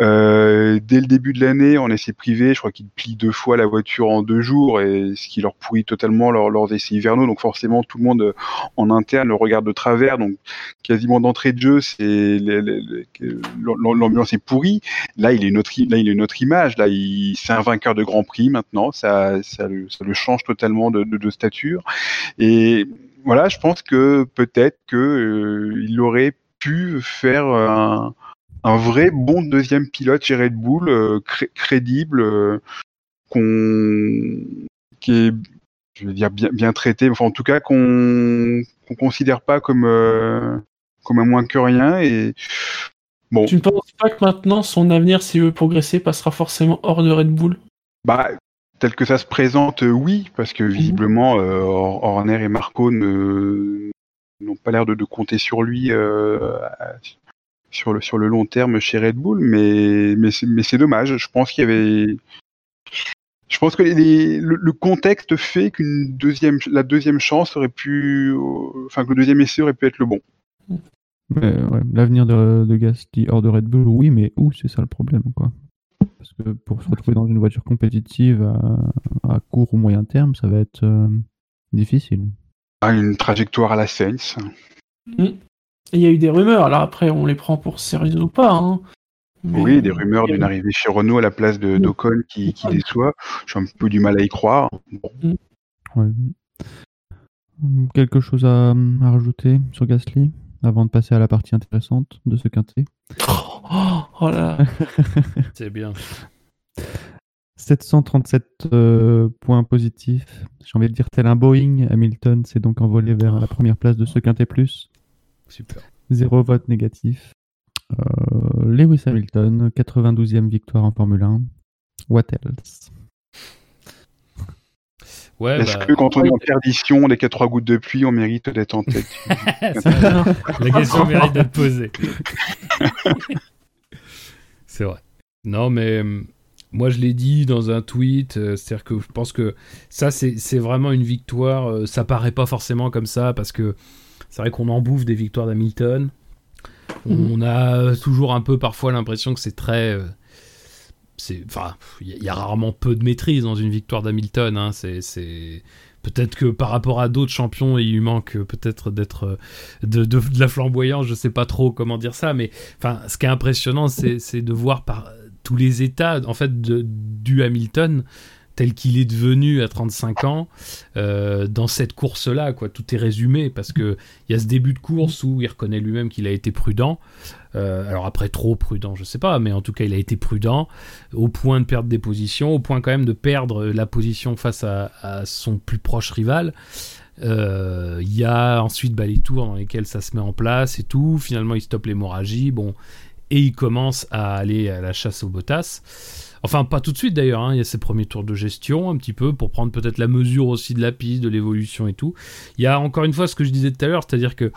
Euh, dès le début de l'année, en essai privé, je crois qu'il plie deux fois la voiture en deux jours, et ce qui leur pourrit totalement leurs, essais hivernaux. Donc forcément, tout le monde euh, en interne le regarde de travers. Donc quasiment d'entrée de jeu, c'est l'ambiance est pourrie. Là, il est i- là, il est une autre image. Là, c'est un vainqueur de Grand Prix maintenant. Ça, ça, le, ça le change totalement de, de, de stature. Et voilà, je pense que peut-être que euh, il aurait pu faire un, un vrai bon deuxième pilote chez Red Bull, euh, cré- crédible, euh, qu'on qui est, je veux dire bien, bien traité, enfin en tout cas qu'on qu'on considère pas comme comme un moins que rien et bon. Tu ne penses pas que maintenant son avenir, s'il veut progresser, passera forcément hors de Red Bull? Bah tel que ça se présente, euh, oui, parce que visiblement euh, Hor- Horner et Marco ne n'ont pas l'air de, de compter sur lui euh, sur le sur le long terme chez Red Bull, mais mais c'est mais c'est dommage. Je pense qu'il y avait je pense que les- le, le contexte fait qu'une deuxième la deuxième chance aurait pu euh, enfin que le deuxième essai aurait pu être le bon. Ouais, L'avenir de, de Gasly hors de Red Bull, oui, mais où c'est ça le problème, quoi. Parce que pour se retrouver dans une voiture compétitive à, à court ou moyen terme, ça va être euh, difficile. Ah, une trajectoire à la Saints. Et Il y a eu des rumeurs, alors après, on les prend pour sérieux ou pas. Hein. Mais- Oui, des rumeurs d'une arrivée chez Renault à la place de Oui. d'Ocon qui, qui déçoit. J'ai un peu du mal à y croire. Ouais. Quelque chose à, à rajouter sur Gasly? Avant de passer à la partie intéressante de ce quintet Oh, oh là. C'est bien. 737 euh, points positifs. J'ai envie de dire tel un Boeing. Hamilton s'est donc envolé vers la première place de ce quintet plus. Super. Zéro vote négatif. Euh, Lewis Hamilton, 92e victoire en Formule 1. What else? Ouais, Est-ce bah, que quand on est en perdition, les 4 trois gouttes de pluie, on mérite d'être en tête c'est vrai. la question mérite d'être posée. c'est vrai. Non, mais hum, moi je l'ai dit dans un tweet, euh, c'est-à-dire que je pense que ça c'est c'est vraiment une victoire. euh, ça paraît pas forcément comme ça parce que c'est vrai qu'on en bouffe des victoires d'Hamilton. Mhm. On a toujours un peu parfois l'impression que c'est très. euh, c'est, enfin, il y, a- rarement peu de maîtrise dans une victoire d'Hamilton. hein, c'est, peut-être que par rapport à d'autres champions, il lui manque peut-être d'être de, la flamboyance. Je sais pas trop comment dire ça, mais enfin, ce qui est impressionnant, c'est, de voir par tous les états en fait de, du Hamilton tel qu'il est devenu à 35 ans euh, dans cette course-là, quoi. Tout est résumé parce que il y a ce début de course où il reconnaît lui-même qu'il a été prudent. Euh, alors après trop prudent, je sais pas, mais en tout cas il a été prudent au point de perdre des positions, au point quand même de perdre la position face à, son plus proche rival. Euh, Il y a ensuite bah, les tours dans lesquels ça se met en place et tout. Finalement, il stoppe l'hémorragie. Bon, et il commence à aller à la chasse aux Bottas. Enfin, pas tout de suite d'ailleurs. hein. Il y a ses premiers tours de gestion, un petit peu, pour prendre peut-être la mesure aussi de la piste, de l'évolution et tout. Il y a encore une fois ce que je disais tout à l'heure, c'est-à-dire que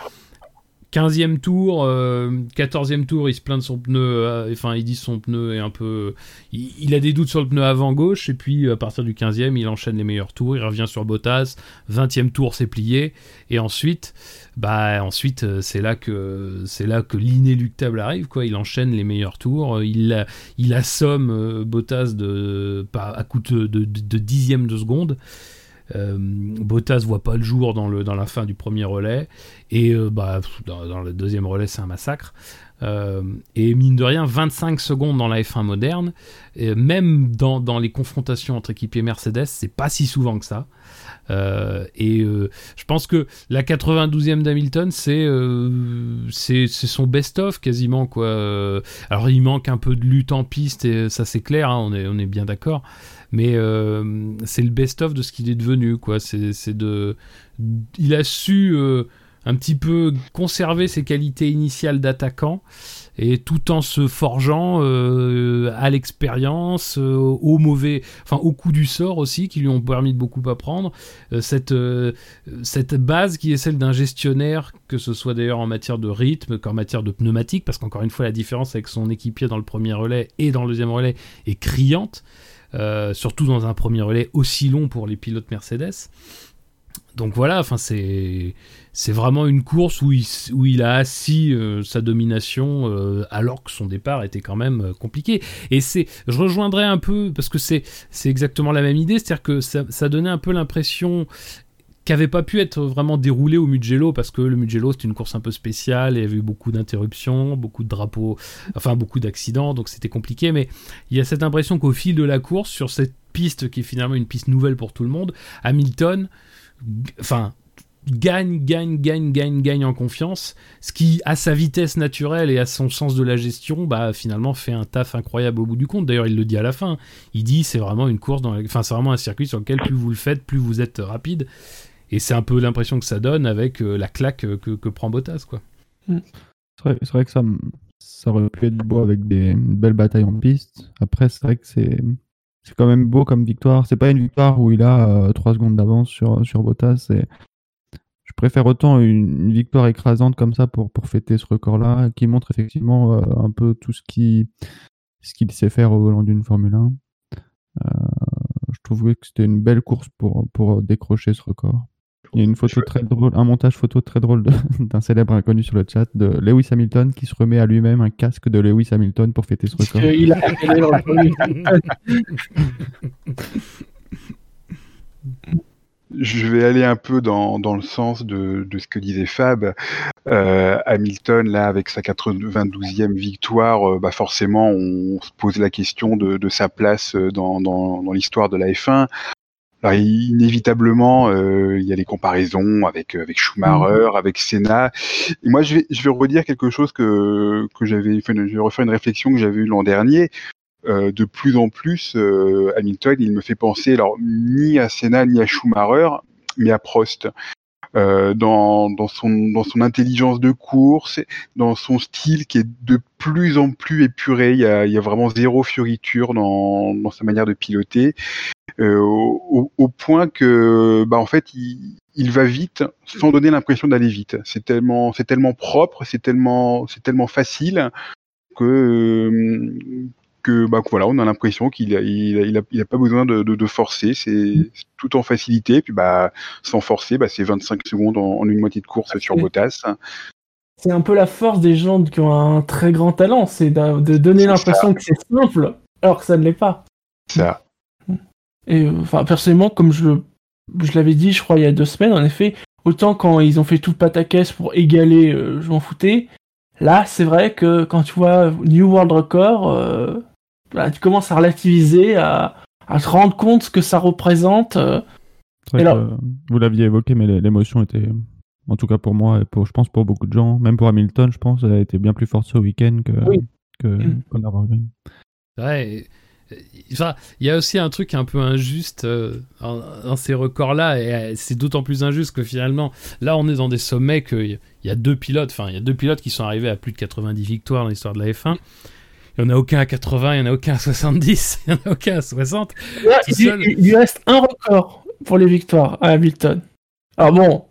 15e tour, euh, 14e tour, il se plaint de son pneu, euh, enfin il dit son pneu est un peu... Il, a des doutes sur le pneu avant gauche, et puis à partir du 15e, il enchaîne les meilleurs tours, il revient sur Bottas, 20e tour c'est plié, et ensuite, bah ensuite euh, c'est là que que l'inéluctable arrive, quoi. Il enchaîne les meilleurs tours, il, il assomme euh, Bottas de, à coup de, de, de dixième de seconde. Euh, Bottas voit pas le jour dans, le, dans la fin du premier relais. Et euh, bah, dans, le deuxième relais c'est un massacre. Euh, et mine de rien 25 secondes dans la F1 moderne et même dans, dans les confrontations entre équipiers Mercedes c'est pas si souvent que ça. Et je pense que la 92e d'Hamilton c'est c'est son best-of quasiment quoi. Alors il manque un peu de lutte en piste et ça c'est clair hein, on, est, on est bien d'accord mais euh, c'est le best-of de ce qu'il est devenu quoi c'est de il a su euh, un petit peu conserver ses qualités initiales d'attaquant et tout en se forgeant euh, à l'expérience, euh, au mauvais, enfin au coup du sort aussi, qui lui ont permis de beaucoup apprendre. Cette, cette base qui est celle d'un gestionnaire, que ce soit d'ailleurs en matière de rythme qu'en matière de pneumatique, parce qu'encore une fois la différence avec son équipier dans le premier relais et dans le deuxième relais est criante. Euh, surtout dans un premier relais aussi long pour les pilotes Mercedes. Donc voilà, enfin c'est c'est vraiment une course où il, où il a assis euh, sa domination euh, alors que son départ était quand même compliqué. Et c'est, je rejoindrais un peu parce que c'est c'est exactement la même idée, c'est-à-dire que ça, ça donnait un peu l'impression qu'avait pas pu être vraiment déroulé au Mugello parce que le Mugello c'est une course un peu spéciale, il y avait eu beaucoup d'interruptions, beaucoup de drapeaux, enfin beaucoup d'accidents, donc c'était compliqué. Mais il y a cette impression qu'au fil de la course, sur cette piste qui est finalement une piste nouvelle pour tout le monde, Hamilton, enfin gagne, gagne, gagne, gagne, gagne en confiance, ce qui, à sa vitesse naturelle et à son sens de la gestion, bah finalement fait un taf incroyable au bout du compte. D'ailleurs, il le dit à la fin. Il dit c'est vraiment une course, dans enfin c'est vraiment un circuit sur lequel plus vous le faites, plus vous êtes rapide. Et c'est un peu l'impression que ça donne avec euh, la claque euh, que, que prend Bottas, quoi. C'est vrai, c'est vrai que ça, ça aurait pu être beau avec des belles batailles en piste. Après, c'est vrai que c'est c'est quand même beau comme victoire. C'est pas une victoire où il a 3 secondes d'avance sur, sur Bottas. Et je préfère autant une, une victoire écrasante comme ça pour, pour fêter ce record-là, qui montre effectivement euh, un peu tout ce qui ce qu'il sait faire au volant d'une Formule 1. Euh, je trouvais que c'était une belle course pour, pour décrocher ce record. Il y a une photo très drôle, un montage photo très drôle d'un célèbre inconnu sur le chat de Lewis Hamilton qui se remet à lui-même un casque de Lewis Hamilton pour fêter ce record. a. Je vais aller un peu dans, dans le sens de, de ce que disait Fab. Euh, Hamilton, là, avec sa 92e victoire, euh, bah forcément, on se pose la question de, de sa place euh, dans, dans, dans l'histoire de la F1. Alors, inévitablement, euh, il y a les comparaisons avec avec Schumacher, avec Senna. Et moi, je vais je vais redire quelque chose que que j'avais, je vais refaire une réflexion que j'avais eue l'an dernier. Euh, de plus en plus, euh, Hamilton, il me fait penser, alors ni à Senna ni à Schumacher, mais à Prost. Euh, dans, dans, son, dans son intelligence de course, dans son style qui est de plus en plus épuré. Il y a, il y a vraiment zéro fioriture dans, dans sa manière de piloter, euh, au, point que, bah, en fait, il, il va vite sans donner l'impression d'aller vite. C'est tellement, c'est tellement propre, c'est tellement, c'est tellement facile que euh, que bah que voilà, on a l'impression qu'il a, il a, il a, il a pas besoin de, de, de forcer, c'est tout en facilité, puis bah sans forcer, bah c'est 25 secondes en, en une moitié de course sur Oui. Bottas. C'est un peu la force des gens qui ont un très grand talent, c'est de, de donner l'impression que c'est simple, alors que ça ne l'est pas. Ça, Et euh, enfin, personnellement, comme je, je l'avais dit, je crois, il y a deux semaines, en effet, autant quand ils ont fait tout pataquès pour égaler, euh, je m'en foutais. Là, c'est vrai que quand tu vois New World Record, euh, là, tu commences à relativiser, à, à te rendre compte ce que ça représente. euh. Et euh, vous l'aviez évoqué, mais l'é- l'émotion était, en tout cas pour moi et pour, je pense pour beaucoup de gens, même pour Hamilton, je pense, elle a été bien plus forte ce week-end que, Oui. que Mm. Ouais. Enfin, il y a aussi un truc un peu injuste euh, dans, dans ces records-là, et euh, c'est d'autant plus injuste que finalement, là, on est dans des sommets qu'il y a deux pilotes, enfin, il y a deux pilotes qui sont arrivés à plus de 90 victoires dans l'histoire de la F1. Il n'y en a aucun à 80, il n'y en a aucun à 70, il n'y en a aucun à 60. Là, Tout il, seul. il- il lui reste un record pour les victoires à Hamilton. Alors bon,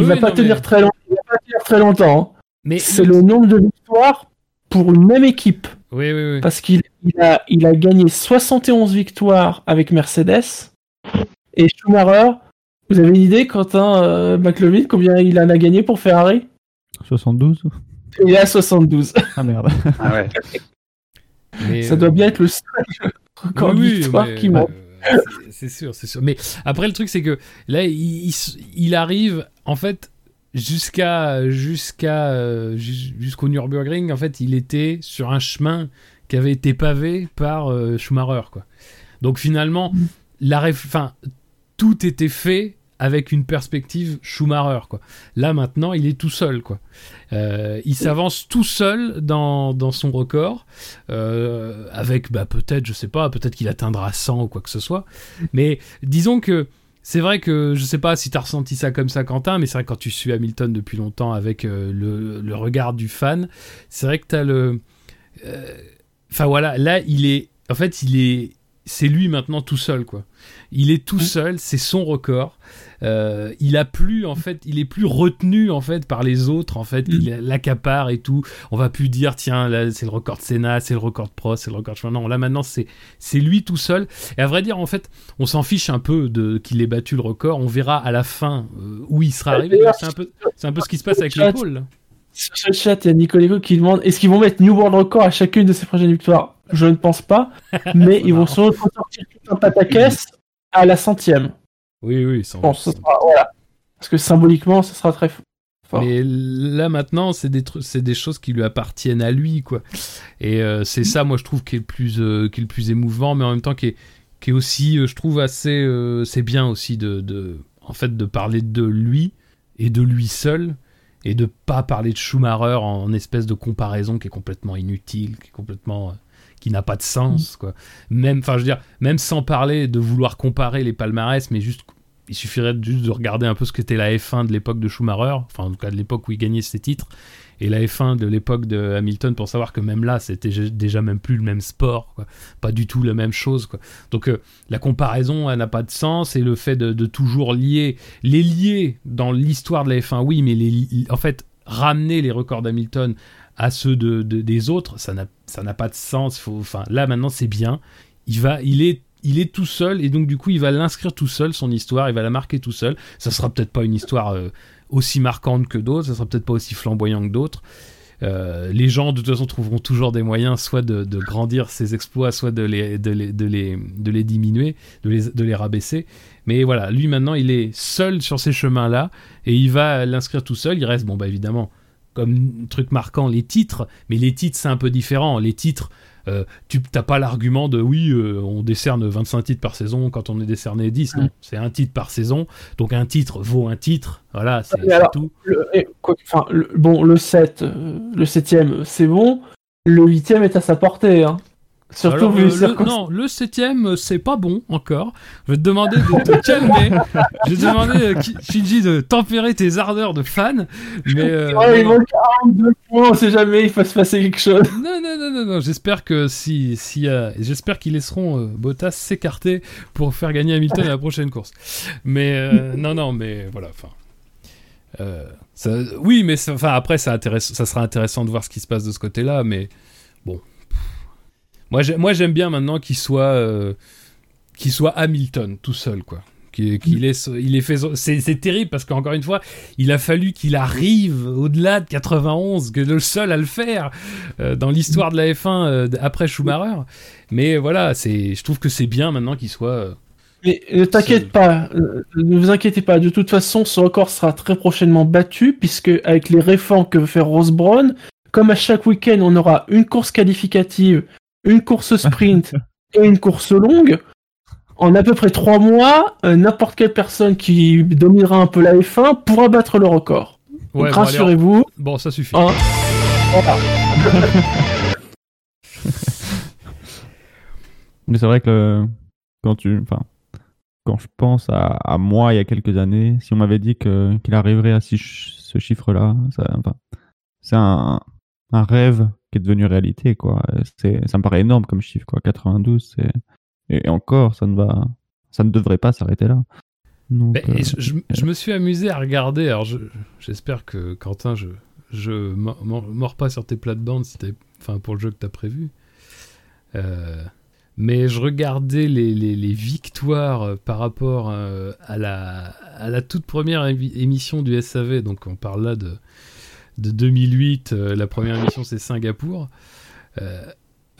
il va pas tenir mais- très longtemps. Il va pas tenir très longtemps. hein. Mais, C'est le nombre de victoires pour une même équipe. Oui, oui, oui. Parce qu'il il a, il a gagné 71 victoires avec Mercedes. Et Schumacher, vous avez une idée, Quentin euh, McLovin, combien il en a gagné pour Ferrari? 72 Il à 72. Ah merde. ah ouais. Mais, Ça euh, doit bien être le seul record Oui, victoire mais, qui manque. euh, c'est- c'est sûr, c'est sûr. Mais après, le truc, c'est que là, il, il arrive, en fait, jusqu'à jusqu'à euh, jus- jusqu'au Nürburgring, en fait, il était sur un chemin qui avait été pavé par euh, Schumacher, quoi. Donc finalement, la réf- enfin, tout était fait avec une perspective Schumacher, quoi. Là maintenant, il est tout seul, quoi. Euh, il s'avance tout seul dans, dans son record, euh, avec bah, peut-être, je sais pas, peut-être qu'il atteindra 100 ou quoi que ce soit. Mais disons que c'est vrai que je sais pas si tu as ressenti ça comme ça, Quentin, mais c'est vrai que quand tu suis Hamilton depuis longtemps avec euh, le, regard du fan, c'est vrai que tu as le. euh, Enfin voilà, là, il est. En fait, il est. C'est lui maintenant tout seul, quoi. Il est tout seul, c'est son record. Euh, il a plus en fait, il est plus retenu en fait par les autres en fait, Mm. il l'accapare et tout. On va plus dire tiens là c'est le record de Senna, c'est le record de Prost, c'est le record de. Non, là maintenant c'est c'est lui tout seul. Et à vrai dire en fait, on s'en fiche un peu de qu'il ait battu le record. On verra à la fin euh, où il sera arrivé. C'est un peu c'est un peu ce qui se passe avec pôles. Sur le chat, il y a Nicoléco qui demande est-ce qu'ils vont mettre New World Record à chacune de ses prochaines victoires? Je ne pense pas, mais ils vont sûrement sortir tout un pataquès à la centième. Oui oui. sans- Bon, ce sera, voilà. Parce que symboliquement, ce sera très fort. Mais là maintenant, c'est des c'est des choses qui lui appartiennent à lui, quoi. Et euh, c'est ça, moi, je trouve, qui est le plus, euh, qui est le plus émouvant, mais en même temps qui est, qui est aussi, euh, je trouve, assez, euh, c'est bien aussi de, de, en fait, de parler de lui et de lui seul et de pas parler de Schumacher en, espèce de comparaison qui est complètement inutile, qui est complètement euh, qui n'a pas de sens quoi. Même enfin je veux dire même sans parler de vouloir comparer les palmarès mais juste il suffirait juste de regarder un peu ce qu'était la F1 de l'époque de Schumacher, enfin en tout cas de l'époque où il gagnait ses titres et la F1 de l'époque de Hamilton pour savoir que même là c'était déjà même plus le même sport pas du tout la même chose quoi. donc euh, la comparaison elle n'a pas de sens et le fait de, toujours lier les lier dans l'histoire de la F1 oui mais les, en fait ramener les records d'Hamilton à ceux de, des autres ça n'a pas de sens. Enfin là maintenant c'est bien. Il va il est il est tout seul et donc du coup il va l'inscrire tout seul son histoire il va la marquer tout seul. Ça sera peut-être pas une histoire euh, aussi marquante que d'autres, ça sera peut-être pas aussi flamboyant que d'autres. Euh, les gens de toute façon trouveront toujours des moyens soit de, grandir ces exploits, soit de les, de les, de les, de les diminuer, de les, de les rabaisser. Mais voilà, lui maintenant il est seul sur ces chemins-là et il va l'inscrire tout seul. Il reste, bon bah évidemment, comme truc marquant, les titres, mais les titres c'est un peu différent. Les titres, euh, tu n'as pas l'argument de oui, euh, on décerne 25 titres par saison quand on est décerné 10. Non, c'est un titre par saison. Donc un titre vaut un titre. Voilà, c'est tout. Le, bon, le 7, euh, le 7ème, c'est bon. Le 8ème est à sa portée. Hein. Surtout vu le, Non, le septième, euh, c'est pas bon encore. Je vais te demander de te calmer. Je vais te demander, euh, Shinji, de tempérer tes ardeurs de fan. Mais, euh, ouais, ils vont 42 points, on sait jamais, il faut se passer quelque chose. Non, non, non, non, non. j'espère que si, si j'espère qu'ils laisseront Bottas s'écarter pour faire gagner Hamilton à la prochaine course. Mais non, non, mais voilà, enfin. Ça, oui, mais enfin après, ça, intéresse, ça sera intéressant de voir ce qui se passe de ce côté-là, mais bon, moi, j'aime bien maintenant qu'il soit, euh, soit Hamilton tout seul, quoi. Qu'il il est fait. C'est terrible parce qu'encore une fois, il a fallu qu'il arrive au-delà de 91, que le seul à le faire euh, dans l'histoire de la F1 euh, après Schumacher. Mais voilà, c'est, je trouve que c'est bien maintenant qu'il soit. Mais ne t'inquiète pas, ne vous inquiétez pas. De toute façon, ce record sera très prochainement battu puisque avec les réformes que veut faire Rose Brown, comme à chaque week-end, on aura une course qualificative une course sprint et une course longue, en à peu près trois mois, euh, n'importe quelle personne qui dominera un peu la F1 pourra battre le record. rassurez-vous. Bon, ça suffit. Hein Mais c'est vrai que quand tu, enfin, quand je pense à, moi il y a quelques années, si on m'avait dit que qu'il arriverait à ce chiffre-là, enfin, c'est un, un rêve qui est devenu réalité, quoi. C'est, ça me paraît énorme comme chiffre, quoi. 92, c'est, et encore, ça ne va, ça ne devrait pas s'arrêter là. Euh, je, me suis amusé à regarder. Alors, j'espère que Quentin, je, je mords pas sur tes plates-bandes, si enfin pour le jeu que tu as prévu. Euh, mais je regardais les, les, les victoires euh, par rapport à, la, à la toute première émission du SAV. Donc, on parle là de de 2008, euh, la première émission c'est Singapour. Euh,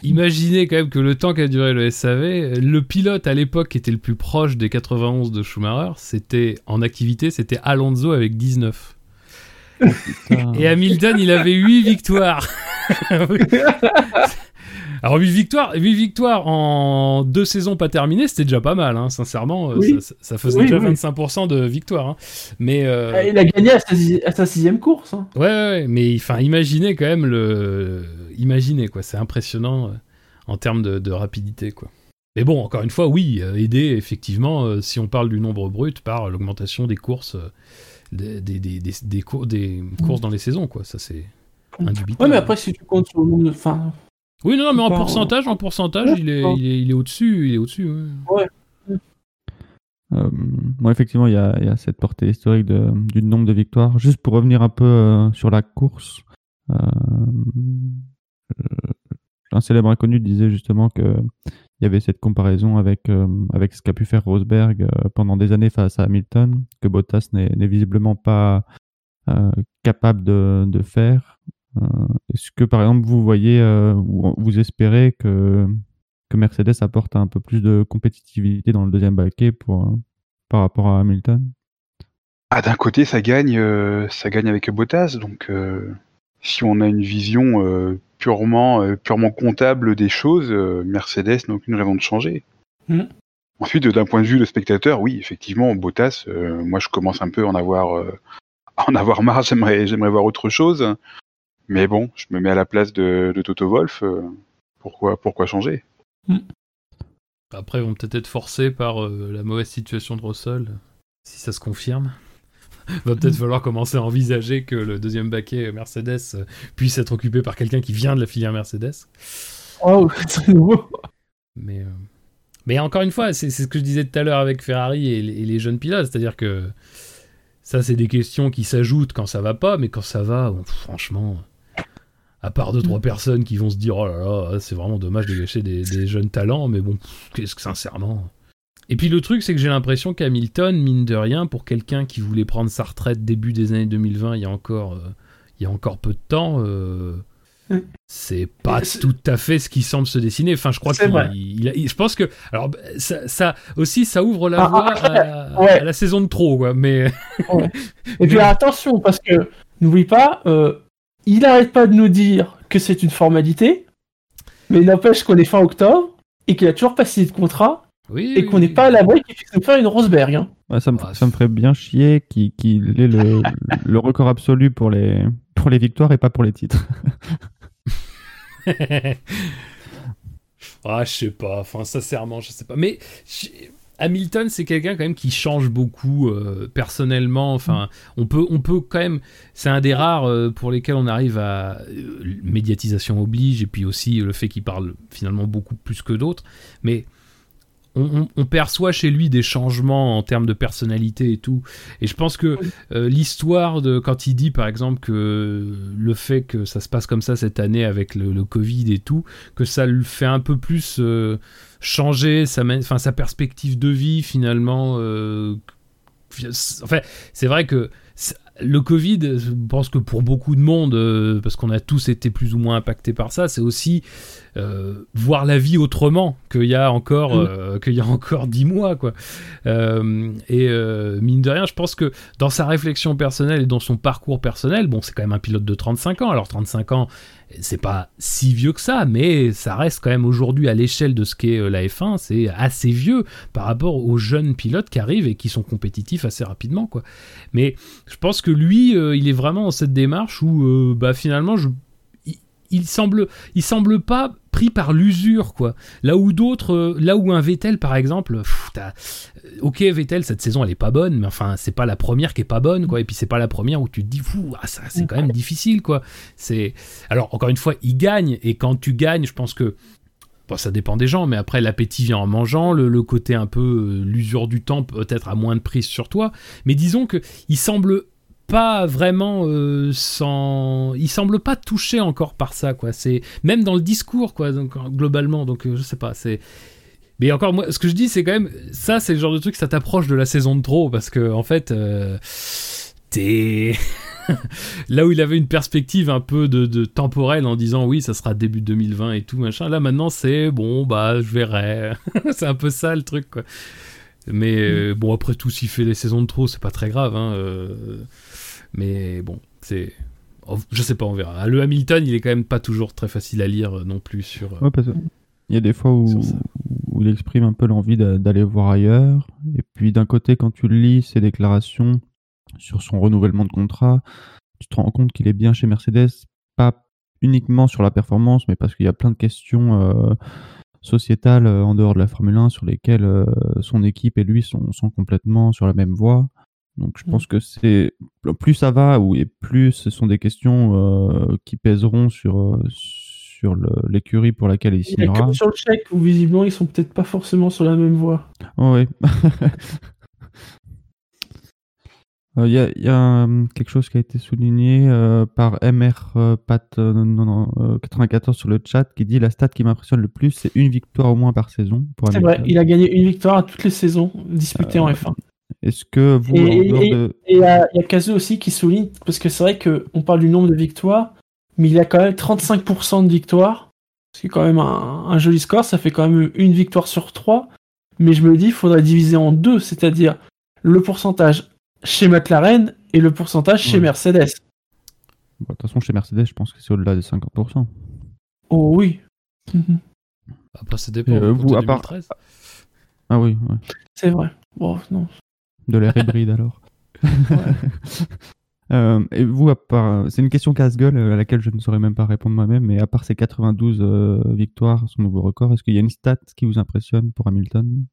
imaginez quand même que le temps qu'a duré le SAV, le pilote à l'époque qui était le plus proche des 91 de Schumacher, c'était en activité, c'était Alonso avec 19. Et Hamilton, il avait 8 victoires. Alors 8 victoires, 8 victoires en deux saisons pas terminées, c'était déjà pas mal, hein, sincèrement. Euh, ça, faisait déjà 25% de victoires. Hein. Mais euh, ah, il a gagné à sa, sixième course. Hein. Ouais, ouais, mais enfin, imaginez quand même le, imaginez quoi, c'est impressionnant euh, en termes de, rapidité quoi. Mais bon, encore une fois, oui, aider effectivement, si on parle du nombre brut, par l'augmentation des courses, des, des, des, des, cours, des courses dans les saisons, quoi. Ça, c'est indubitable. Ouais, mais après, si tu comptes sur le nombre de. Enfin, oui, non, mais en pourcentage, en pourcentage, il est, il est, il est au-dessus, il est au-dessus. Ouais. Euh, effectivement, il y, a, il y, a, cette portée historique de, du nombre de victoires. Juste pour revenir un peu euh, sur la course, euh, un célèbre inconnu disait justement que il y avait cette comparaison avec, avec ce qu'a pu faire Rosberg pendant des années face à Hamilton, que Bottas n'est visiblement pas capable de, de faire. Euh, est-ce que par exemple vous voyez euh, ou vous espérez que, que Mercedes apporte un peu plus de compétitivité dans le deuxième baquet pour, euh, par rapport à Hamilton? Ah, D'un côté, ça gagne, ça gagne avec Bottas. Donc, si on a une vision purement, purement comptable des choses, Mercedes n'a aucune raison de changer. Mmh. Ensuite, d'un point de vue de spectateur, oui, effectivement, Bottas, moi je commence un peu à en avoir en avoir marre, j'aimerais, j'aimerais voir autre chose. Mais bon, je me mets à la place de, de Toto Wolf. euh, pourquoi, pourquoi changer? Après, ils vont peut-être être forcés par euh, la mauvaise situation de Russell, si ça se confirme. Va peut-être falloir commencer à envisager que le deuxième baquet Mercedes euh, puisse être occupé par quelqu'un qui vient de la filière Mercedes. Oh, c'est nouveau. Mais, euh, mais encore une fois, c'est c'est ce que je disais tout à l'heure avec Ferrari et, les- et les jeunes pilotes. C'est-à-dire que ça, c'est des questions qui s'ajoutent quand ça va pas, mais quand ça va, bon, franchement, à part deux, trois personnes qui vont se dire oh là là, c'est vraiment dommage de gâcher des, des jeunes talents, mais bon, qu'est-ce que sincèrement. Et puis le truc, c'est que j'ai l'impression qu'Hamilton, mine de rien, pour quelqu'un qui voulait prendre sa retraite début des années 2020, il y a encore, euh, il y a encore peu de temps, euh, Mm. c'est pas tout à fait ce qui semble se dessiner. Enfin, je crois il- je pense que, alors, ça, ça aussi, ça ouvre la Ah, voie à, ouais. à la saison de trop, quoi. Mais Et puis attention, parce que n'oublie pas, euh, il arrête pas de nous dire que c'est une formalité, mais il n'empêche qu'on est fin octobre et qu'il a toujours pas signé de contrat oui, et oui, qu'on n'est oui. pas à l'abri qu'il puisse nous faire une Rosberg. Hein. Ouais, ça, me, Ah, ça me ferait bien chier qu'il qu'il ait le, le record absolu pour les, pour les victoires et pas pour les titres. ah, je sais pas. Enfin, sincèrement, je sais pas. Mais j'ai- Hamilton, c'est quelqu'un quand même qui change beaucoup euh, personnellement. Enfin, on peut, on peut quand même. C'est un des rares euh, pour lesquels on arrive à euh, médiatisation oblige et puis aussi le fait qu'il parle finalement beaucoup plus que d'autres. Mais on, on- on perçoit chez lui des changements en termes de personnalité et tout. Et je pense que euh, l'histoire de quand il dit par exemple que le fait que ça se passe comme ça cette année avec le, le Covid et tout, que ça le fait un peu plus euh, changer sa, enfin, sa perspective de vie finalement. euh, enfin, c'est vrai que le Covid, je pense que pour beaucoup de monde, euh, parce qu'on a tous été plus ou moins impactés par ça, c'est aussi euh, voir la vie autrement qu'il y a encore, Mm. euh, qu'il y a encore dix mois, quoi. Euh, et euh, mine de rien, je pense que dans sa réflexion personnelle et dans son parcours personnel, bon, c'est quand même un pilote de 35 ans. Alors 35 ans, c'est pas si vieux que ça, mais ça reste quand même aujourd'hui à l'échelle de ce qu'est la F1, c'est assez vieux par rapport aux jeunes pilotes qui arrivent et qui sont compétitifs assez rapidement, quoi. Mais je pense que lui, il est vraiment dans cette démarche où, bah, finalement, je, il semble, il semble pas pris par l'usure, quoi. Là où d'autres, euh, là où un Vettel, par exemple, euh, ok, Vettel, cette saison, elle est pas bonne, mais enfin, c'est pas la première qui est pas bonne, quoi. Et puis c'est pas la première où tu te dis, fou, ah, ça, c'est quand même difficile, quoi. C'est, alors encore une fois, il gagne, et quand tu gagnes, je pense que Bon, ça dépend des gens, mais après l'appétit vient en mangeant, le, le côté un peu euh, l'usure du temps peut-être a moins de prise sur toi. Mais disons que il semble pas vraiment euh, sans, il semble pas touché encore par ça quoi. C'est même dans le discours quoi, donc, globalement. Donc euh, je sais pas, c'est mais encore, moi, ce que je dis, c'est quand même, ça, c'est le genre de truc, ça t'approche de la saison de trop, parce que, en fait, euh, t'es. là où il avait une perspective un peu de, de temporelle en disant oui, ça sera début 2020 et tout, machin, là maintenant c'est bon, bah, je verrai. c'est un peu ça le truc, quoi. Mais euh, bon, après tout, s'il fait les saisons de trop, c'est pas très grave, hein. euh, mais bon, c'est. Je sais pas, on verra. Le Hamilton, il est quand même pas toujours très facile à lire euh, non plus sur. euh, Ouais, parce que il y a des fois où, il exprime un peu l'envie d'a- d'aller voir ailleurs. Et puis d'un côté, quand tu lis ses déclarations sur son renouvellement de contrat, tu te rends compte qu'il est bien chez Mercedes, pas uniquement sur la performance, mais parce qu'il y a plein de questions euh, sociétales euh, en dehors de la Formule 1 sur lesquelles euh, son équipe et lui sont, sont complètement sur la même voie. Donc je pense que c'est plus ça va ou et plus ce sont des questions euh, qui pèseront sur euh, sur l'écurie pour laquelle il signera. que sur le chèque où visiblement ils sont peut-être pas forcément sur la même voie. Oh, oui. Euh, Il y a, il y a, euh, quelque chose qui a été souligné euh, par MR Pat euh, non, non, euh, 94 sur le chat qui dit la stat qui m'impressionne le plus, c'est une victoire au moins par saison. C'est vrai, il a gagné une victoire à toutes les saisons disputées en F1. Est-ce que vous, Et- de... Il y a, y a Kazu aussi qui souligne, parce que c'est vrai qu'on parle du nombre de victoires, mais il a quand même 35% de victoires, ce qui est quand même un, un joli score, ça fait quand même une victoire sur trois, mais je me dis, il faudrait diviser en deux, c'est-à-dire le pourcentage chez McLaren et le pourcentage chez Ouais. Mercedes. Bon, De toute façon, chez Mercedes, je pense que c'est au-delà des 50%. Oh oui. Mhm. Après, ça dépend. Euh, vous, à part- 2013. Ah oui, ouais. C'est vrai. Bon, non. De l'air hybride alors. Euh, et vous, à part, c'est une question casse-gueule euh, à laquelle je ne saurais même pas répondre moi-même, mais à part ces 92 euh, victoires, son nouveau record, est-ce qu'il y a une stat qui vous impressionne pour Hamilton?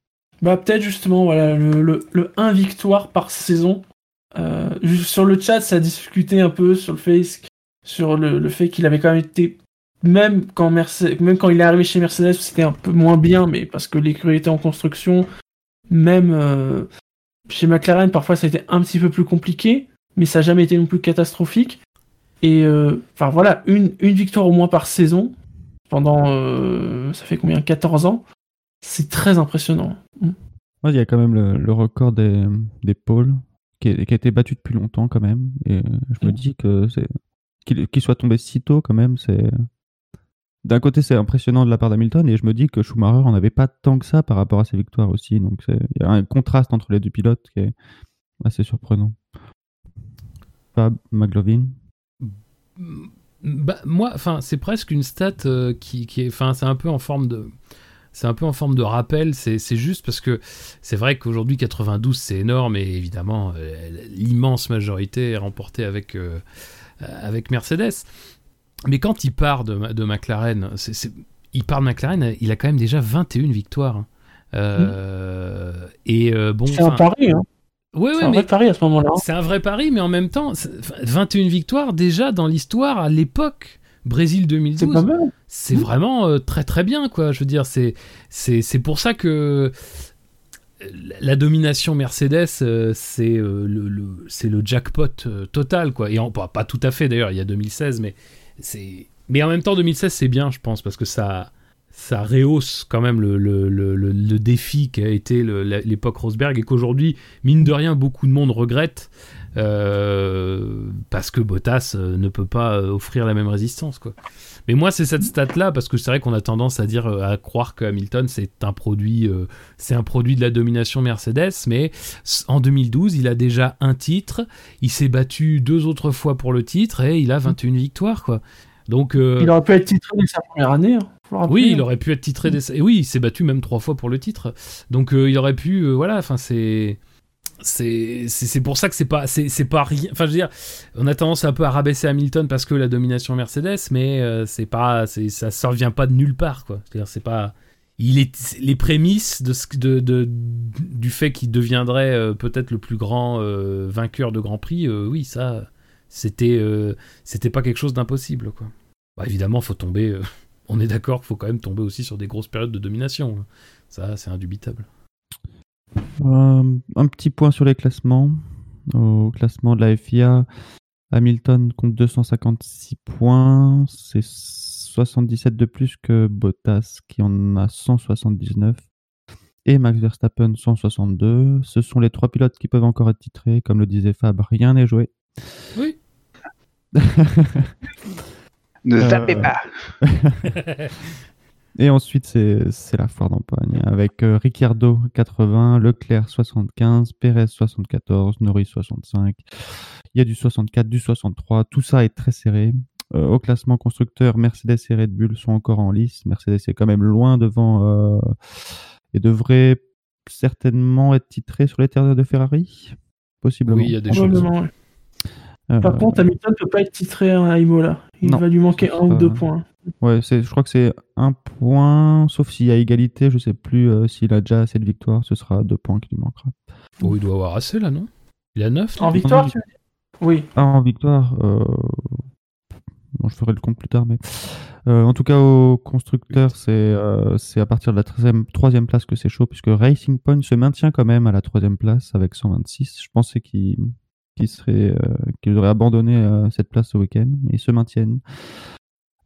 Bah peut-être justement voilà le, le, le 1 victoire par saison. Euh, sur le chat, ça a discuté un peu sur le fait sur le, le fait qu'il avait quand même été même quand Mercedes, même quand il est arrivé chez Mercedes, c'était un peu moins bien, mais parce que l'écurie était en construction. Même euh, chez McLaren, parfois ça a été un petit peu plus compliqué, mais ça n'a jamais été non plus catastrophique. Et euh, enfin voilà, une, une victoire au moins par saison pendant euh, ça fait combien? 14 ans, c'est très impressionnant. Mm. Ouais, Il y a quand même le, le record des, des pôles qui, est- qui a été battu depuis longtemps quand même. Et je me Mm. dis que c'est qu'il qu'il soit tombé si tôt quand même, c'est d'un côté c'est impressionnant de la part d'Hamilton et je me dis que Schumacher en avait pas tant que ça par rapport à ses victoires aussi. Donc il y a un contraste entre les deux pilotes qui est assez surprenant. Fab, McLovin. Bah, moi, c'est presque une stat euh, qui, est, enfin, c'est un peu en forme de, c'est un peu en forme de rappel. C'est, c'est juste parce que c'est vrai qu'aujourd'hui 92 c'est énorme et évidemment euh, l'immense majorité est remportée avec euh, avec Mercedes. Mais quand il part de, de McLaren, il part de McLaren, il a quand même déjà 21 victoires. hein. Euh, Et euh, bon, C'est un pari, hein. ouais, c'est ouais, un vrai pari à ce moment-là. hein. c'est un vrai pari, mais en même temps, c'est- enfin, 21 victoires déjà dans l'histoire à l'époque. Brésil C'est 2012, pas mal. c'est Mmh. vraiment euh, très très bien, quoi. Je veux dire, c'est c'est pour ça que la domination Mercedes, euh, c'est euh, le, le- c'est le jackpot euh, total, quoi. Et en- pas, pas tout à fait d'ailleurs, il y a 2016, mais mais en même temps 2016 c'est bien, je pense, parce que ça ça rehausse quand même le, le, le, le- défi qu'a été l'époque Rosberg et qu'aujourd'hui, mine de rien, beaucoup de monde regrette euh, parce que Bottas euh, ne peut pas euh, offrir la même résistance, quoi. Mais moi, c'est cette stat-là parce que c'est vrai qu'on a tendance à dire, euh, à croire que Hamilton c'est un produit, euh, c'est un produit de la domination Mercedes, mais en 2012, il a déjà un titre, il s'est battu deux autres fois pour le titre et il a 21 victoires, quoi. Donc, euh, Il aurait pu être titré dès sa première année. hein. Oui, hein. il aurait pu être titré des... Et oui, il s'est battu même trois fois pour le titre. Donc euh, il aurait pu... euh, voilà, enfin c'est... C'est c'est- c'est pour ça que c'est pas c'est c'est pas rien. Enfin je veux dire, on a tendance un peu à rabaisser Hamilton parce que la domination Mercedes, mais euh, c'est pas c'est ça ça revient pas de nulle part quoi. C'est-à-dire c'est pas il est les prémices de, ce- de, de- du fait qu'il deviendrait euh, peut-être le plus grand euh, vainqueur de Grand Prix. oui, ça c'était c'était pas quelque chose d'impossible quoi. Bah, évidemment, faut tomber. on est d'accord qu'il faut quand même tomber aussi sur des grosses périodes de domination. hein. Ça, c'est indubitable. Euh, un petit point sur les classements. Au classement de la FIA, Hamilton compte 256 points. C'est 77 de plus que Bottas qui en a 179. Et Max Verstappen 162. Ce sont les trois pilotes qui peuvent encore être titrés. Comme le disait Fab, rien n'est joué. Oui. Ne Euh, zappez pas. Et ensuite, c'est c'est la foire d'empoigne avec euh, Ricciardo 80, Leclerc 75, Perez 74, Norris 65. Il y a du 64, du 63. Tout ça est très serré. Euh, au classement constructeur, Mercedes et Red Bull sont encore en lice. Mercedes est quand même loin devant euh, et devrait certainement être titré sur les terres de Ferrari. Possiblement. Oui, il y a des choses. Euh, Par contre, Hamilton ne peut pas être titré à Imola. Il Non. va lui manquer un ou deux points. Ouais, c'est, je crois que c'est un point, sauf s'il y a égalité. Je sais plus euh, s'il a déjà assez de victoires. Ce sera deux points qui lui manquera. Oh, il doit avoir assez là, non? Il a 9 En victoire, tu veux Oui. Ah, en victoire, euh, bon, je ferai le compte plus tard, mais euh, en tout cas au constructeur, c'est euh, c'est à partir de la troisième, troisième place que c'est chaud, puisque Racing Point se maintient quand même à la troisième place avec 126. Je pensais qu'il qu'il serait, euh, abandonné euh, cette place ce week-end, mais ils se maintiennent.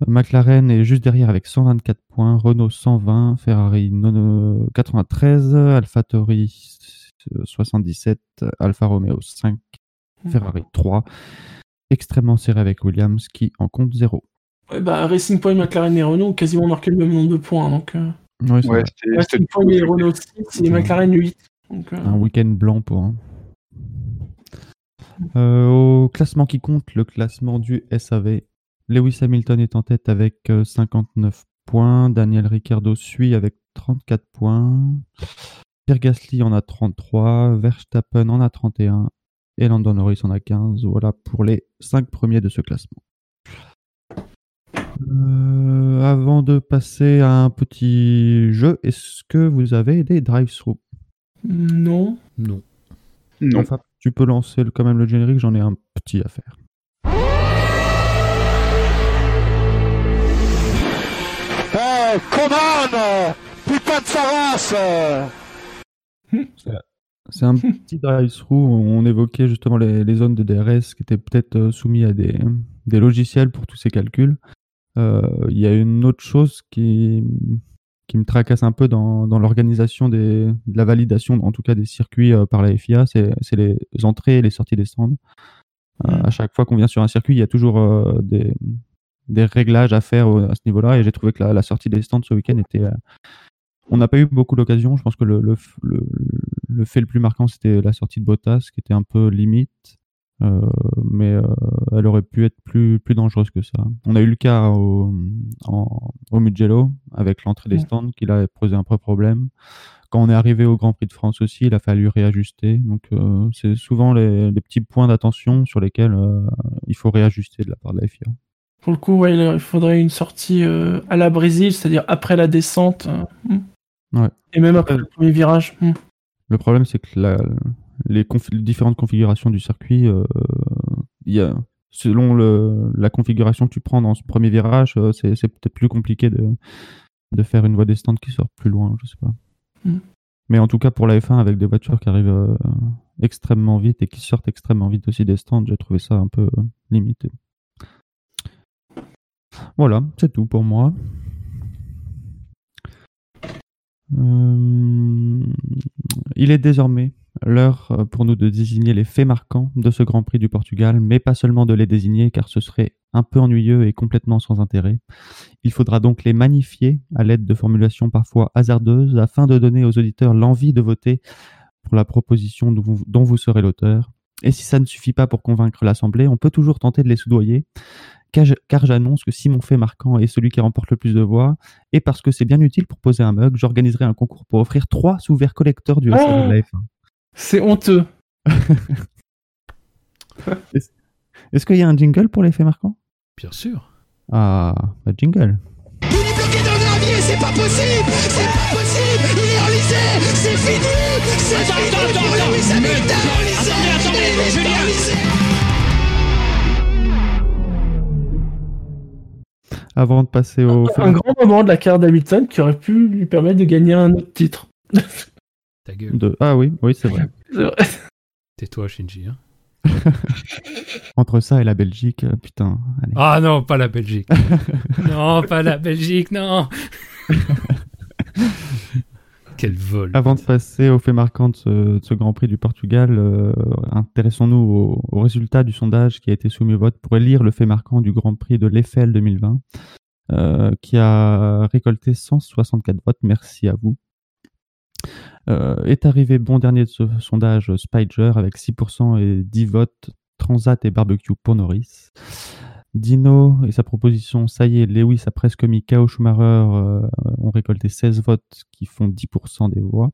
Euh, McLaren est juste derrière avec 124 points, Renault 120, Ferrari non- 93, AlphaTauri euh, 77, Alfa Romeo 5, Ferrari 3. Extrêmement serré avec Williams qui en compte 0. Ouais, bah, Racing Point, McLaren et Renault ont quasiment marqué le même nombre de points. Donc, euh, Ouais, Ouais, Racing Point et Renault 6 et. McLaren 8. Donc, euh, un week-end blanc pour un. Euh, au classement qui compte, le classement du SAV, Lewis Hamilton est en tête avec euh, 59 points, Daniel Ricciardo suit avec 34 points, Pierre Gasly en a 33, Verstappen en a 31 et Landon Norris en a 15. Voilà pour les 5 premiers de ce classement. Euh, avant de passer à un petit jeu, est-ce que vous avez des drive-through? Non. Non. Non. Enfin, tu peux lancer le- quand même le générique, j'en ai un petit à faire. Eh, commande Putain de Saras C'est un petit drive-through. On évoquait justement les, les zones de DRS qui étaient peut-être euh, soumis à des, des logiciels pour tous ces calculs. Euh, Il y a une autre chose qui, qui me tracasse un peu dans, dans l'organisation des- de la validation, en tout cas des circuits euh, par la FIA, c'est c'est les entrées et les sorties des stands. Euh, Mm. à chaque fois qu'on vient sur un circuit, il y a toujours euh, des, des réglages à faire à ce niveau-là. Et j'ai trouvé que la, la sortie des stands ce week-end était. euh, on n'a pas eu beaucoup d'occasions. Je pense que le, le, le, le fait le plus marquant, c'était la sortie de Bottas, qui était un peu limite. Euh, mais euh, elle aurait pu être plus, plus dangereuse que ça. On a eu le cas au, en- au Mugello, avec l'entrée des stands, qui a posé un peu problème. Quand on est arrivé au Grand Prix de France aussi, il a fallu réajuster. Donc, euh, c'est souvent les, les petits points d'attention sur lesquels il faut réajuster de la part de la FIA. Pour le coup, ouais, il faudrait une sortie à la Brésil, c'est-à-dire après la descente. hmm. Ouais. Et même après le premier virage. hmm. Le problème, c'est que la- les, conf- différentes configurations du circuit, euh, il y a, selon le, la configuration que tu prends dans ce premier virage, euh, c'est c'est peut-être plus compliqué de, de faire une voie des stands qui sort plus loin, je sais pas. Mm. Mais en tout cas, pour la F1, avec des voitures qui arrivent euh, extrêmement vite et qui sortent extrêmement vite aussi des stands, j'ai trouvé ça un peu euh, limité. Voilà, c'est tout pour moi. Euh, il est désormais l'heure euh, pour nous de désigner les faits marquants de ce Grand Prix du Portugal, mais pas seulement de les désigner car ce serait un peu ennuyeux et complètement sans intérêt. Il faudra donc les magnifier à l'aide de formulations parfois hasardeuses afin de donner aux auditeurs l'envie de voter pour la proposition dont vous, serez l'auteur. Et si ça ne suffit pas pour convaincre l'Assemblée, on peut toujours tenter de les soudoyer, car j'annonce que si mon fait marquant est celui qui remporte le plus de voix, et parce que c'est bien utile pour poser un mug, j'organiserai un concours pour offrir trois sous-verts collecteurs du SAV de la F1. C'est honteux. Est-ce qu'il y a un jingle pour les faits marquants Bien sûr. Ah, bah jingle. Il est bloqué dans le gravier, c'est pas possible C'est pas possible Il est enlisé C'est fini C'est fini pour Lewis Hamilton Attendez, attendez, Julien Avant de passer au fait Un grand moment de la carrière d'Hamilton qui aurait pu lui permettre de gagner un autre titre. Ta gueule. de... Ah oui, oui, c'est vrai. Tais-toi, Shinji. hein. Entre ça et la Belgique, euh, putain. allez. Ah non, pas la Belgique. non, pas la Belgique, non. Quel vol. Avant de passer aux faits marquants de ce, de ce Grand Prix du Portugal, euh, intéressons-nous au, au résultat du sondage qui a été soumis au vote pour élire le fait marquant du Grand Prix de l'Eiffel 2020, euh, qui a récolté 164 votes. Merci à vous. Euh, est arrivé bon dernier de ce sondage Spider avec 6% et 10 votes Transat et barbecue pour Norris. Dino et sa proposition, ça y est, Lewis a presque mis KO Schumacher, euh, ont récolté 16 votes qui font 10% des voix.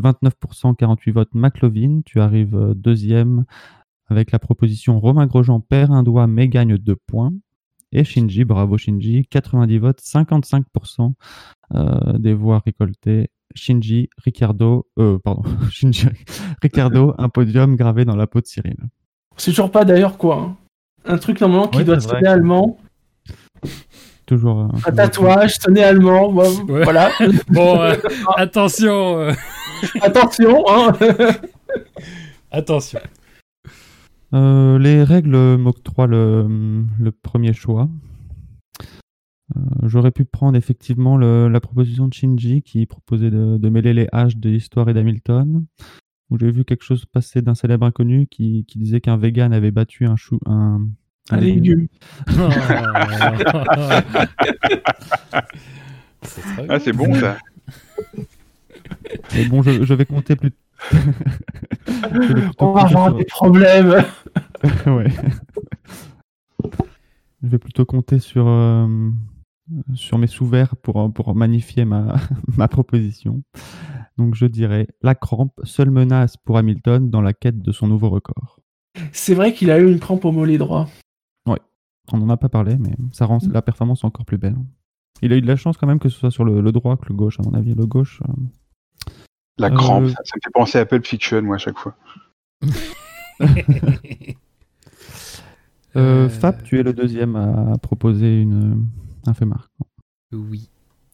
29%, 48 votes McLovin, tu arrives euh, deuxième avec la proposition Romain Grosjean perd un doigt mais gagne 2 points. Et Shinji, bravo Shinji, 90 votes, 55% euh, des voix récoltées. Shinji, Ricardo, euh, pardon, Shinji, Ricardo, un podium gravé dans la peau de Cyril. C'est toujours pas d'ailleurs quoi. hein. Un truc normalement qui Ouais, doit sonner allemand. Toujours. euh, Un tatouage, sonner allemand. Ouais. Voilà. Bon, euh, attention. euh, Attention. Hein. attention. Euh, les règles m'octroient le, le premier choix. Euh, J'aurais pu prendre effectivement le- la proposition de Shinji qui proposait de, de mêler les haches de l'histoire et d'Hamilton. Où j'ai vu quelque chose passer d'un célèbre inconnu qui, qui disait qu'un vegan avait battu un chou, un, Un légume. C'est très Ah, c'est bon ça. Mais bon, je, je vais compter plus. Je vais plutôt On va avoir sur- des problèmes. ouais. Je vais plutôt compter sur, euh, sur mes sous-verts pour, pour magnifier ma, ma proposition. Donc je dirais la crampe, seule menace pour Hamilton dans la quête de son nouveau record. C'est vrai qu'il a eu une crampe au mollet droit. On n'en a pas parlé, mais ça rend la performance encore plus belle. Il a eu de la chance quand même que ce soit sur le, le droit que le gauche, à mon avis. Le gauche, euh, La Euh, crampe, ça, ça me fait penser à Pulp Fiction, moi, à chaque fois. Euh, Euh, Fab, tu es le deuxième à proposer une, un fait marquant. Oui.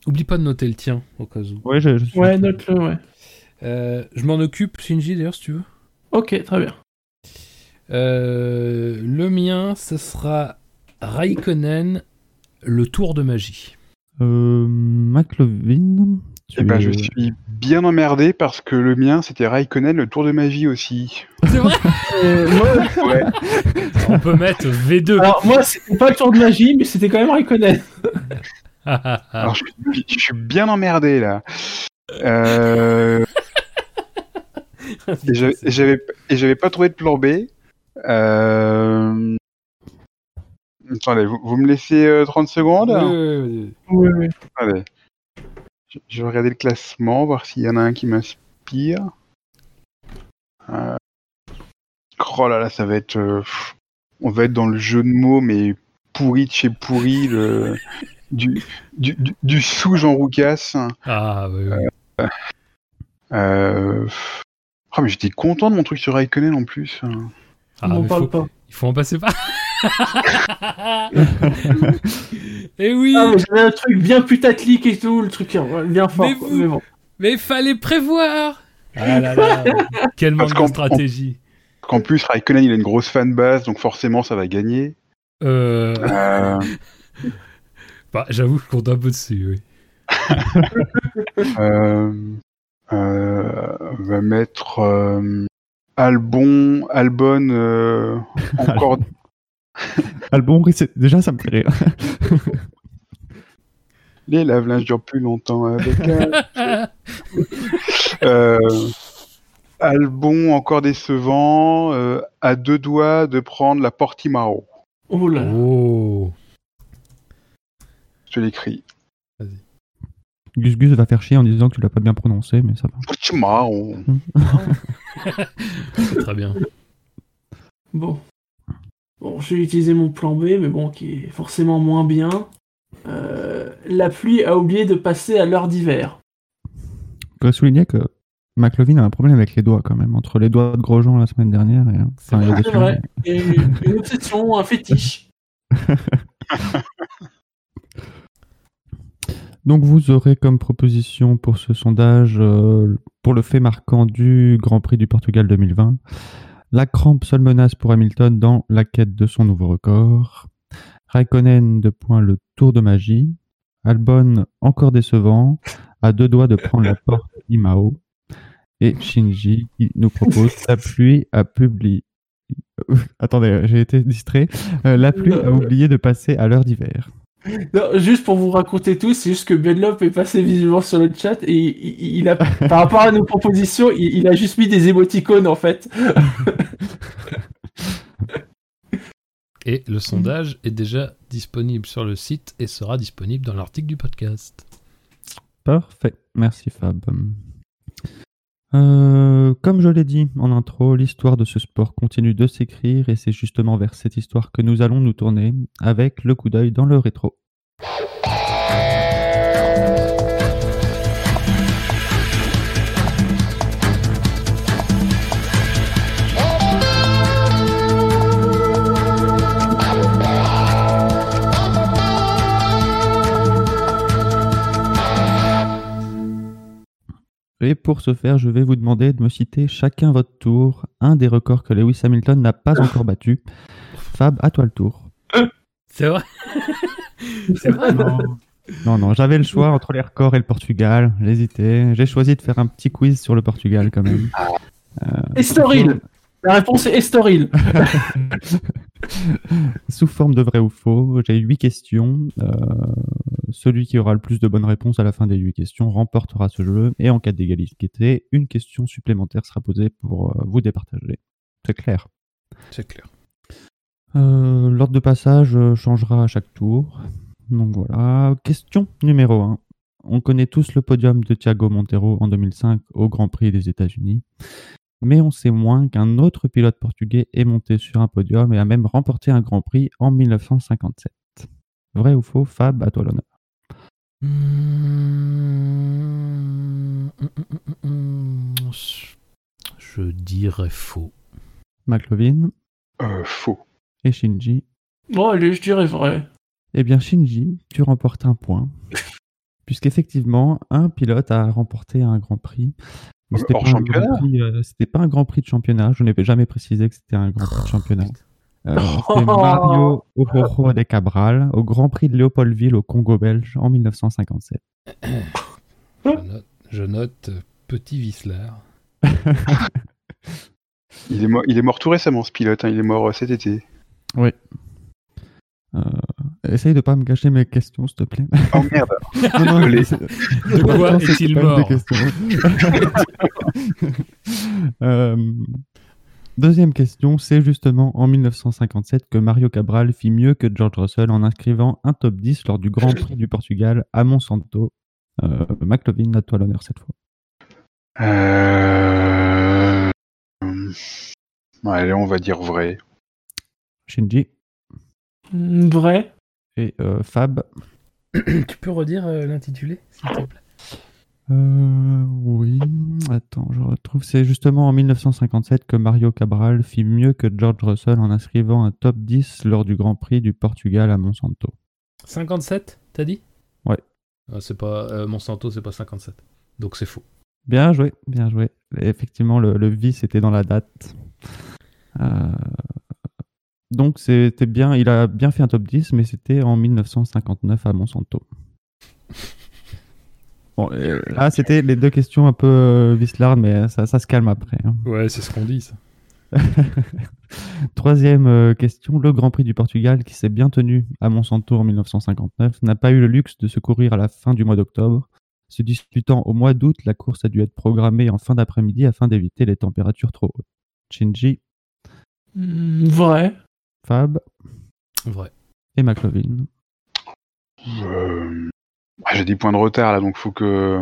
Oublie pas de noter le tien, au cas où. Ouais, je, je suis. Ouais, note-le, ouais. Euh, je m'en occupe, Shinji, d'ailleurs, si tu veux. Ok, très bien. Euh, le mien, ce sera Raikkonen, le tour de magie. Euh, McLovin. Tu Eh ben, es- je suis bien emmerdé parce que le mien, c'était Raikkonen, le tour de magie aussi. C'est vrai Euh, moi- Ouais. On peut mettre V2. alors, moi, c'était pas le tour de magie, mais c'était quand même Raikkonen. Alors, je, suis- je suis bien emmerdé, là. Euh, et j'avais- pas trouvé de plan B. Euh... Attendez, vous, vous me laissez euh, 30 secondes? Ouais, Oui, oui. Allez. Je, vais regarder le classement, voir s'il y en a un qui m'inspire. Euh... Oh là là, ça va être. euh, On va être dans le jeu de mots, mais pourri de chez pourri, le... du, du, du, du sous Jean Roucas. Ah, ouais, ouais. Euh... Oh, mais j'étais content de mon truc sur Raikkonen en plus. Ah, On parle faut- pas. Il faut en passer par. Et oui, Ah, mais j'avais un truc bien putaclic et tout, le truc bien fort. Mais quoi. vous- Mais bon. mais fallait prévoir. Ah là là, quel Parce manque qu'en- de stratégie. Qu'en plus, Raikkonen, il a une grosse fanbase, donc forcément, ça va gagner. Euh, Euh... bah, J'avoue, je compte un peu dessus. Oui. Euh, euh, on va mettre euh, Albon, Albon, euh, encore. Albon, déjà, ça me fait rire. Les lave-linges durent plus longtemps avec un- euh, Albon, encore décevant, euh, à deux doigts de prendre la Portimao. Oh là. Oh. Je l'écris. Gus Gus va faire chier en disant que tu l'as pas bien prononcé, mais ça va. Portimao. C'est très bien. Bon. Bon, je vais utiliser mon plan B, mais bon, qui est forcément moins bien. Euh, la pluie a oublié de passer à l'heure d'hiver. Je dois souligner que McLovin a un problème avec les doigts quand même, entre les doigts de Grosjean la semaine dernière et. Enfin, il y a vrai. Et une, une obsession, un fétiche. Donc vous aurez comme proposition pour ce sondage, euh, pour le fait marquant du Grand Prix du Portugal 2020, la crampe seule menace pour Hamilton dans la quête de son nouveau record, Raikkonen de point le tour de magie, Albon encore décevant, à deux doigts de prendre la porte Imao, et Shinji qui nous propose la pluie a publié. Attendez, j'ai été distrait. Euh, la pluie a oublié de passer à l'heure d'hiver. Non, juste pour vous raconter tout, c'est juste que Benlop est passé visuellement sur le chat et il, il a, par rapport à nos propositions, il, il a juste mis des émoticônes en fait. Et le sondage est déjà disponible sur le site et sera disponible dans l'article du podcast. Parfait, merci Fab. Euh, comme je l'ai dit en intro, l'histoire de ce sport continue de s'écrire et c'est justement vers cette histoire que nous allons nous tourner avec le coup d'œil dans le rétro. Et pour ce faire, je vais vous demander de me citer chacun votre tour un des records que Lewis Hamilton n'a pas encore battu. Fab, à toi le tour. C'est vrai? C'est vrai? Non, non, j'avais le choix entre les records et le Portugal. J'hésitais. J'ai choisi de faire un petit quiz sur le Portugal quand même. Estoril La réponse est Estoril Sous forme de vrai ou faux, j'ai huit questions. Euh, celui qui aura le plus de bonnes réponses à la fin des huit questions remportera ce jeu. Et en cas d'égalité, une question supplémentaire sera posée pour euh, vous départager. C'est clair. C'est clair. Euh, L'ordre de passage changera à chaque tour. Donc voilà. Question numéro 1. on connaît tous le podium de Thiago Montero en 2005 au Grand Prix des États-Unis, mais on sait moins qu'un autre pilote portugais est monté sur un podium et a même remporté un Grand Prix en 1957. Vrai ou faux, Fab, à toi l'honneur. Mmh, Je dirais faux. McLovin Euh, faux. et Shinji. Bon, allez, je dirais vrai. Eh bien, Shinji, tu remportes un point. Puisqu'effectivement, un pilote a remporté un Grand Prix. Mais c'était Hors pas un championnat Grand Prix, euh, C'était pas un Grand Prix de championnat. Je n'avais jamais précisé que c'était un Grand Prix de championnat. Euh, c'est Mario Orojo de Cabral au Grand Prix de Léopoldville au Congo belge en 1957. Je note, je note, euh, petit Whistler. Il est, mort, il est mort tout récemment, ce pilote. hein, Il est mort cet été. Euh, essaye de pas me gâcher mes questions, s'il te plaît. Oh merde. Non, non, De quoi est-il mort. Euh, Deuxième question, c'est justement en 1957 que Mario Cabral fit mieux que George Russell en inscrivant un top 10 lors du Grand Prix du Portugal à Monsanto. Euh, McLovin, à toi l'honneur cette fois. Euh... ouais, Allez, on va dire vrai. Shinji Vrai. Et euh, Fab. Tu peux redire euh, l'intitulé, s'il te plaît? Euh, oui, attends, je retrouve. C'est justement en 1957 que Mario Cabral fit mieux que George Russell en inscrivant un top 10 lors du Grand Prix du Portugal à Monsanto. 57, t'as dit? Ouais. Ah, c'est pas euh, Monsanto, c'est pas 57. Donc c'est faux. Bien joué, bien joué. Effectivement, le, le vice était dans la date. Donc c'était bien, il a bien fait un top 10, mais c'était en 1959 à Monsanto. Bon, euh, là, c'était les deux questions un peu euh, vislardes, mais ça, ça se calme après. hein. Ouais, c'est ce qu'on dit, ça. Troisième euh, question, le Grand Prix du Portugal, qui s'est bien tenu à Monsanto en 1959, n'a pas eu le luxe de se courir à la fin du mois d'octobre. Se disputant au mois d'août, la course a dû être programmée en fin d'après-midi afin d'éviter les températures trop hautes. Shinji, Mm, Vrai. Fab Vrai. et McLovin. Euh, ah, J'ai des points de retard là, donc faut que...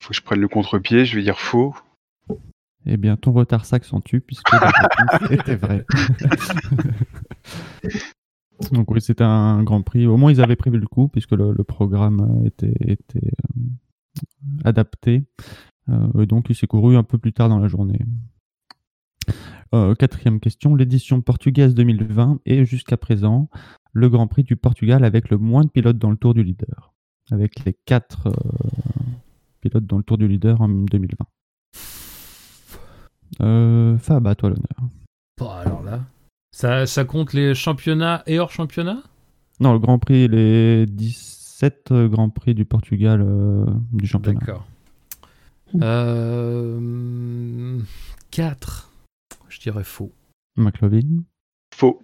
faut que je prenne le contre-pied. Je vais dire faux. Eh bien, ton retard s'accentue puisque la réponse était vraie. Donc oui, c'était un Grand Prix. Au moins, ils avaient prévu le coup puisque le, le programme euh, était, était euh, adapté. Euh, et donc, il s'est couru un peu plus tard dans la journée. Euh, quatrième question. L'édition portugaise 2020 est jusqu'à présent le Grand Prix du Portugal avec le moins de pilotes dans le tour du leader. Avec les quatre euh, pilotes dans le tour du leader en 2020. Euh, Fab, à toi l'honneur. Bon, alors là. Ça, ça compte les championnats et hors championnat Non, le Grand Prix, les 17 euh, Grands Prix du Portugal euh, du championnat. D'accord. Euh, 4. Je dirais faux. McLovin Faux.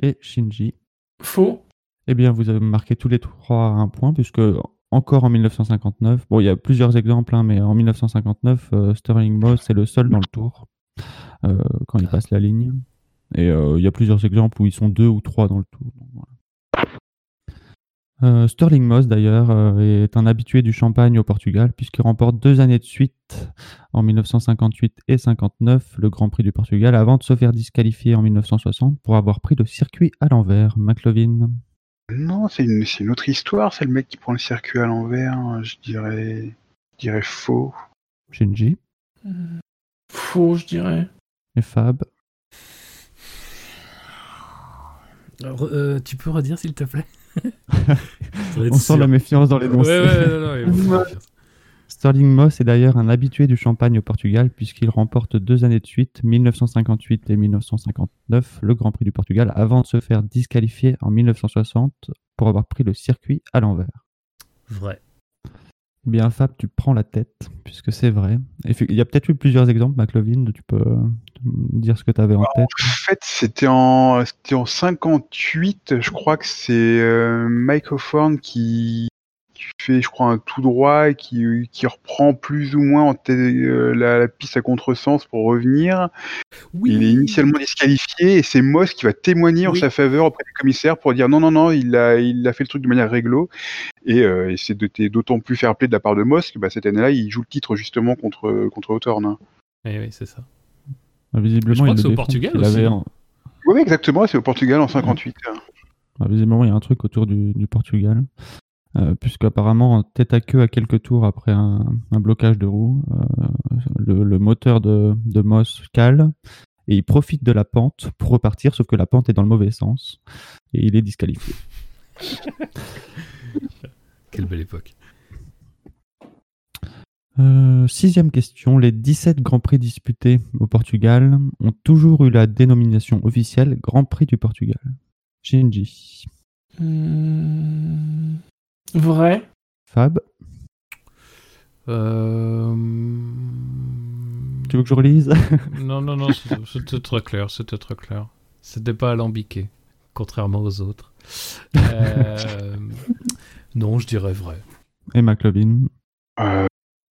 et Shinji. Faux. Eh bien, vous avez marqué tous les trois un point, puisque encore en 1959, bon, il y a plusieurs exemples, hein, mais en 1959, euh, Sterling Moss est le seul dans le tour euh, quand il passe la ligne. Et euh, il y a plusieurs exemples où ils sont deux ou trois dans le tour. donc voilà. Euh, Sterling Moss, d'ailleurs, euh, est un habitué du champagne au Portugal, puisqu'il remporte deux années de suite, en 1958 et 59, le Grand Prix du Portugal, avant de se faire disqualifier en 1960 pour avoir pris le circuit à l'envers. McLovin. Non, c'est une, c'est une autre histoire. C'est le mec qui prend le circuit à l'envers. Je dirais, je dirais faux. Shinji Faux, je dirais. et Fab. Alors, euh, tu peux redire, s'il te plaît? On sent la méfiance dans les noms. ouais. Sterling Moss est d'ailleurs un habitué du champagne au Portugal puisqu'il remporte deux années de suite, 1958 et 1959, le Grand Prix du Portugal avant de se faire disqualifier en 1960 pour avoir pris le circuit à l'envers. Vrai. Bien, Fab, tu prends la tête puisque c'est vrai. Il y a peut-être eu plusieurs exemples, McLovin, tu peux euh, dire ce que tu avais en tête. En fait, c'était en, c'était en 58. Je crois que c'est euh, Hawthorne qui, qui fait, je crois, un tout droit et qui, qui reprend plus ou moins en euh, la, la piste à contresens pour revenir. Oui. Il est initialement disqualifié et c'est Moss qui va témoigner en sa faveur auprès du commissaire pour dire non, non, non, il a, il a fait le truc de manière réglo. Et, euh, et c'est d'autant plus fair play de la part de Moss que bah, cette année-là, il joue le titre justement contre, contre Hawthorne. hein. Oui, c'est ça. Ah, Visiblement, Je crois il que le c'est au Portugal aussi. un- Oui, exactement, c'est au Portugal en 58. Ah, visiblement, il y a un truc autour du, du Portugal. Euh, Puisqu'apparemment, en tête à queue à quelques tours après un, un blocage de roue, euh, le, le moteur de, de Moss cale et il profite de la pente pour repartir, sauf que la pente est dans le mauvais sens et il est disqualifié. Quelle belle époque. Euh, sixième question. Les 17 Grands Prix disputés au Portugal ont toujours eu la dénomination officielle Grand Prix du Portugal. Shinji. Hmm, Vrai. Fab, Euh... tu veux que je relise? Non, non, non, c'était très clair, c'était très clair. C'était pas alambiqué, contrairement aux autres. Euh, Non, je dirais vrai. Et McLovin. Euh,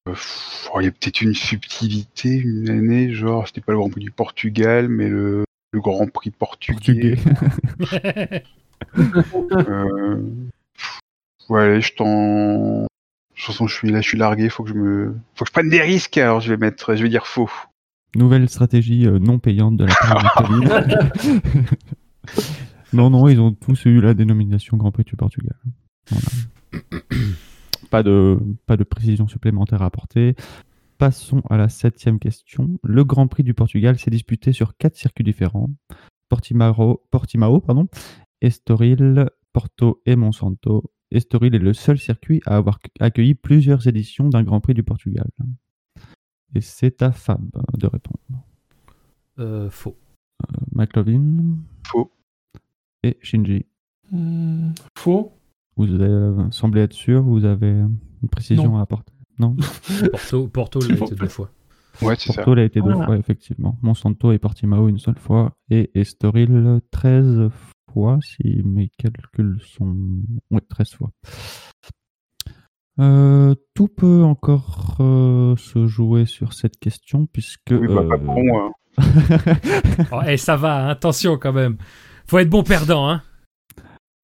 pff, oh, il y a peut-être une subtilité une année, genre c'était pas le Grand Prix du Portugal, mais le, le Grand Prix portugais. Portugais. Euh, ouais, je t'en. De toute façon, je suis là, je suis largué. Faut que je me, faut que je prenne des risques. Alors, je vais mettre, je vais dire faux. Nouvelle stratégie euh, non payante de la part de non, non, ils ont tous eu la dénomination Grand Prix du Portugal. Voilà. pas, de, pas de précision supplémentaire à apporter. Passons à la septième question. Le Grand Prix du Portugal s'est disputé sur quatre circuits différents. Portimao, Portimao pardon, Estoril, Porto et Monsanto. Estoril est le seul circuit à avoir accueilli plusieurs éditions d'un Grand Prix du Portugal. Et c'est à Fab de répondre. Euh, faux. McLovin Faux. et Shinji. Hmm, Faux. Vous avez euh, semblé être sûr, vous avez une précision Non. à apporter. Non Porto, Porto l'a été deux fois. Ouais, c'est ça. Porto l'a été deux Ah. fois, effectivement. Monsanto et Portimao une seule fois. Et Estoril 13 fois, si mes calculs sont. Oui, 13 fois. Euh, tout peut encore euh, se jouer sur cette question, puisque. Oui, bah, pas euh, bon. hein. Oh, eh, ça va, hein, attention quand même. Faut être bon perdant, hein.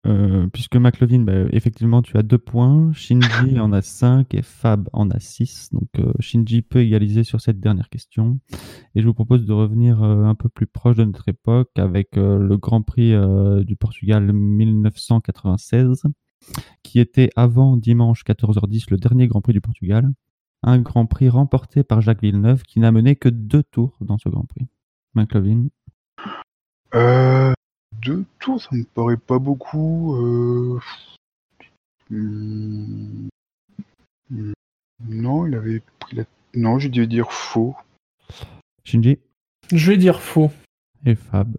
Euh, puisque McLovin, bah, effectivement, tu as deux points. Shinji en a 5 et Fab en a 6. Donc euh, Shinji peut égaliser sur cette dernière question. Et je vous propose de revenir euh, un peu plus proche de notre époque avec euh, le Grand Prix euh, du Portugal 1996, qui était avant dimanche 14h10 le dernier Grand Prix du Portugal. Un Grand Prix remporté par Jacques Villeneuve qui n'a mené que deux tours dans ce Grand Prix. McLovin. Euh, deux tours, ça me paraît pas beaucoup. Euh... hmm, hmm, Non, il avait pris la. Non, j'ai dû dire faux. Shinji Je vais dire faux. et Fab.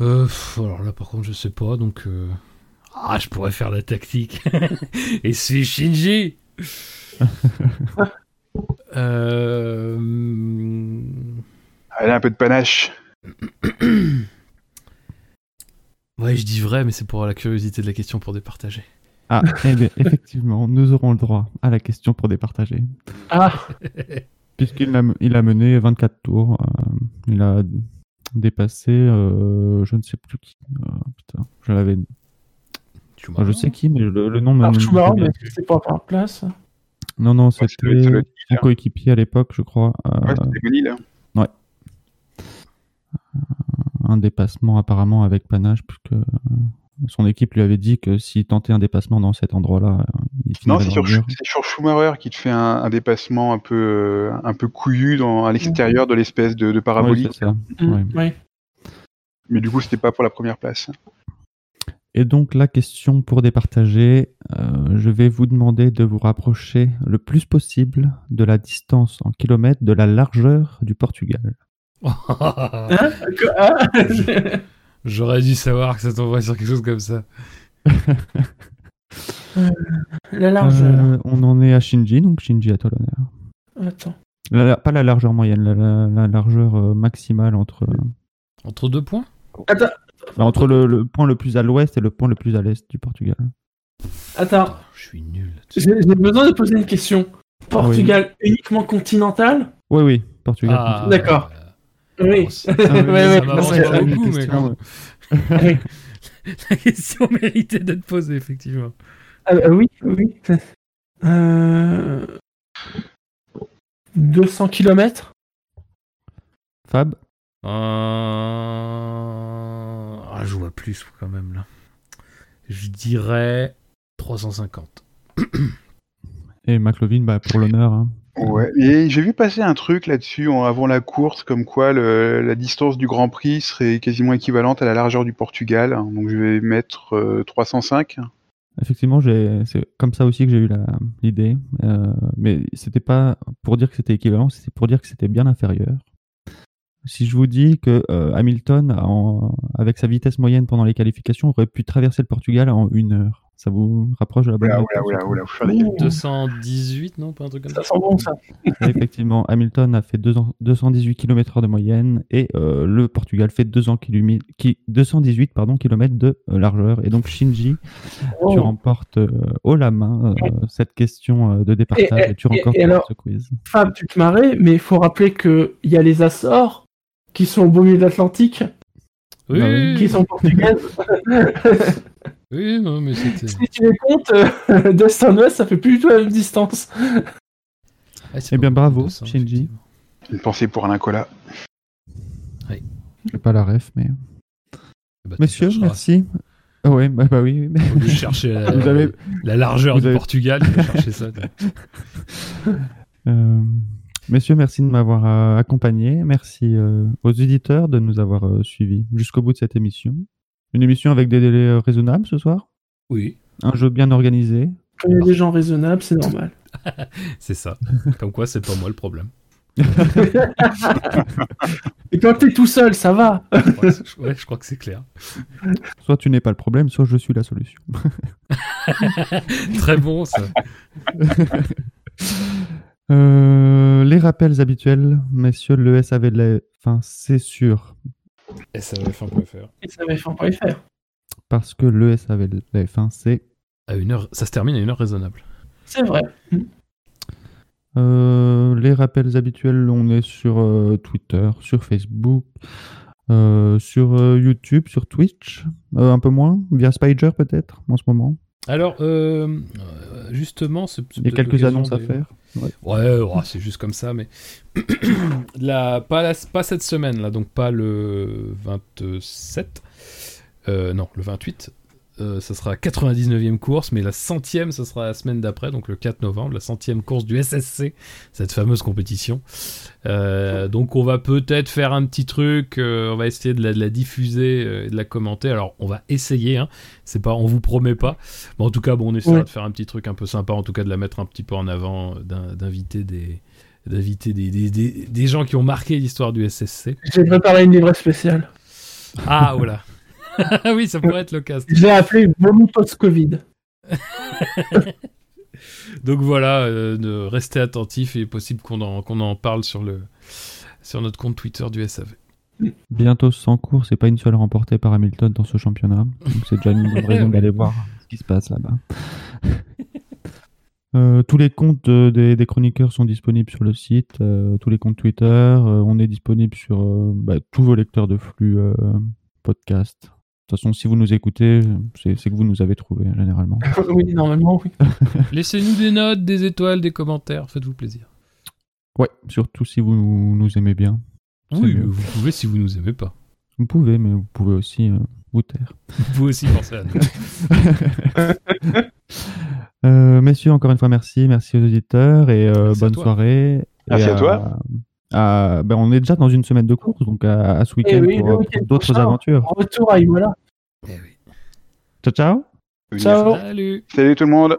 Euh, alors là, par contre, je sais pas, donc. euh, Ah, je pourrais faire la tactique. Et c'est Shinji euh... hum, Allez, un peu de panache. Ouais, je dis vrai, mais c'est pour la curiosité de la question pour départager. Ah, eh bien, effectivement, nous aurons le droit à la question pour départager. Ah, Puisqu'il a, il a mené 24 tours. euh, il a dépassé, euh, je ne sais plus qui. Euh, putain, je l'avais. Enfin, je sais qui, mais le, le nom m'a. Schumacher, mais c'est pas par place? Non, non, Ouais, c'était son Miller. coéquipier à l'époque, je crois. euh, Ouais, c'était Bonil, hein. Un dépassement apparemment avec panache, puisque euh, son équipe lui avait dit que s'il tentait un dépassement dans cet endroit-là, euh, il Non, c'est sur, Schumacher qui te fait un, un dépassement un peu, euh, un peu couillu dans, à l'extérieur de l'espèce de, de parabolique. c'est ça. Ouais. Oui. mais du coup, c'était pas pour la première place. Et donc la question pour départager, euh, je vais vous demander de vous rapprocher le plus possible de la distance en kilomètres de la largeur du Portugal. Hein Quoi Ah J'aurais dû savoir que ça tomberait sur quelque chose comme ça. La largeur. Euh, on en est à Shinji, donc Shinji à toi l'honneur. Attends. La- la- pas la largeur moyenne, la, la- la largeur euh, maximale entre, euh, Entre deux points? Attends. bah, entre le, le point le plus à l'ouest et le point le plus à l'est du Portugal. Attends, Je suis nul j'ai besoin de poser une question. Portugal uniquement continental? Oui, oui, Portugal. Ah, D'accord. Euh, Oui. ouais, ça que- beaucoup, mais quand même. Oui. La question méritait d'être posée, effectivement. Ah, euh, oui, oui. Euh... 200 km Fab? Euh... Ah, je vois plus quand même là. Je dirais 350. et McLovin, bah, pour l'honneur. hein. Ouais, et j'ai vu passer un truc là-dessus avant la course, comme quoi le- la distance du Grand Prix serait quasiment équivalente à la largeur du Portugal. Donc je vais mettre euh, 305. Effectivement, c'est comme ça aussi que j'ai eu l'idée. Euh, mais c'était pas pour dire que c'était équivalent, c'était pour dire que c'était bien inférieur. Si je vous dis que euh, Hamilton, avec sa vitesse moyenne pendant les qualifications, aurait pu traverser le Portugal en une heure, ça vous rapproche de la bonne Oula, réponse oula, oula, oula, faut faire des calculs. 218, non Pas un truc comme ça Ça sent bon ça. Effectivement, Hamilton a fait deux ans- 218 km/h de moyenne et euh, le Portugal fait 200 kilomètres- qui- 218 pardon, km de euh, largeur. Et donc Shinji, tu Oh. remportes euh, haut la main euh, cette question euh, de départage et, Et- tu remportes et alors- ce quiz. Fab, tu te marrais, mais il faut rappeler qu'il y a les Açores qui sont au beau milieu de l'Atlantique, Oui, oui. qui sont portugaises. oui, non, mais c'était. si tu les comptes, euh, d'est en ouest, ça fait plus du tout la même distance. Ah, c'est Eh bien, bravo, 200, Shinji. Une pensée pour Alain Colas. J'ai pas la ref, mais. Bah, chercheras. merci. Ah ouais, bah, bah oui. mais- chercher la, Vous avez- la largeur vous du avez- Portugal, chercher ça. Euh, messieurs, merci de m'avoir euh, accompagné. Merci euh, aux éditeurs de nous avoir euh, suivis jusqu'au bout de cette émission. Une émission avec des délais euh, raisonnables ce soir? Oui, Un jeu bien organisé. Quand il y a des gens raisonnables, c'est normal. c'est ça. Comme quoi, c'est pas moi le problème. Et quand t'es tout seul, ça va. Ouais, je crois que c'est clair. Soit tu n'es pas le problème, soit je suis la solution. Très bon, ça. Euh, les rappels habituels, messieurs, le SAV de la fin, c'est sûr. SAVF1.fr. Et ça va faire pas faire. Parce que le SAV de la F1, c'est À une heure, ça se termine à une heure raisonnable. C'est vrai. Euh, les rappels habituels, on est sur euh, Twitter, sur Facebook, euh, sur euh, YouTube, sur Twitch, euh, un peu moins, via Spider peut-être en ce moment. Alors, euh, euh, justement, Il y a quelques annonces à faire. Ouais, ouais, c'est juste comme ça, mais la, pas, la- pas cette semaine, là, donc pas le 27, euh, non, le 28. Euh, ça sera la 99e course, mais la centième, ça sera la semaine d'après, donc le 4 novembre, la centième course du SSC, cette fameuse compétition. Euh, donc on va peut-être faire un petit truc, euh, on va essayer de la, de la diffuser euh, et de la commenter. Alors on va essayer, hein. c'est pas, on vous promet pas, mais en tout cas, bon, on essaiera Ouais. de faire un petit truc un peu sympa, en tout cas de la mettre un petit peu en avant, d'in- d'inviter des d'inviter des, des, des, des gens qui ont marqué l'histoire du SSC. J'ai préparé une livrée spéciale. Ah, voilà. Oui, ça pourrait être l'occasion. Je l'ai appelé Vomi post-Covid. Donc voilà, euh, de rester attentif et possible qu'on en, qu'on en parle sur, le, sur notre compte Twitter du SAV. Bientôt 100 courses et pas une seule remportée par Hamilton dans ce championnat. Donc c'est déjà une bonne raison d'aller voir ce qui se passe là-bas. Euh, tous les comptes euh, des, des chroniqueurs sont disponibles sur le site, euh, tous les comptes Twitter. euh, on est disponible sur euh, bah, tous vos lecteurs de flux euh, podcast. De toute façon, si vous nous écoutez, c'est que vous nous avez trouvé généralement. oui, normalement, oui. Laissez-nous des notes, des étoiles, des commentaires, faites-vous plaisir. Ouais, surtout si vous nous aimez bien. Oui, mieux. vous pouvez si vous nous aimez pas. Vous pouvez, mais vous pouvez aussi euh, vous taire. Vous pouvez aussi penser à nous. Euh, messieurs, encore une fois, merci. Merci aux auditeurs et euh, Merci bonne soirée. Merci Et à toi. À- ben, on est déjà dans une semaine de course, donc à, à ce week-end Eh oui, pour, le euh, week-end pour d'autres aventures. Retour à Imola. Eh oui. Ciao, ciao. Ciao. Salut Salut tout le monde